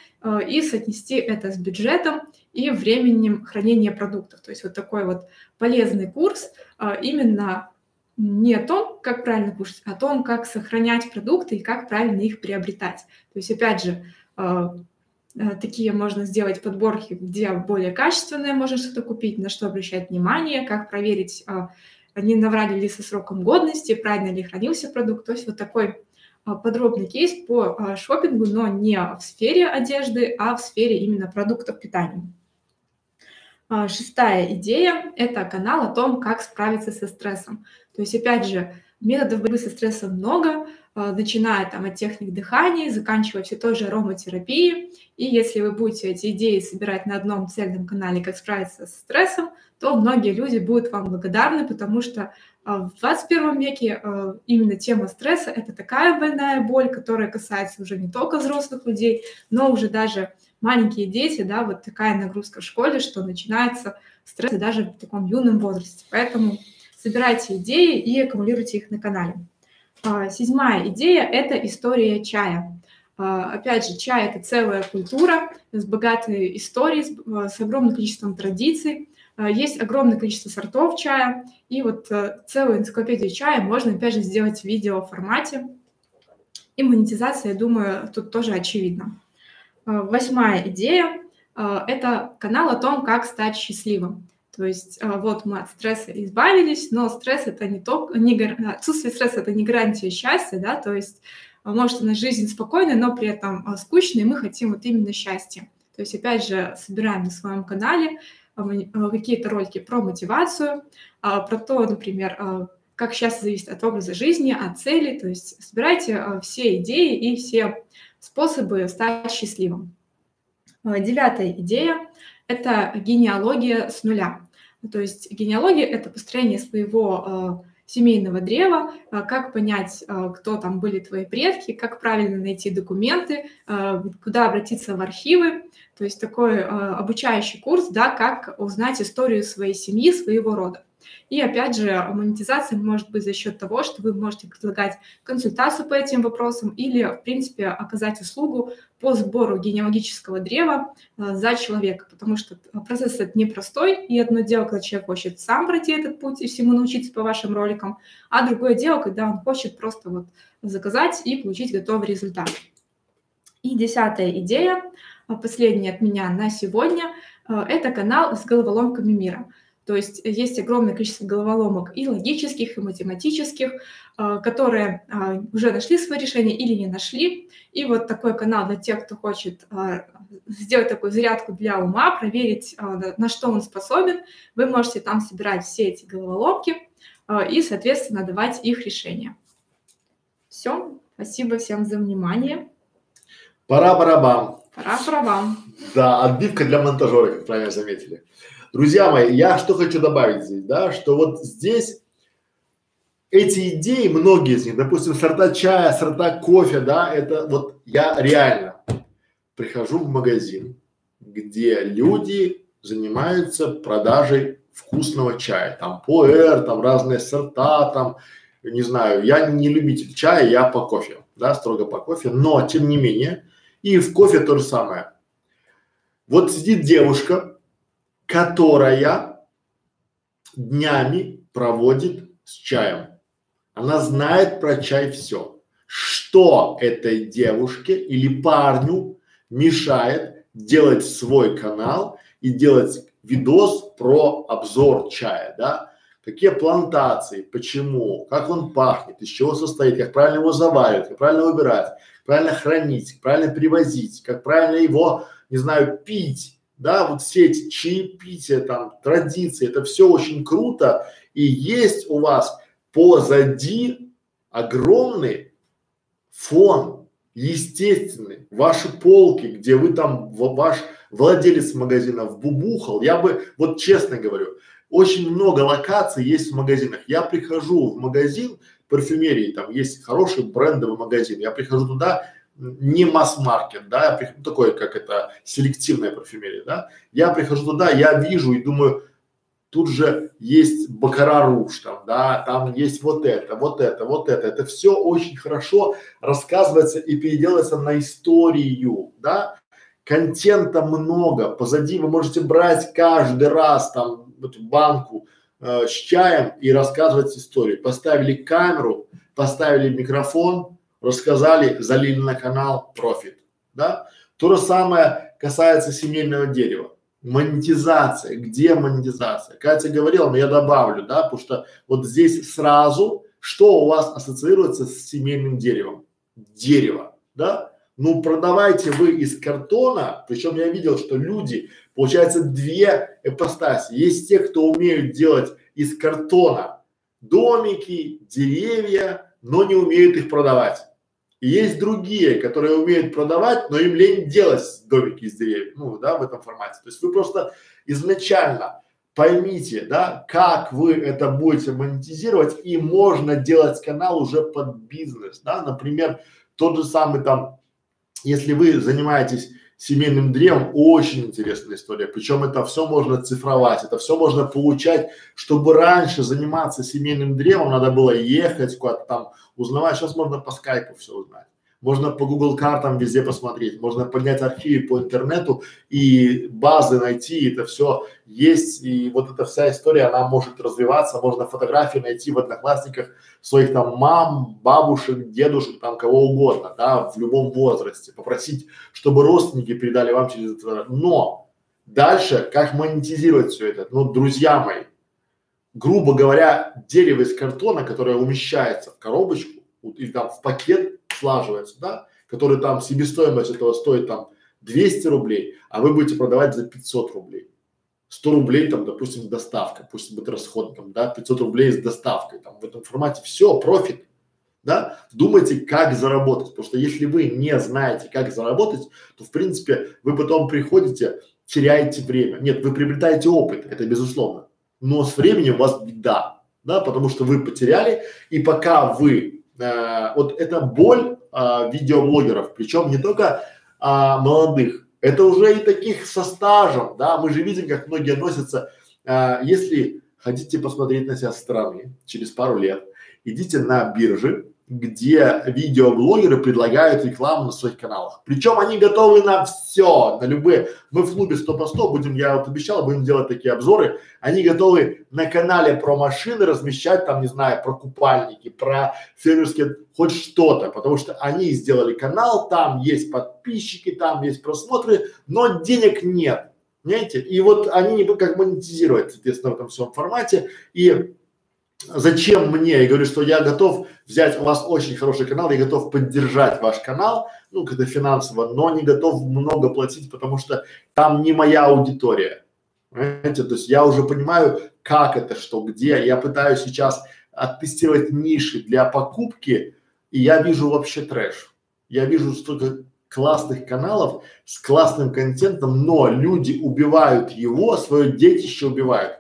и соотнести это с бюджетом и временем хранения продуктов. То есть вот такой вот полезный курс а, именно не о том, как правильно кушать, а о том, как сохранять продукты и как правильно их приобретать. То есть, опять же, а, а, такие можно сделать подборки, где более качественное можно что-то купить, на что обращать внимание, как проверить, не наврали ли со сроком годности, правильно ли хранился продукт. То есть вот такой подробный кейс по шопингу, но не в сфере одежды, а в сфере именно продуктов питания. А, шестая идея – это канал о том, как справиться со стрессом. То есть, опять же, Методов борьбы со стрессом много, а, начиная там от техник дыхания, заканчивая все той же ароматерапией. И если вы будете эти идеи собирать на одном цельном канале, как справиться со стрессом, то многие люди будут вам благодарны, потому что а, в 21 веке именно тема стресса – это такая больная боль, которая касается уже не только взрослых людей, но уже даже маленькие дети, да, вот такая нагрузка в школе, что начинается стресс даже в таком юном возрасте. Поэтому собирайте идеи и аккумулируйте их на канале. А, седьмая идея – это история чая. А, опять же, чай – это целая культура с богатой историей, с, а, огромным количеством традиций. Есть огромное количество сортов чая, и вот целую энциклопедию чая можно, опять же, сделать в видео формате. И монетизация, я думаю, тут тоже очевидна. Восьмая идея – это канал о том, как стать счастливым. То есть а, вот мы от стресса избавились, но стресс это не только, не, отсутствие стресса это не гарантия счастья, да, то есть а, может у нас жизнь спокойная, но при этом а, скучная, и мы хотим вот именно счастья. То есть опять же собираем на своем канале какие-то ролики про мотивацию, про то, например, как счастье зависит от образа жизни, от цели, то есть собирайте все идеи и все способы стать счастливым. Девятая идея – это генеалогия с нуля. Ну, то есть генеалогия – это построение своего э, семейного древа, э, как понять, э, кто там были твои предки, как правильно найти документы, куда обратиться в архивы. То есть такой обучающий курс, да, как узнать историю своей семьи, своего рода. И опять же, монетизация может быть за счет того, что вы можете предлагать консультацию по этим вопросам или, в принципе, оказать услугу по сбору генеалогического древа э, за человека, потому что процесс этот непростой, и одно дело, когда человек хочет сам пройти этот путь и всему научиться по вашим роликам, а другое дело, когда он хочет просто вот заказать и получить готовый результат. И десятая идея, э, последняя от меня на сегодня, э, это канал с головоломками мира – то есть есть огромное количество головоломок и логических, и математических, а, которые а, уже нашли свое решение или не нашли. И вот такой канал для тех, кто хочет а, сделать такую зарядку для ума, проверить, на что он способен. Вы можете там собирать все эти головоломки и, соответственно, давать их решение. Все. Спасибо всем за внимание. Пора барабам. Пора барабам. Да, отбивка для монтажера, как правильно заметили. Друзья мои, я что хочу добавить здесь, да, что вот здесь эти идеи, многие из них, допустим, сорта чая, сорта кофе, да, это вот я реально прихожу в магазин, где люди занимаются продажей вкусного чая, там пуэр, там разные сорта, там, не знаю, я не любитель чая, я по кофе, да, строго по кофе, но тем не менее, и в кофе то же самое. Вот сидит девушка, которая днями проводит с чаем. Она знает про чай все. Что этой девушке или парню мешает делать свой канал и делать видос про обзор чая, да? Какие плантации, почему, как он пахнет, из чего состоит, как правильно его заваривать, как правильно убирать, правильно хранить, правильно привозить, как правильно его, не знаю, пить, да, вот все эти чаепития, там, традиции, это все очень круто, и есть у вас позади огромный фон, естественный, ваши полки, где вы там, ваш владелец магазина вбубухал, я бы, вот честно говорю, очень много локаций есть в магазинах. Я прихожу в магазин парфюмерии, там есть хороший брендовый магазин, я прихожу туда, не масс-маркет, да, я такой, как это, селективная парфюмерия, да, я прихожу туда, я вижу и думаю, тут же есть бакара руж там, да, там есть вот это, вот это, вот это, это все очень хорошо рассказывается и переделывается на историю, да, контента много, позади вы можете брать каждый раз там эту банку э, с чаем и рассказывать историю. Поставили камеру, поставили микрофон, рассказали, залили на канал, профит, да. То же самое касается семейного дерева. Монетизация, где монетизация? Катя говорила, но я добавлю, да, потому что вот здесь сразу, что у вас ассоциируется с семейным деревом? Дерево, да? Ну, продавайте вы из картона, причем я видел, что люди, получается, две ипостаси. Есть те, кто умеют делать из картона домики, деревья, но не умеют их продавать. И есть другие, которые умеют продавать, но им лень делать домики из деревьев, ну, да, в этом формате. То есть вы просто изначально поймите, да, как вы это будете монетизировать, и можно делать канал уже под бизнес, да, например, тот же самый там, если вы занимаетесь семейным древом, очень интересная история. Причем это все можно цифровать, это все можно получать, чтобы раньше заниматься семейным древом, надо было ехать куда-то там, узнавать. Сейчас можно по скайпу все узнать. Можно по Google картам везде посмотреть, можно поднять архивы по интернету и базы найти, это все есть, и вот эта вся история, она может развиваться, можно фотографии найти в одноклассниках своих там мам, бабушек, дедушек, там кого угодно, да, в любом возрасте, попросить, чтобы родственники передали вам через это. Но дальше, как монетизировать все это? Ну, друзья мои, грубо говоря, дерево из картона, которое умещается в коробочку или там в пакет, слаживается, да, который там себестоимость этого стоит там 200 рублей, а вы будете продавать за 500 рублей. 100 рублей там, допустим, доставка, пусть будет расход там, да, 500 рублей с доставкой, там в этом формате все, профит, да, думайте, как заработать, потому что если вы не знаете, как заработать, то в принципе вы потом приходите, теряете время. Нет, вы приобретаете опыт, это безусловно, но с временем у вас беда, да, потому что вы потеряли, и пока вы э, вот эта боль э, видеоблогеров, причем не только э, молодых, это уже и таких со стажем, да, мы же видим, как многие носятся, э, если хотите посмотреть на себя со стороны через пару лет, идите на биржи, где видеоблогеры предлагают рекламу на своих каналах. Причем они готовы на все, на любые. Мы в клубе 100 по 100 будем, я вот обещал, будем делать такие обзоры. Они готовы на канале про машины размещать там, не знаю, про купальники, про фермерские, хоть что-то, потому что они сделали канал, там есть подписчики, там есть просмотры, но денег нет. Понимаете? И вот они не как монетизировать, соответственно, в этом всем формате. И зачем мне? Я говорю, что я готов взять у вас очень хороший канал, я готов поддержать ваш канал, ну, когда финансово, но не готов много платить, потому что там не моя аудитория. Понимаете? То есть я уже понимаю, как это, что, где. Я пытаюсь сейчас оттестировать ниши для покупки, и я вижу вообще трэш. Я вижу столько классных каналов с классным контентом, но люди убивают его, свое детище убивают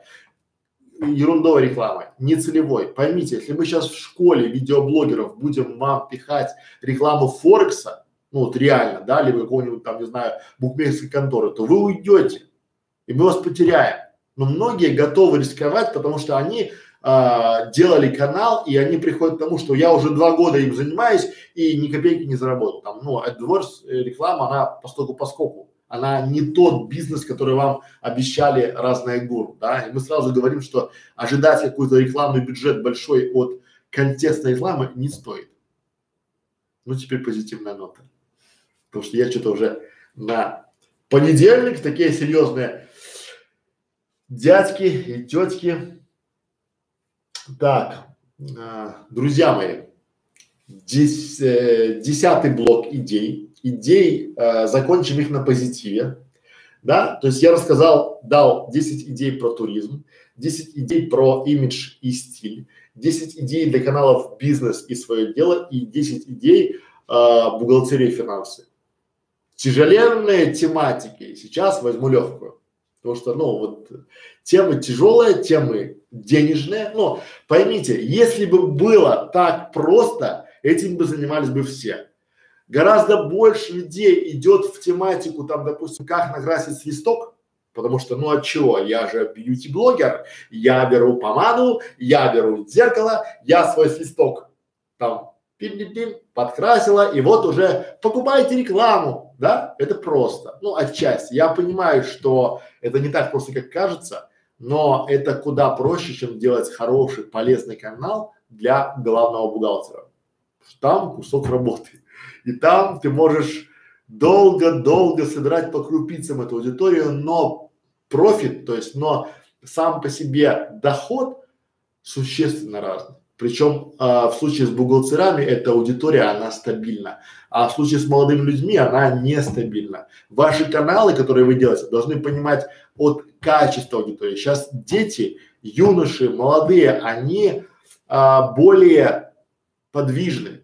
ерундовой рекламой, не целевой. Поймите, если мы сейчас в школе видеоблогеров будем вам пихать рекламу Форекса, ну вот реально, да, либо какого-нибудь там, не знаю, букмекерской конторы, то вы уйдете, и мы вас потеряем. Но многие готовы рисковать, потому что они а, делали канал, и они приходят к тому, что я уже два года им занимаюсь и ни копейки не заработал. Там, ну, AdWords э, реклама, она поскольку поскольку она не тот бизнес, который вам обещали разные гуру, да, и мы сразу говорим, что ожидать какой-то рекламный бюджет большой от контекстной рекламы не стоит. Ну, теперь позитивная нота. Потому что я что-то уже на понедельник такие серьезные дядьки и тетки. Так, э, друзья мои, дес, э, десятый блок идей идей, э, закончим их на позитиве, да, то есть я рассказал, дал 10 идей про туризм, 10 идей про имидж и стиль, 10 идей для каналов бизнес и свое дело и 10 идей э, бухгалтерии и финансы. Тяжеленные тематики, сейчас возьму легкую, потому что, ну, вот темы тяжелые, темы денежные, но поймите, если бы было так просто, этим бы занимались бы все. Гораздо больше людей идет в тематику, там, допустим, как накрасить свисток, потому что, ну от чего, я же бьюти-блогер, я беру помаду, я беру зеркало, я свой свисток там пин-пин-пин, подкрасила, и вот уже покупайте рекламу, да, это просто, ну отчасти. Я понимаю, что это не так просто, как кажется, но это куда проще, чем делать хороший, полезный канал для главного бухгалтера. Там кусок работы. И там ты можешь долго-долго собирать по крупицам эту аудиторию, но профит, то есть, но сам по себе доход существенно разный. Причем э, в случае с бухгалтерами эта аудитория, она стабильна, а в случае с молодыми людьми она нестабильна. Ваши каналы, которые вы делаете, должны понимать от качества аудитории. Сейчас дети, юноши, молодые, они а, более подвижны.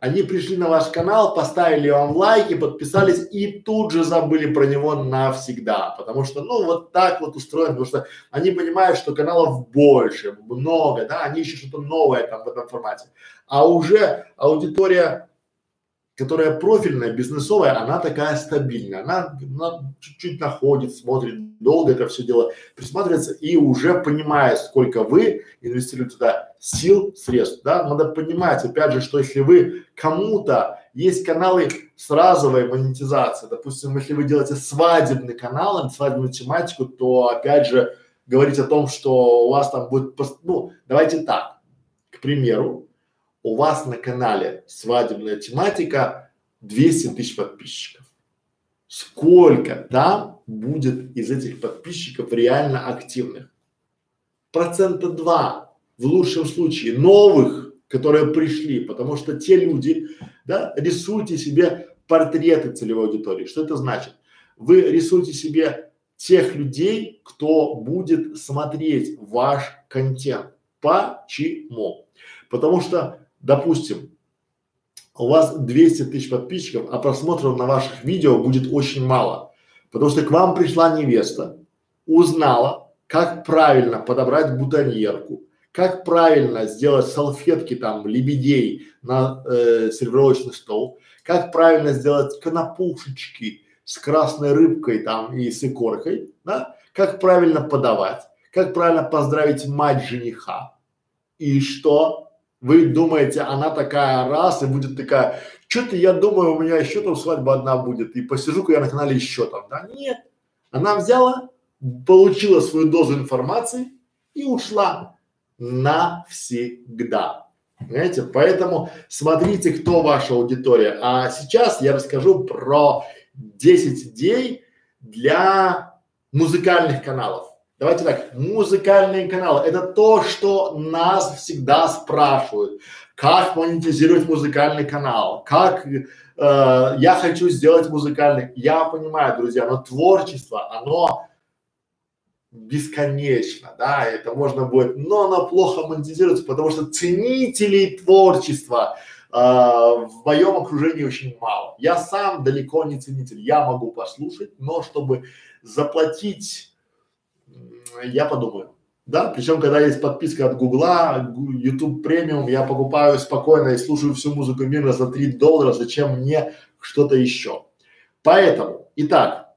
Они пришли на ваш канал, поставили вам лайки, подписались и тут же забыли про него навсегда, потому что, ну, вот так вот устроено, потому что они понимают, что каналов больше, много, да, они ищут что-то новое там в этом формате, а уже аудитория которая профильная, бизнесовая, она такая стабильная, она, она чуть-чуть находит, смотрит, долго это все дело присматривается и уже понимает, сколько вы инвестируете туда сил, средств, да, надо понимать, опять же, что если вы кому-то, есть каналы с разовой монетизацией, допустим, если вы делаете свадебный канал, свадебную тематику, то опять же говорить о том, что у вас там будет, ну, давайте так, к примеру, у вас на канале свадебная тематика 200 тысяч подписчиков. Сколько там будет из этих подписчиков реально активных? Процента два в лучшем случае новых, которые пришли, потому что те люди, да, рисуйте себе портреты целевой аудитории. Что это значит? Вы рисуете себе тех людей, кто будет смотреть ваш контент. Почему? Потому что допустим, у вас 200 тысяч подписчиков, а просмотров на ваших видео будет очень мало, потому что к вам пришла невеста, узнала, как правильно подобрать бутоньерку, как правильно сделать салфетки там лебедей на э, сервировочный стол, как правильно сделать конопушечки с красной рыбкой там и с икоркой, да, как правильно подавать, как правильно поздравить мать жениха. И что? Вы думаете, она такая раз и будет такая, что-то я думаю, у меня еще там свадьба одна будет, и посижу-ка я на канале еще там, да? Нет. Она взяла, получила свою дозу информации и ушла навсегда. Понимаете? Поэтому смотрите, кто ваша аудитория. А сейчас я расскажу про 10 идей для музыкальных каналов. Давайте так, музыкальные каналы – это то, что нас всегда спрашивают. Как монетизировать музыкальный канал? Как э, я хочу сделать музыкальный? Я понимаю, друзья, но творчество, оно бесконечно, да, это можно будет, но оно плохо монетизируется, потому что ценителей творчества э, в моем окружении очень мало. Я сам далеко не ценитель, я могу послушать, но чтобы заплатить я подумаю. Да, причем, когда есть подписка от Гугла, YouTube премиум, я покупаю спокойно и слушаю всю музыку мира за 3 доллара, зачем мне что-то еще. Поэтому, итак,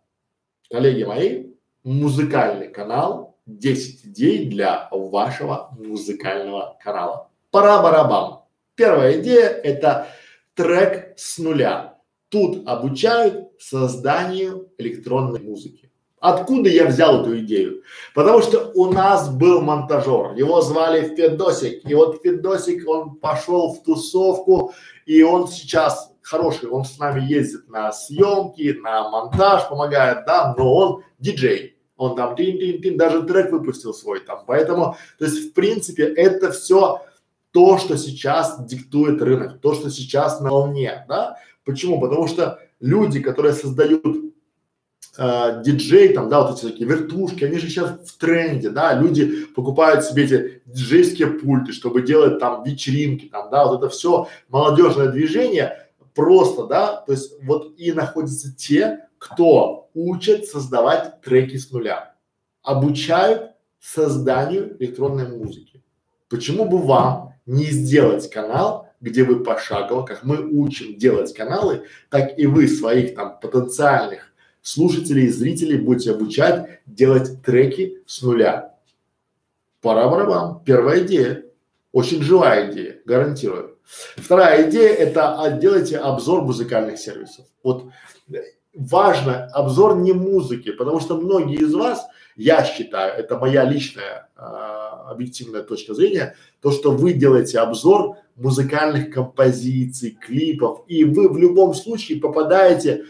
коллеги мои, музыкальный канал 10 идей для вашего музыкального канала. Пора барабан. Первая идея – это трек с нуля. Тут обучают созданию электронной музыки. Откуда я взял эту идею? Потому что у нас был монтажер, его звали Федосик, и вот Федосик, он пошел в тусовку, и он сейчас хороший, он с нами ездит на съемки, на монтаж, помогает, да, но он диджей, он там тин-тин-тин, даже трек выпустил свой там, поэтому, то есть в принципе это все то, что сейчас диктует рынок, то, что сейчас на волне, да, почему? Потому что люди, которые создают э, диджей, там, да, вот эти такие вертушки, они же сейчас в тренде, да, люди покупают себе эти диджейские пульты, чтобы делать там вечеринки, там, да, вот это все молодежное движение просто, да, то есть вот и находятся те, кто учат создавать треки с нуля, обучают созданию электронной музыки. Почему бы вам не сделать канал, где вы пошагово, как мы учим делать каналы, так и вы своих там потенциальных слушателей и зрителей будете обучать делать треки с нуля. Пора барабан. Первая идея. Очень живая идея, гарантирую. Вторая идея – это делайте обзор музыкальных сервисов. Вот важно обзор не музыки, потому что многие из вас, я считаю, это моя личная э, объективная точка зрения, то, что вы делаете обзор музыкальных композиций, клипов, и вы в любом случае попадаете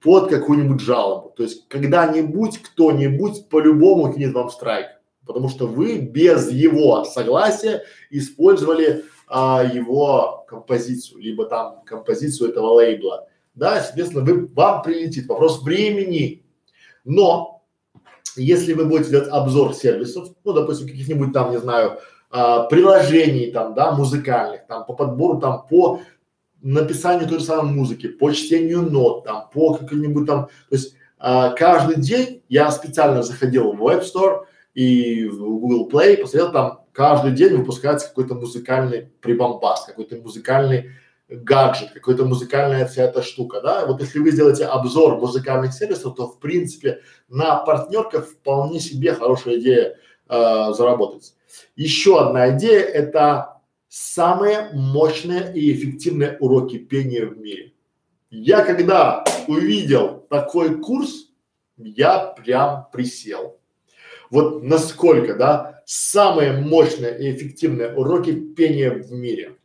под какую-нибудь жалобу. То есть когда-нибудь кто-нибудь по-любому кинет вам страйк, потому что вы без его согласия использовали а, его композицию, либо там композицию этого лейбла. Да, соответственно, вы, вам прилетит вопрос времени. Но если вы будете делать обзор сервисов, ну, допустим, каких-нибудь там, не знаю, а, приложений там, да, музыкальных, там, по подбору, там, по написанию той же самой музыки, по чтению нот, там, по каким-нибудь там, то есть а, каждый день я специально заходил в Web Store и в Google Play, посмотрел там каждый день выпускается какой-то музыкальный прибамбас, какой-то музыкальный гаджет, какая-то музыкальная вся эта штука, да. Вот если вы сделаете обзор музыкальных сервисов, то в принципе на партнерках вполне себе хорошая идея э, заработать. Еще одна идея – это самые мощные и эффективные уроки пения в мире. Я когда увидел такой курс, я прям присел. Вот насколько, да, самые мощные и эффективные уроки пения в мире.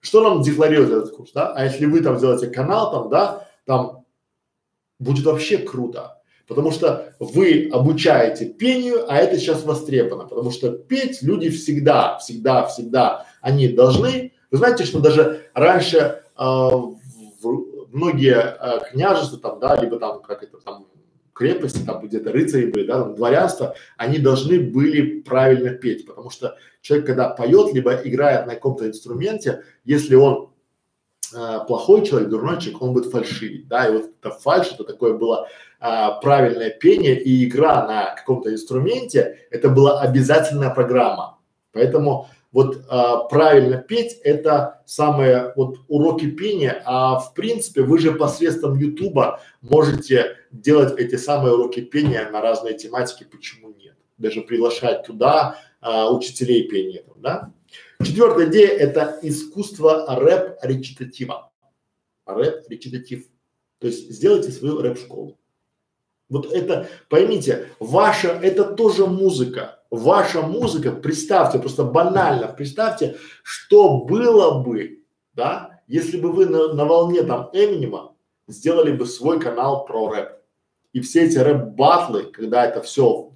Что нам декларирует этот курс, да? А если вы там сделаете канал, там, да, там будет вообще круто. Потому что вы обучаете пению, а это сейчас востребовано, потому что петь люди всегда, всегда, всегда, они должны. Вы знаете, что даже раньше э, в, многие э, княжества там, да, либо там, как это там, крепости, там где-то рыцари были, да, там, дворянство, они должны были правильно петь, потому что человек, когда поет, либо играет на каком-то инструменте, если он э, плохой человек, дурной человек, он будет фальшивить, да, и вот это фальш, это такое было а, правильное пение и игра на каком-то инструменте, это была обязательная программа. Поэтому вот а, правильно петь это самые вот уроки пения, а в принципе вы же посредством Ютуба можете делать эти самые уроки пения на разные тематики, почему нет? Даже приглашать туда а, учителей пения, да? Четвертая идея это искусство рэп-речитатива. Рэп-речитатив. То есть сделайте свою рэп-школу. Вот это, поймите, ваша, это тоже музыка. Ваша музыка, представьте, просто банально, представьте, что было бы, да, если бы вы на, на волне там Эминема сделали бы свой канал про рэп. И все эти рэп-батлы, когда это все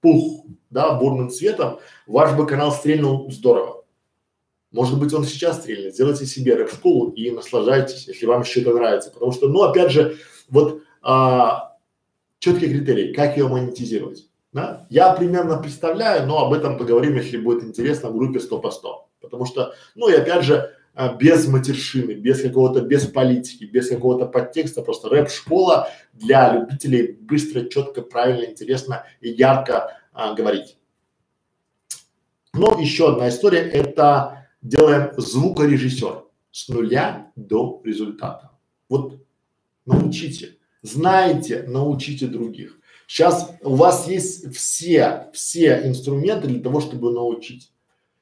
пух, да, бурным цветом, ваш бы канал стрельнул здорово. Может быть, он сейчас стрельнет. Сделайте себе рэп-школу и наслаждайтесь, если вам еще это нравится. Потому что, ну, опять же, вот а, четкие критерии, как ее монетизировать. Да? Я примерно представляю, но об этом поговорим, если будет интересно в группе 100 по 100. Потому что, ну и опять же, а, без матершины, без какого-то, без политики, без какого-то подтекста, просто рэп-школа для любителей быстро, четко, правильно, интересно и ярко а, говорить. Но еще одна история, это делаем звукорежиссер с нуля до результата. Вот научите, знаете, научите других. Сейчас у вас есть все, все инструменты для того, чтобы научить.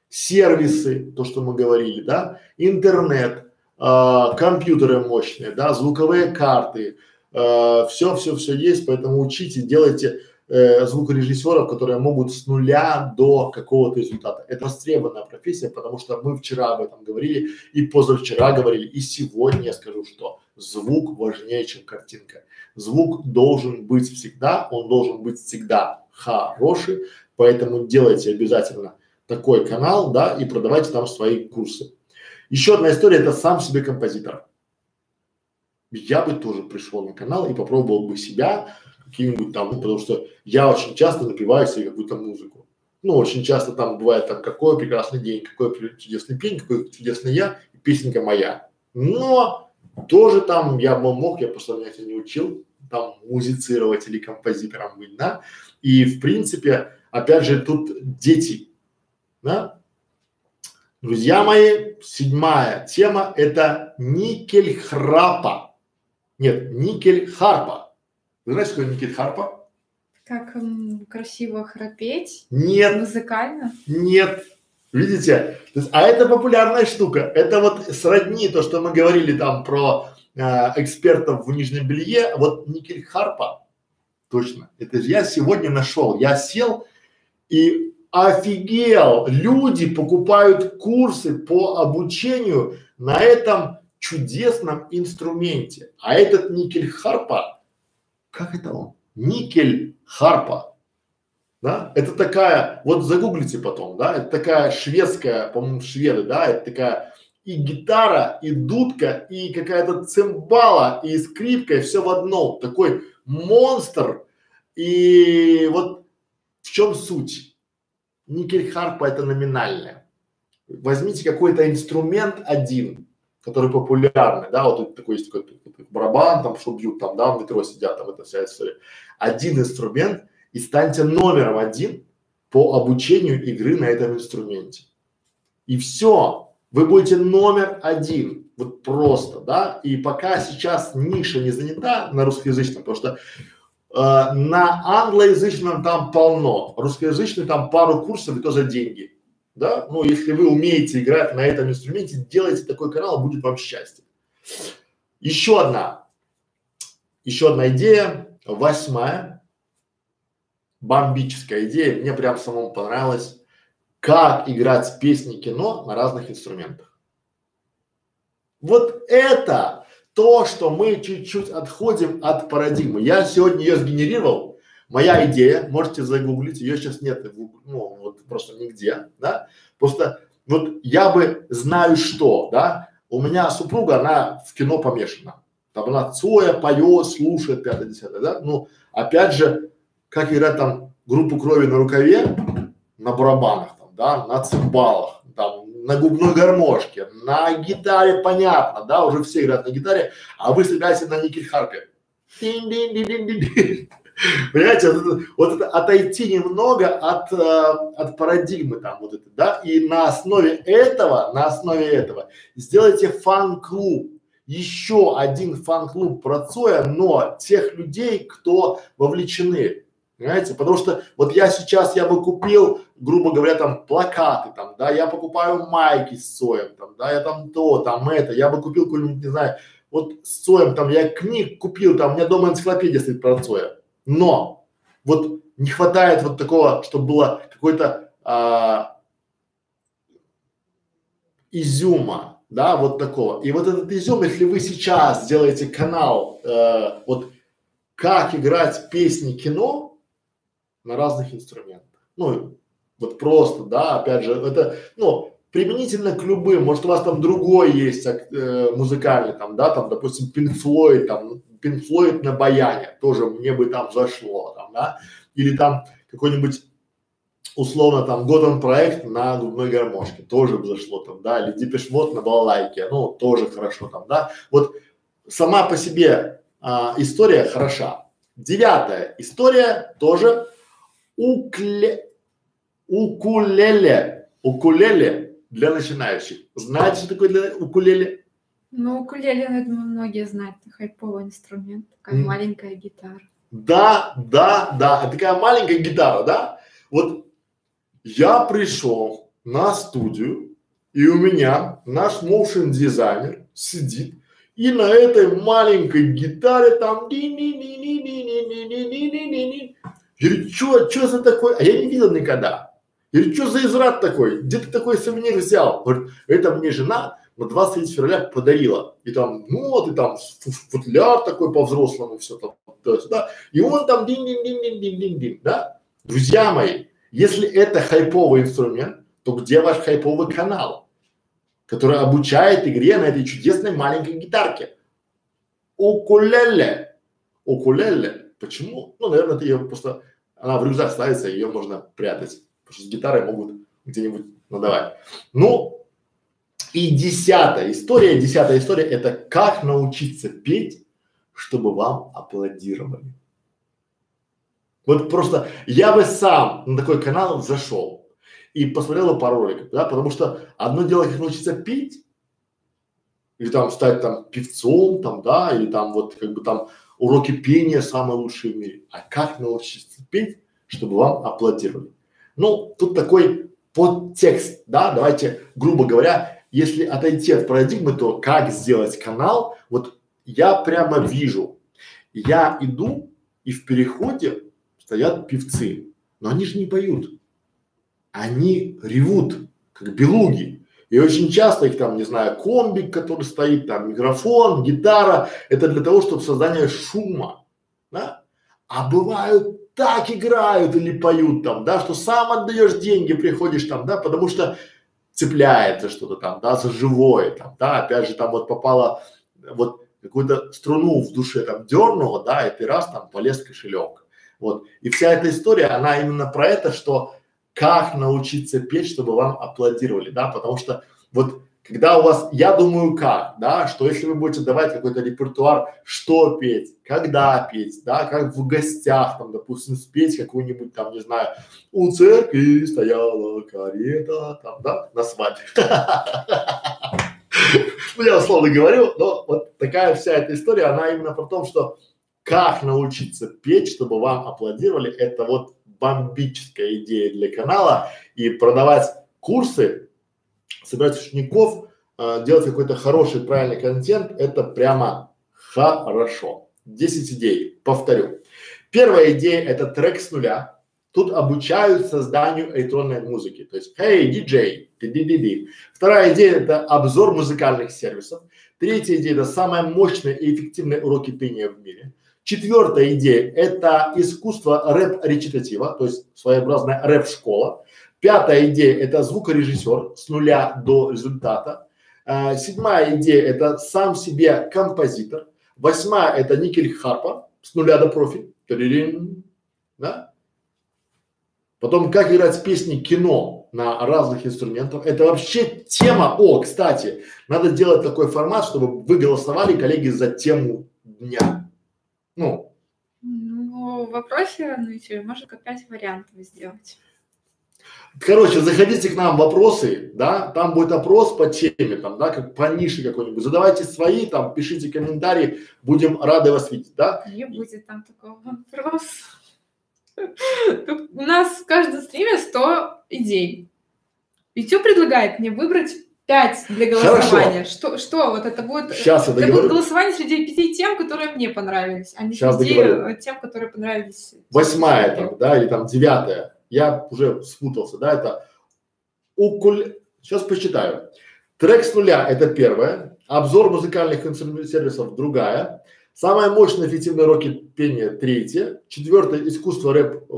Сервисы, то, что мы говорили, да, интернет, э, компьютеры мощные, да, звуковые карты, э, все, все, все есть, поэтому учите, делайте э, звукорежиссеров, которые могут с нуля до какого-то результата. Это востребованная профессия, потому что мы вчера об этом говорили и позавчера говорили, и сегодня я скажу, что звук важнее, чем картинка. Звук должен быть всегда, он должен быть всегда хороший, поэтому делайте обязательно такой канал, да, и продавайте там свои курсы. Еще одна история – это сам себе композитор. Я бы тоже пришел на канал и попробовал бы себя каким-нибудь там, ну, потому что я очень часто напиваю себе какую-то музыку. Ну, очень часто там бывает там, какой прекрасный день, какой чудесный пень, какой чудесный я, и песенка моя. Но тоже там я бы мог, я просто меня не учил, там музицировать или композитором быть, да. И в принципе, опять же, тут дети, да. Друзья мои, седьмая тема – это никель храпа. Нет, никель харпа. Вы знаете, что такое никель харпа? Как м, красиво храпеть? Нет. Музыкально? Нет. Видите? А это популярная штука. Это вот сродни то, что мы говорили там про э, экспертов в нижнем белье. Вот никель харпа, точно. Это же я сегодня нашел. Я сел и офигел. Люди покупают курсы по обучению на этом чудесном инструменте. А этот никель харпа, как это он? Никель харпа да, это такая, вот загуглите потом, да, это такая шведская, по-моему, шведы, да, это такая и гитара, и дудка, и какая-то цимбала, и скрипка, и все в одном, такой монстр. И вот в чем суть? никель харпа это номинальное. Возьмите какой-то инструмент один, который популярный, да, вот такой есть такой, такой барабан, там, бьют, там, да, в метро сидят, там, эта вся история. Один инструмент и станьте номером один по обучению игры на этом инструменте. И все, вы будете номер один, вот просто, да, и пока сейчас ниша не занята на русскоязычном, потому что э, на англоязычном там полно, русскоязычный там пару курсов и то за деньги. Да, ну, если вы умеете играть на этом инструменте, делайте такой канал, будет вам счастье. Еще одна, еще одна идея, восьмая, бомбическая идея, мне прям самому понравилась, как играть песни кино на разных инструментах. Вот это то, что мы чуть-чуть отходим от парадигмы. Я сегодня ее сгенерировал, Моя идея, можете загуглить, ее сейчас нет, ну вот просто нигде, да. Просто вот я бы знаю что, да. У меня супруга, она в кино помешана. Там она Цоя поет, слушает, пятое, десятое, да. Ну, опять же, как играть там группу крови на рукаве, на барабанах, да, на цимбалах, там, на губной гармошке, на гитаре, понятно, да, уже все играют на гитаре, а вы сыграете на никель харпе. Понимаете, вот это, вот это отойти немного от, э, от парадигмы там вот это, да, и на основе этого, на основе этого сделайте фан-клуб, еще один фан-клуб про Цоя, но тех людей, кто вовлечены, понимаете, потому что вот я сейчас, я бы купил, грубо говоря, там плакаты, там, да, я покупаю майки с Цоем, там, да, я там то, там это, я бы купил какой-нибудь, не знаю, вот с Цоем, там, я книг купил, там, у меня дома энциклопедия стоит про Цоя, но вот не хватает вот такого, чтобы было какой-то а, изюма, да, вот такого. И вот этот изюм, если вы сейчас сделаете канал, э, вот как играть песни кино на разных инструментах, ну вот просто, да, опять же, это, ну применительно к любым, может у вас там другой есть э, музыкальный, там, да, там, допустим, Pink Floyd, там, Pink Floyd на баяне, тоже мне бы там зашло, там, да, или там какой-нибудь условно там Годон проект на губной гармошке, тоже бы зашло там, да, или Mode на балалайке, ну, тоже хорошо там, да, вот сама по себе а, история хороша. Девятая история тоже укле, укулеле, укулеле для начинающих. Знаете, что такое для укулеле? Ну, укулеле, я думаю, многие знают. Хайповый инструмент, такая mm. маленькая гитара. Да, да, да, такая маленькая гитара, да? Вот я пришел на студию, и у меня наш motion дизайнер сидит, и на этой маленькой гитаре там я говорю, что, что за такой? А я не видел никогда. Я говорю, что за израд такой? Где ты такой сувенир взял? Говорит, это мне жена на 23 февраля подарила. И там, ну вот, и там футляр такой по-взрослому, все там, то есть, да. И он там дин дин дин дин дин дин дин да. Друзья мои, если это хайповый инструмент, то где ваш хайповый канал, который обучает игре на этой чудесной маленькой гитарке? Укулеле. Укулеле Почему? Ну, наверное, это ее просто, она в рюкзак ставится, ее можно прятать. Потому что с гитарой могут где-нибудь надавать. Ну, и десятая история, десятая история – это как научиться петь, чтобы вам аплодировали. Вот просто я бы сам на такой канал зашел и посмотрел пару роликов, да, потому что одно дело, как научиться петь, или там стать там певцом, там, да, или там вот как бы там уроки пения самые лучшие в мире. А как научиться петь, чтобы вам аплодировали? Ну, тут такой подтекст, да, давайте, грубо говоря, если отойти от парадигмы, то как сделать канал, вот я прямо вижу, я иду и в переходе стоят певцы, но они же не поют, они ревут, как белуги. И очень часто их там, не знаю, комбик, который стоит, там микрофон, гитара, это для того, чтобы создание шума, да? А бывают так играют или поют там, да, что сам отдаешь деньги, приходишь там, да, потому что цепляет за что-то там, да, за живое там, да, опять же там вот попала вот какую-то струну в душе там дернула, да, и ты раз там полез кошелек. Вот. И вся эта история, она именно про это, что как научиться петь, чтобы вам аплодировали, да, потому что вот когда у вас, я думаю как, да, что если вы будете давать какой-то репертуар, что петь, когда петь, да, как в гостях, там, допустим, спеть какую-нибудь там, не знаю, у церкви стояла карета, там, да, на свадьбе. Ну, я условно говорю, но вот такая вся эта история, она именно про то, что как научиться петь, чтобы вам аплодировали, это вот бомбическая идея для канала и продавать курсы собирать учеников, э, делать какой-то хороший, правильный контент, это прямо хорошо. 10 идей, повторю. Первая идея это трек с нуля. Тут обучают созданию электронной музыки. То есть, hey, DJ, ты ди ди ди Вторая идея это обзор музыкальных сервисов. Третья идея это самые мощные и эффективные уроки пения в мире. Четвертая идея – это искусство рэп-речитатива, то есть своеобразная рэп-школа. Пятая идея – это звукорежиссер с нуля до результата. А, седьмая идея – это сам себе композитор. Восьмая – это никель харпа с нуля до профи. Да? Потом, как играть песни кино на разных инструментах. Это вообще тема. О, кстати, надо делать такой формат, чтобы вы голосовали, коллеги, за тему дня. Ну. Ну, в вопросе YouTube можно как пять вариантов сделать. Короче, заходите к нам вопросы, да, там будет опрос по теме, там, да, как по нише какой-нибудь. Задавайте свои, там, пишите комментарии, будем рады вас видеть, да. Не будет там такого вопроса. У нас в каждом стриме 100 идей. YouTube предлагает мне выбрать 5 для голосования. Что, что вот это будет? Сейчас это будет голосование среди пяти тем, которые мне понравились, а не Сейчас среди договорю. тем, которые понравились. Восьмая там, да, или там девятая я уже спутался, да, это укуль, сейчас посчитаю. Трек с нуля – это первое, обзор музыкальных сервисов – другая, самая мощная эффективная уроки пения – третье, четвертое – искусство рэп, э,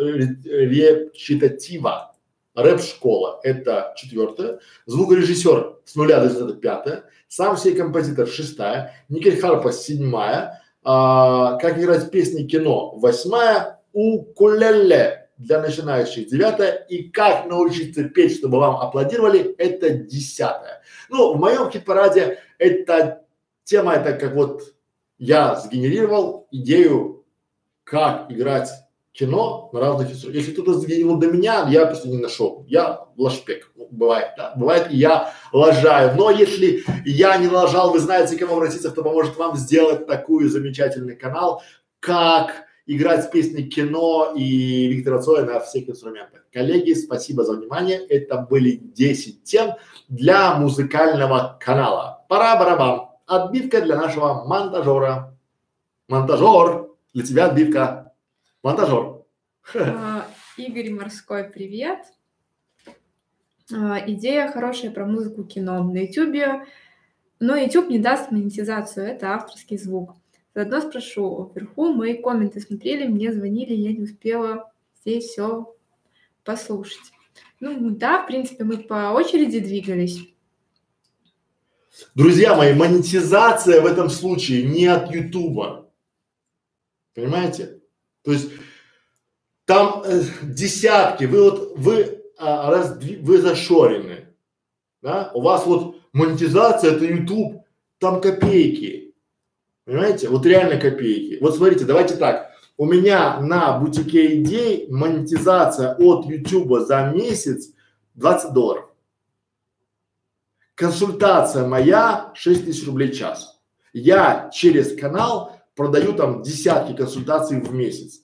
речитатива, рэп-школа – это четвертое, звукорежиссер с нуля до результата – пятое, сам себе композитор – шестая, Никель Харпа – седьмая, а, как играть песни кино – восьмая, укулеле для начинающих девятое и как научиться петь, чтобы вам аплодировали, это десятое. Ну, в моем хит-параде эта тема, это как вот я сгенерировал идею, как играть кино на разных инструментах. Если кто-то сгенерировал до меня, я просто не нашел. Я лажпек. Ну, бывает, да. Бывает, я лажаю. Но если я не лажал, вы знаете, к кому обратиться, кто поможет вам сделать такой замечательный канал, как играть песни кино и Виктора Цоя на всех инструментах. Коллеги, спасибо за внимание. Это были 10 тем для музыкального канала. Пора барабан. Отбивка для нашего монтажера. Монтажер, для тебя отбивка. Монтажер. А, Игорь Морской, привет. А, идея хорошая про музыку кино на YouTube, но YouTube не даст монетизацию, это авторский звук. Заодно спрошу, вверху мои комменты смотрели, мне звонили, я не успела здесь все послушать. Ну да, в принципе, мы по очереди двигались. Друзья мои, монетизация в этом случае не от Ютуба. Понимаете? То есть там э, десятки, вы вот, вы, а, раздви, вы зашорены, да? У вас вот монетизация это Ютуб, там копейки. Понимаете? Вот реально копейки. Вот смотрите, давайте так. У меня на бутике идей монетизация от Ютуба за месяц 20 долларов. Консультация моя 6 тысяч рублей в час. Я через канал продаю там десятки консультаций в месяц.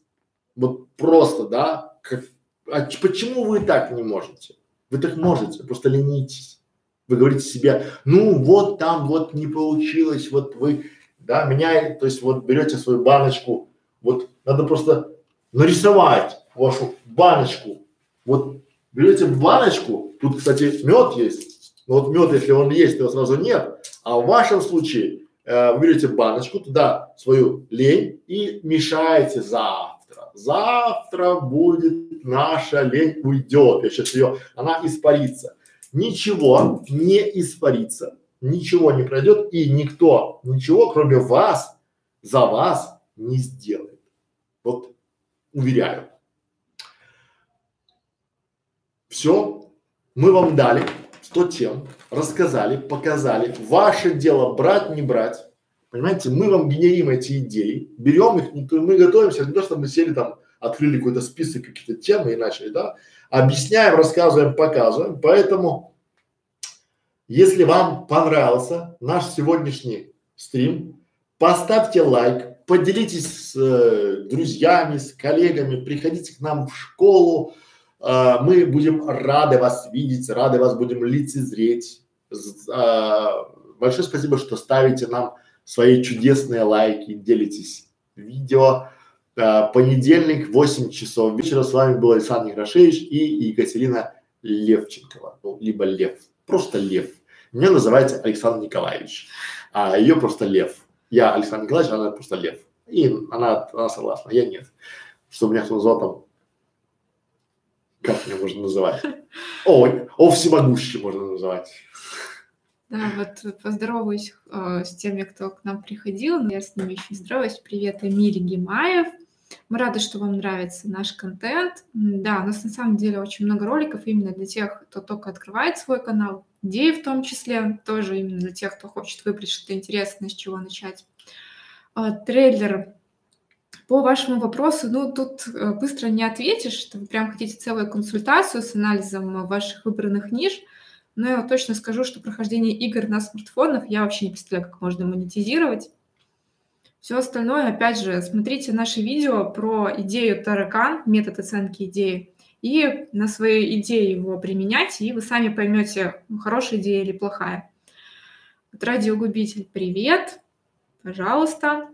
Вот просто, да? Как, а почему вы так не можете? Вы так можете, просто ленитесь. Вы говорите себе, ну вот там вот не получилось, вот вы да, меняет, то есть вот берете свою баночку, вот надо просто нарисовать вашу баночку, вот берете баночку, тут, кстати, мед есть, но вот мед, если он есть, то сразу нет, а в вашем случае э, вы берете баночку, туда свою лень и мешаете завтра. Завтра будет наша лень уйдет, я сейчас ее, она испарится. Ничего не испарится ничего не пройдет и никто ничего, кроме вас, за вас не сделает. Вот уверяю. Все, мы вам дали 100 тем, рассказали, показали. Ваше дело брать, не брать. Понимаете, мы вам генерим эти идеи, берем их, мы готовимся, не то, чтобы мы сели там, открыли какой-то список каких-то тем и начали, да, объясняем, рассказываем, показываем. Поэтому, если вам понравился наш сегодняшний стрим, поставьте лайк, поделитесь с э, друзьями, с коллегами, приходите к нам в школу, мы будем рады вас видеть, рады вас будем лицезреть. Э, большое спасибо, что ставите нам свои чудесные лайки, делитесь видео. Э, понедельник, 8 часов вечера. С вами был Александр Грашевич и Екатерина Левченкова. Ну, либо Лев. Просто Лев. Меня называется Александр Николаевич, а ее просто Лев. Я Александр Николаевич, она просто Лев. И она, она согласна, я нет. Что меня кто назвал там, как меня можно называть? О, о всемогущий можно называть. Да, вот поздороваюсь э, с теми, кто к нам приходил. Я с ними еще здороваюсь. Привет, Эмиль Гимаев. Мы рады, что вам нравится наш контент. Да, у нас на самом деле очень много роликов именно для тех, кто только открывает свой канал, идеи в том числе, тоже именно для тех, кто хочет выбрать что-то интересное, с чего начать. А, трейлер по вашему вопросу, ну, тут э, быстро не ответишь, что вы прям хотите целую консультацию с анализом ваших выбранных ниш – но я точно скажу, что прохождение игр на смартфонах я вообще не представляю, как можно монетизировать. Все остальное, опять же, смотрите наши видео про идею таракан, метод оценки идеи, и на свои идеи его применять, и вы сами поймете, хорошая идея или плохая. Радиогубитель, привет, пожалуйста.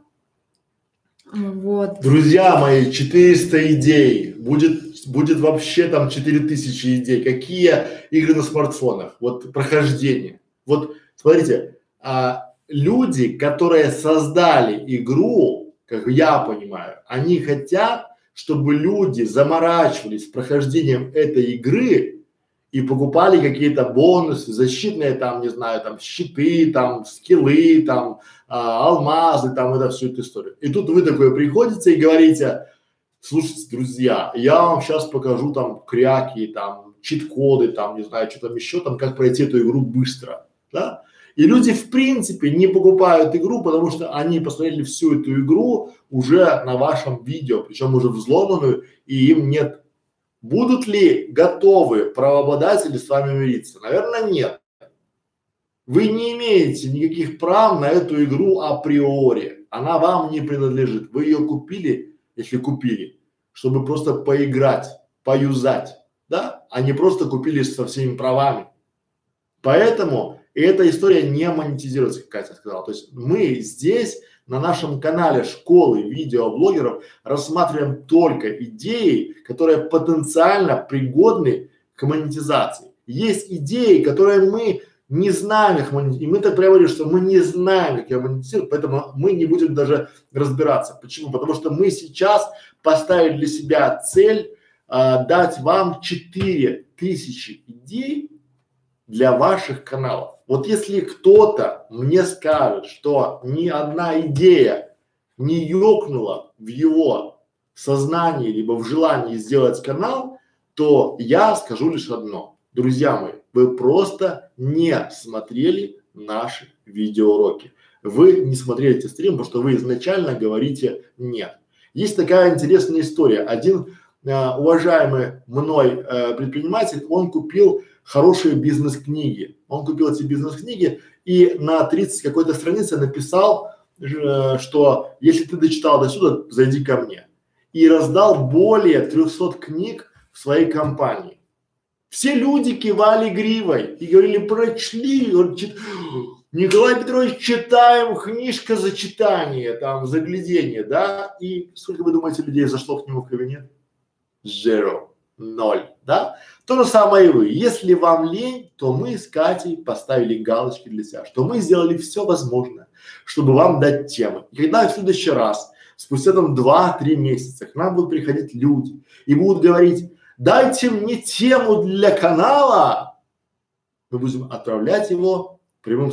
Вот. Друзья мои, 400 идей, будет будет вообще там 4000 идей. Какие игры на смартфонах? Вот прохождение. Вот смотрите, а, люди, которые создали игру, как я понимаю, они хотят, чтобы люди заморачивались прохождением этой игры и покупали какие-то бонусы, защитные там, не знаю, там щиты, там скиллы, там а, алмазы, там это всю эту историю. И тут вы такое приходите и говорите, слушайте, друзья, я вам сейчас покажу там кряки, там чит-коды, там не знаю, что там еще, там как пройти эту игру быстро, да? И люди в принципе не покупают игру, потому что они посмотрели всю эту игру уже на вашем видео, причем уже взломанную, и им нет. Будут ли готовы правообладатели с вами мириться? Наверное, нет. Вы не имеете никаких прав на эту игру априори. Она вам не принадлежит. Вы ее купили если купили, чтобы просто поиграть, поюзать, да, а не просто купили со всеми правами. Поэтому эта история не монетизируется, как Катя сказала. То есть мы здесь на нашем канале школы видеоблогеров рассматриваем только идеи, которые потенциально пригодны к монетизации. Есть идеи, которые мы не знаем их монетизировать. И мы так говорим, что мы не знаем, как ее монетизировать, поэтому мы не будем даже разбираться. Почему? Потому что мы сейчас поставили для себя цель а, дать вам 4000 идей для ваших каналов. Вот если кто-то мне скажет, что ни одна идея не ёкнула в его сознании, либо в желании сделать канал, то я скажу лишь одно. Друзья мои, вы просто не смотрели наши видеоуроки. Вы не смотрели эти стримы, потому что вы изначально говорите нет. Есть такая интересная история. Один э, уважаемый мной э, предприниматель, он купил хорошие бизнес-книги. Он купил эти бизнес-книги и на 30 какой-то странице написал, э, что если ты дочитал до сюда, зайди ко мне. И раздал более 300 книг в своей компании. Все люди кивали гривой и говорили, прочли, он чит... Николай Петрович, читаем, книжка за читание, там, заглядение, да, и сколько вы думаете людей зашло к нему в кабинет? Zero, ноль, да? То же самое и вы. Если вам лень, то мы с Катей поставили галочки для себя, что мы сделали все возможное, чтобы вам дать темы. И когда в следующий раз, спустя там два-три месяца, к нам будут приходить люди и будут говорить, дайте мне тему для канала, мы будем отправлять его прямым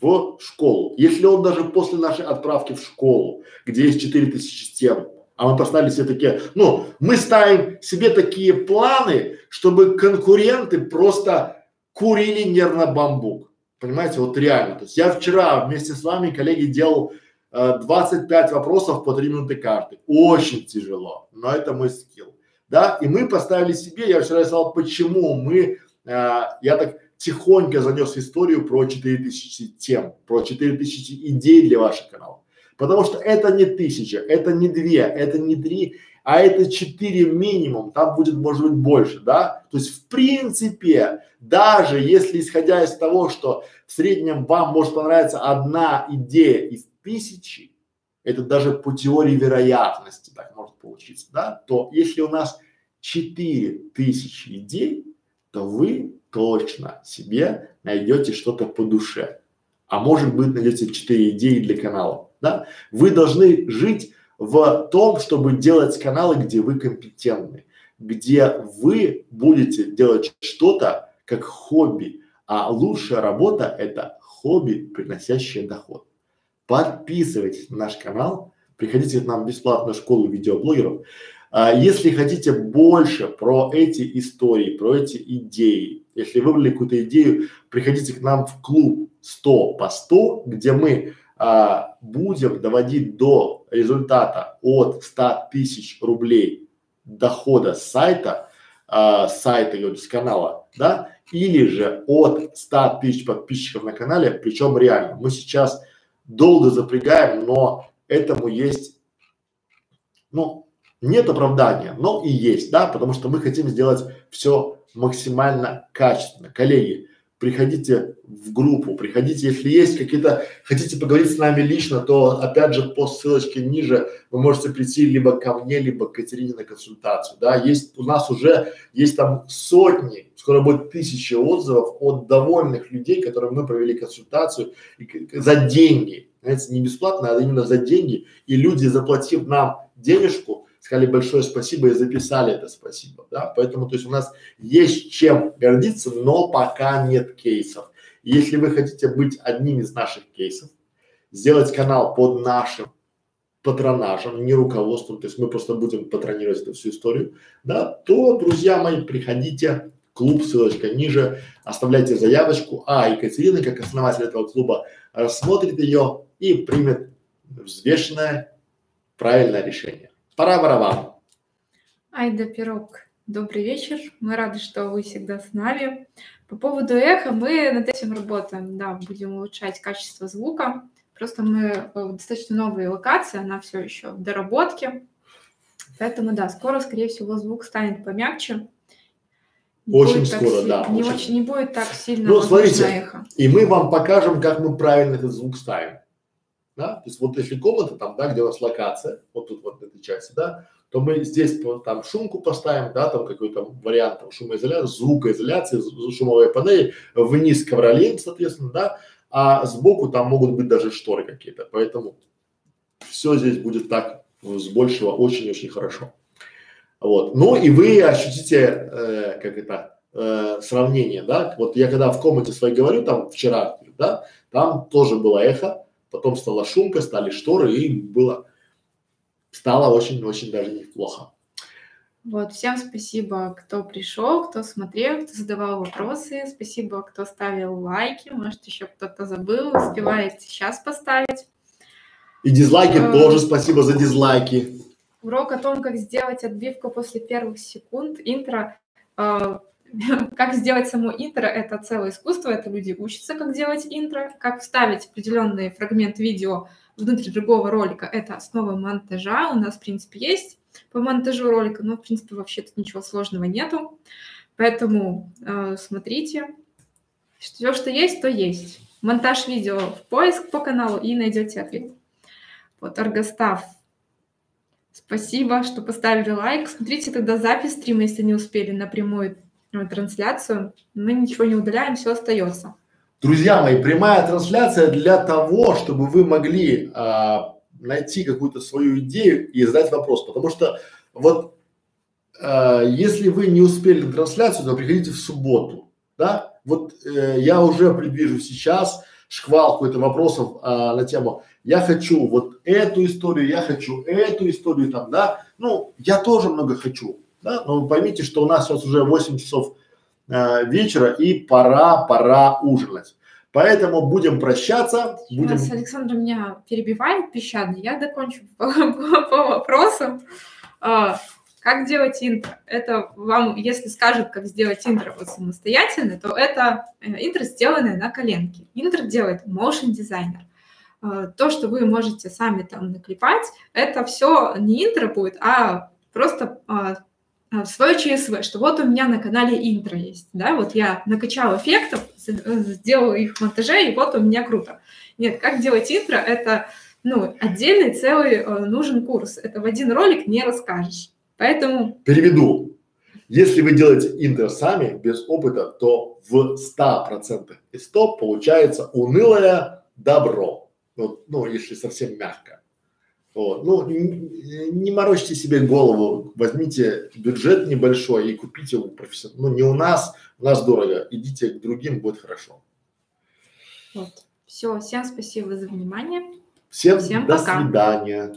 в школу. Если он даже после нашей отправки в школу, где есть 4000 тем, А мы поставили себе такие, ну, мы ставим себе такие планы, чтобы конкуренты просто курили нервно бамбук. Понимаете, вот реально. То есть я вчера вместе с вами, коллеги, делал э, 25 вопросов по 3 минуты каждый. Очень тяжело, но это мой скилл. Да, и мы поставили себе, я вчера сказал, почему мы, э, я так тихонько занес историю про 4000 тем, про 4000 идей для ваших каналов. Потому что это не тысяча, это не две, это не три, а это четыре минимум, там будет, может быть, больше, да? То есть, в принципе, даже если исходя из того, что в среднем вам может понравиться одна идея из тысячи, это даже по теории вероятности так может получиться, да? То если у нас четыре тысячи идей, то вы точно себе найдете что-то по душе. А может быть, найдете четыре идеи для канала да? Вы должны жить в том, чтобы делать каналы, где вы компетентны, где вы будете делать что-то как хобби, а лучшая работа – это хобби, приносящее доход. Подписывайтесь на наш канал, приходите к нам в бесплатную школу видеоблогеров. А, если хотите больше про эти истории, про эти идеи, если выбрали какую-то идею, приходите к нам в клуб 100 по 100, где мы а, будем доводить до результата от 100 тысяч рублей дохода с сайта, а, с сайта, говорю, с канала, да, или же от 100 тысяч подписчиков на канале, причем реально. Мы сейчас долго запрягаем, но этому есть, ну, нет оправдания, но и есть, да, потому что мы хотим сделать все максимально качественно. Коллеги, приходите в группу, приходите, если есть какие-то, хотите поговорить с нами лично, то опять же по ссылочке ниже вы можете прийти либо ко мне, либо к Катерине на консультацию, да, есть, у нас уже есть там сотни, скоро будет тысячи отзывов от довольных людей, которым мы провели консультацию и, за деньги, знаете, не бесплатно, а именно за деньги, и люди, заплатив нам денежку, сказали большое спасибо и записали это спасибо, да, поэтому то есть у нас есть чем гордиться, но пока нет кейсов. Если вы хотите быть одним из наших кейсов, сделать канал под нашим патронажем, не руководством, то есть мы просто будем патронировать эту всю историю, да, то, друзья мои, приходите, клуб, ссылочка ниже, оставляйте заявочку, а Екатерина, как основатель этого клуба, рассмотрит ее и примет взвешенное, правильное решение. Пора барабан. Айда Пирог, добрый вечер. Мы рады, что вы всегда с нами. По поводу эха мы над этим работаем, да, будем улучшать качество звука. Просто мы э, достаточно новые локации, она все еще в доработке. Поэтому, да, скоро, скорее всего, звук станет помягче. Не очень скоро, си- да. Не, очень. очень, не будет так сильно Ну, смотрите, эхо. И мы вам покажем, как мы правильно этот звук ставим. Да? То есть вот если комната там, да, где у нас локация, вот тут вот в этой части, да, то мы здесь там шумку поставим, да, там какой-то вариант там, шумоизоляции, звукоизоляции, шумовые панели, вниз ковролин, соответственно, да, а сбоку там могут быть даже шторы какие-то, поэтому все здесь будет так ну, с большего очень-очень хорошо. Вот. Ну и вы ощутите, э, как это, э, сравнение, да, вот я когда в комнате своей говорю, там вчера, да, там тоже было эхо, потом стала шумка, стали шторы и было, стало очень-очень даже неплохо. Вот, всем спасибо, кто пришел, кто смотрел, кто задавал вопросы. Спасибо, кто ставил лайки. Может, еще кто-то забыл, успевает сейчас поставить. И дизлайки А. тоже спасибо за дизлайки. Урок о том, как сделать отбивку после первых секунд. Интро. э, Как сделать само интро – это целое искусство. Это люди учатся, как делать интро. Как вставить определенный фрагмент видео внутрь другого ролика – это основа монтажа. У нас, в принципе, есть по монтажу ролика, но, в принципе, вообще тут ничего сложного нету. Поэтому э, смотрите. Все, что есть, то есть. Монтаж видео в поиск по каналу и найдете ответ. Вот, Аргостав, спасибо, что поставили лайк. Смотрите тогда запись стрима, если не успели на прямую э, трансляцию. Мы ничего не удаляем, все остается. Друзья мои, прямая трансляция для того, чтобы вы могли а, найти какую-то свою идею и задать вопрос, потому что вот а, если вы не успели на трансляцию, то приходите в субботу, да? Вот э, я уже предвижу сейчас шквал какой-то вопросов а, на тему, я хочу вот эту историю, я хочу эту историю там, да, ну, я тоже много хочу, да, но вы поймите, что у нас сейчас уже 8 часов э, вечера и пора, пора ужинать. Поэтому будем прощаться. Будем... Сейчас Александр меня перебивает песчаный, я докончу по, по, по вопросу. А, как делать интро? Это вам, если скажут, как сделать интро вот самостоятельно, то это э, интро, сделанное на коленке. Интро делает motion дизайнер. А, то, что вы можете сами там наклепать, это все не интро будет, а просто а, а, свое ЧСВ, что вот у меня на канале интро есть, да, вот я накачала эффектов, э, сделала их в монтаже, и вот у меня круто. Нет, как делать интро, это, ну, отдельный целый э, нужен курс, это в один ролик не расскажешь, поэтому... Переведу. Если вы делаете интро сами, без опыта, то в 100% из 100 получается унылое добро. Вот, ну, если совсем мягко. Вот. Ну, не, морочьте себе голову, возьмите бюджет небольшой и купите у профессионала. Ну, не у нас, у нас дорого, идите к другим, будет хорошо. Вот. Все, всем спасибо за внимание. Всем, Всем до пока. свидания.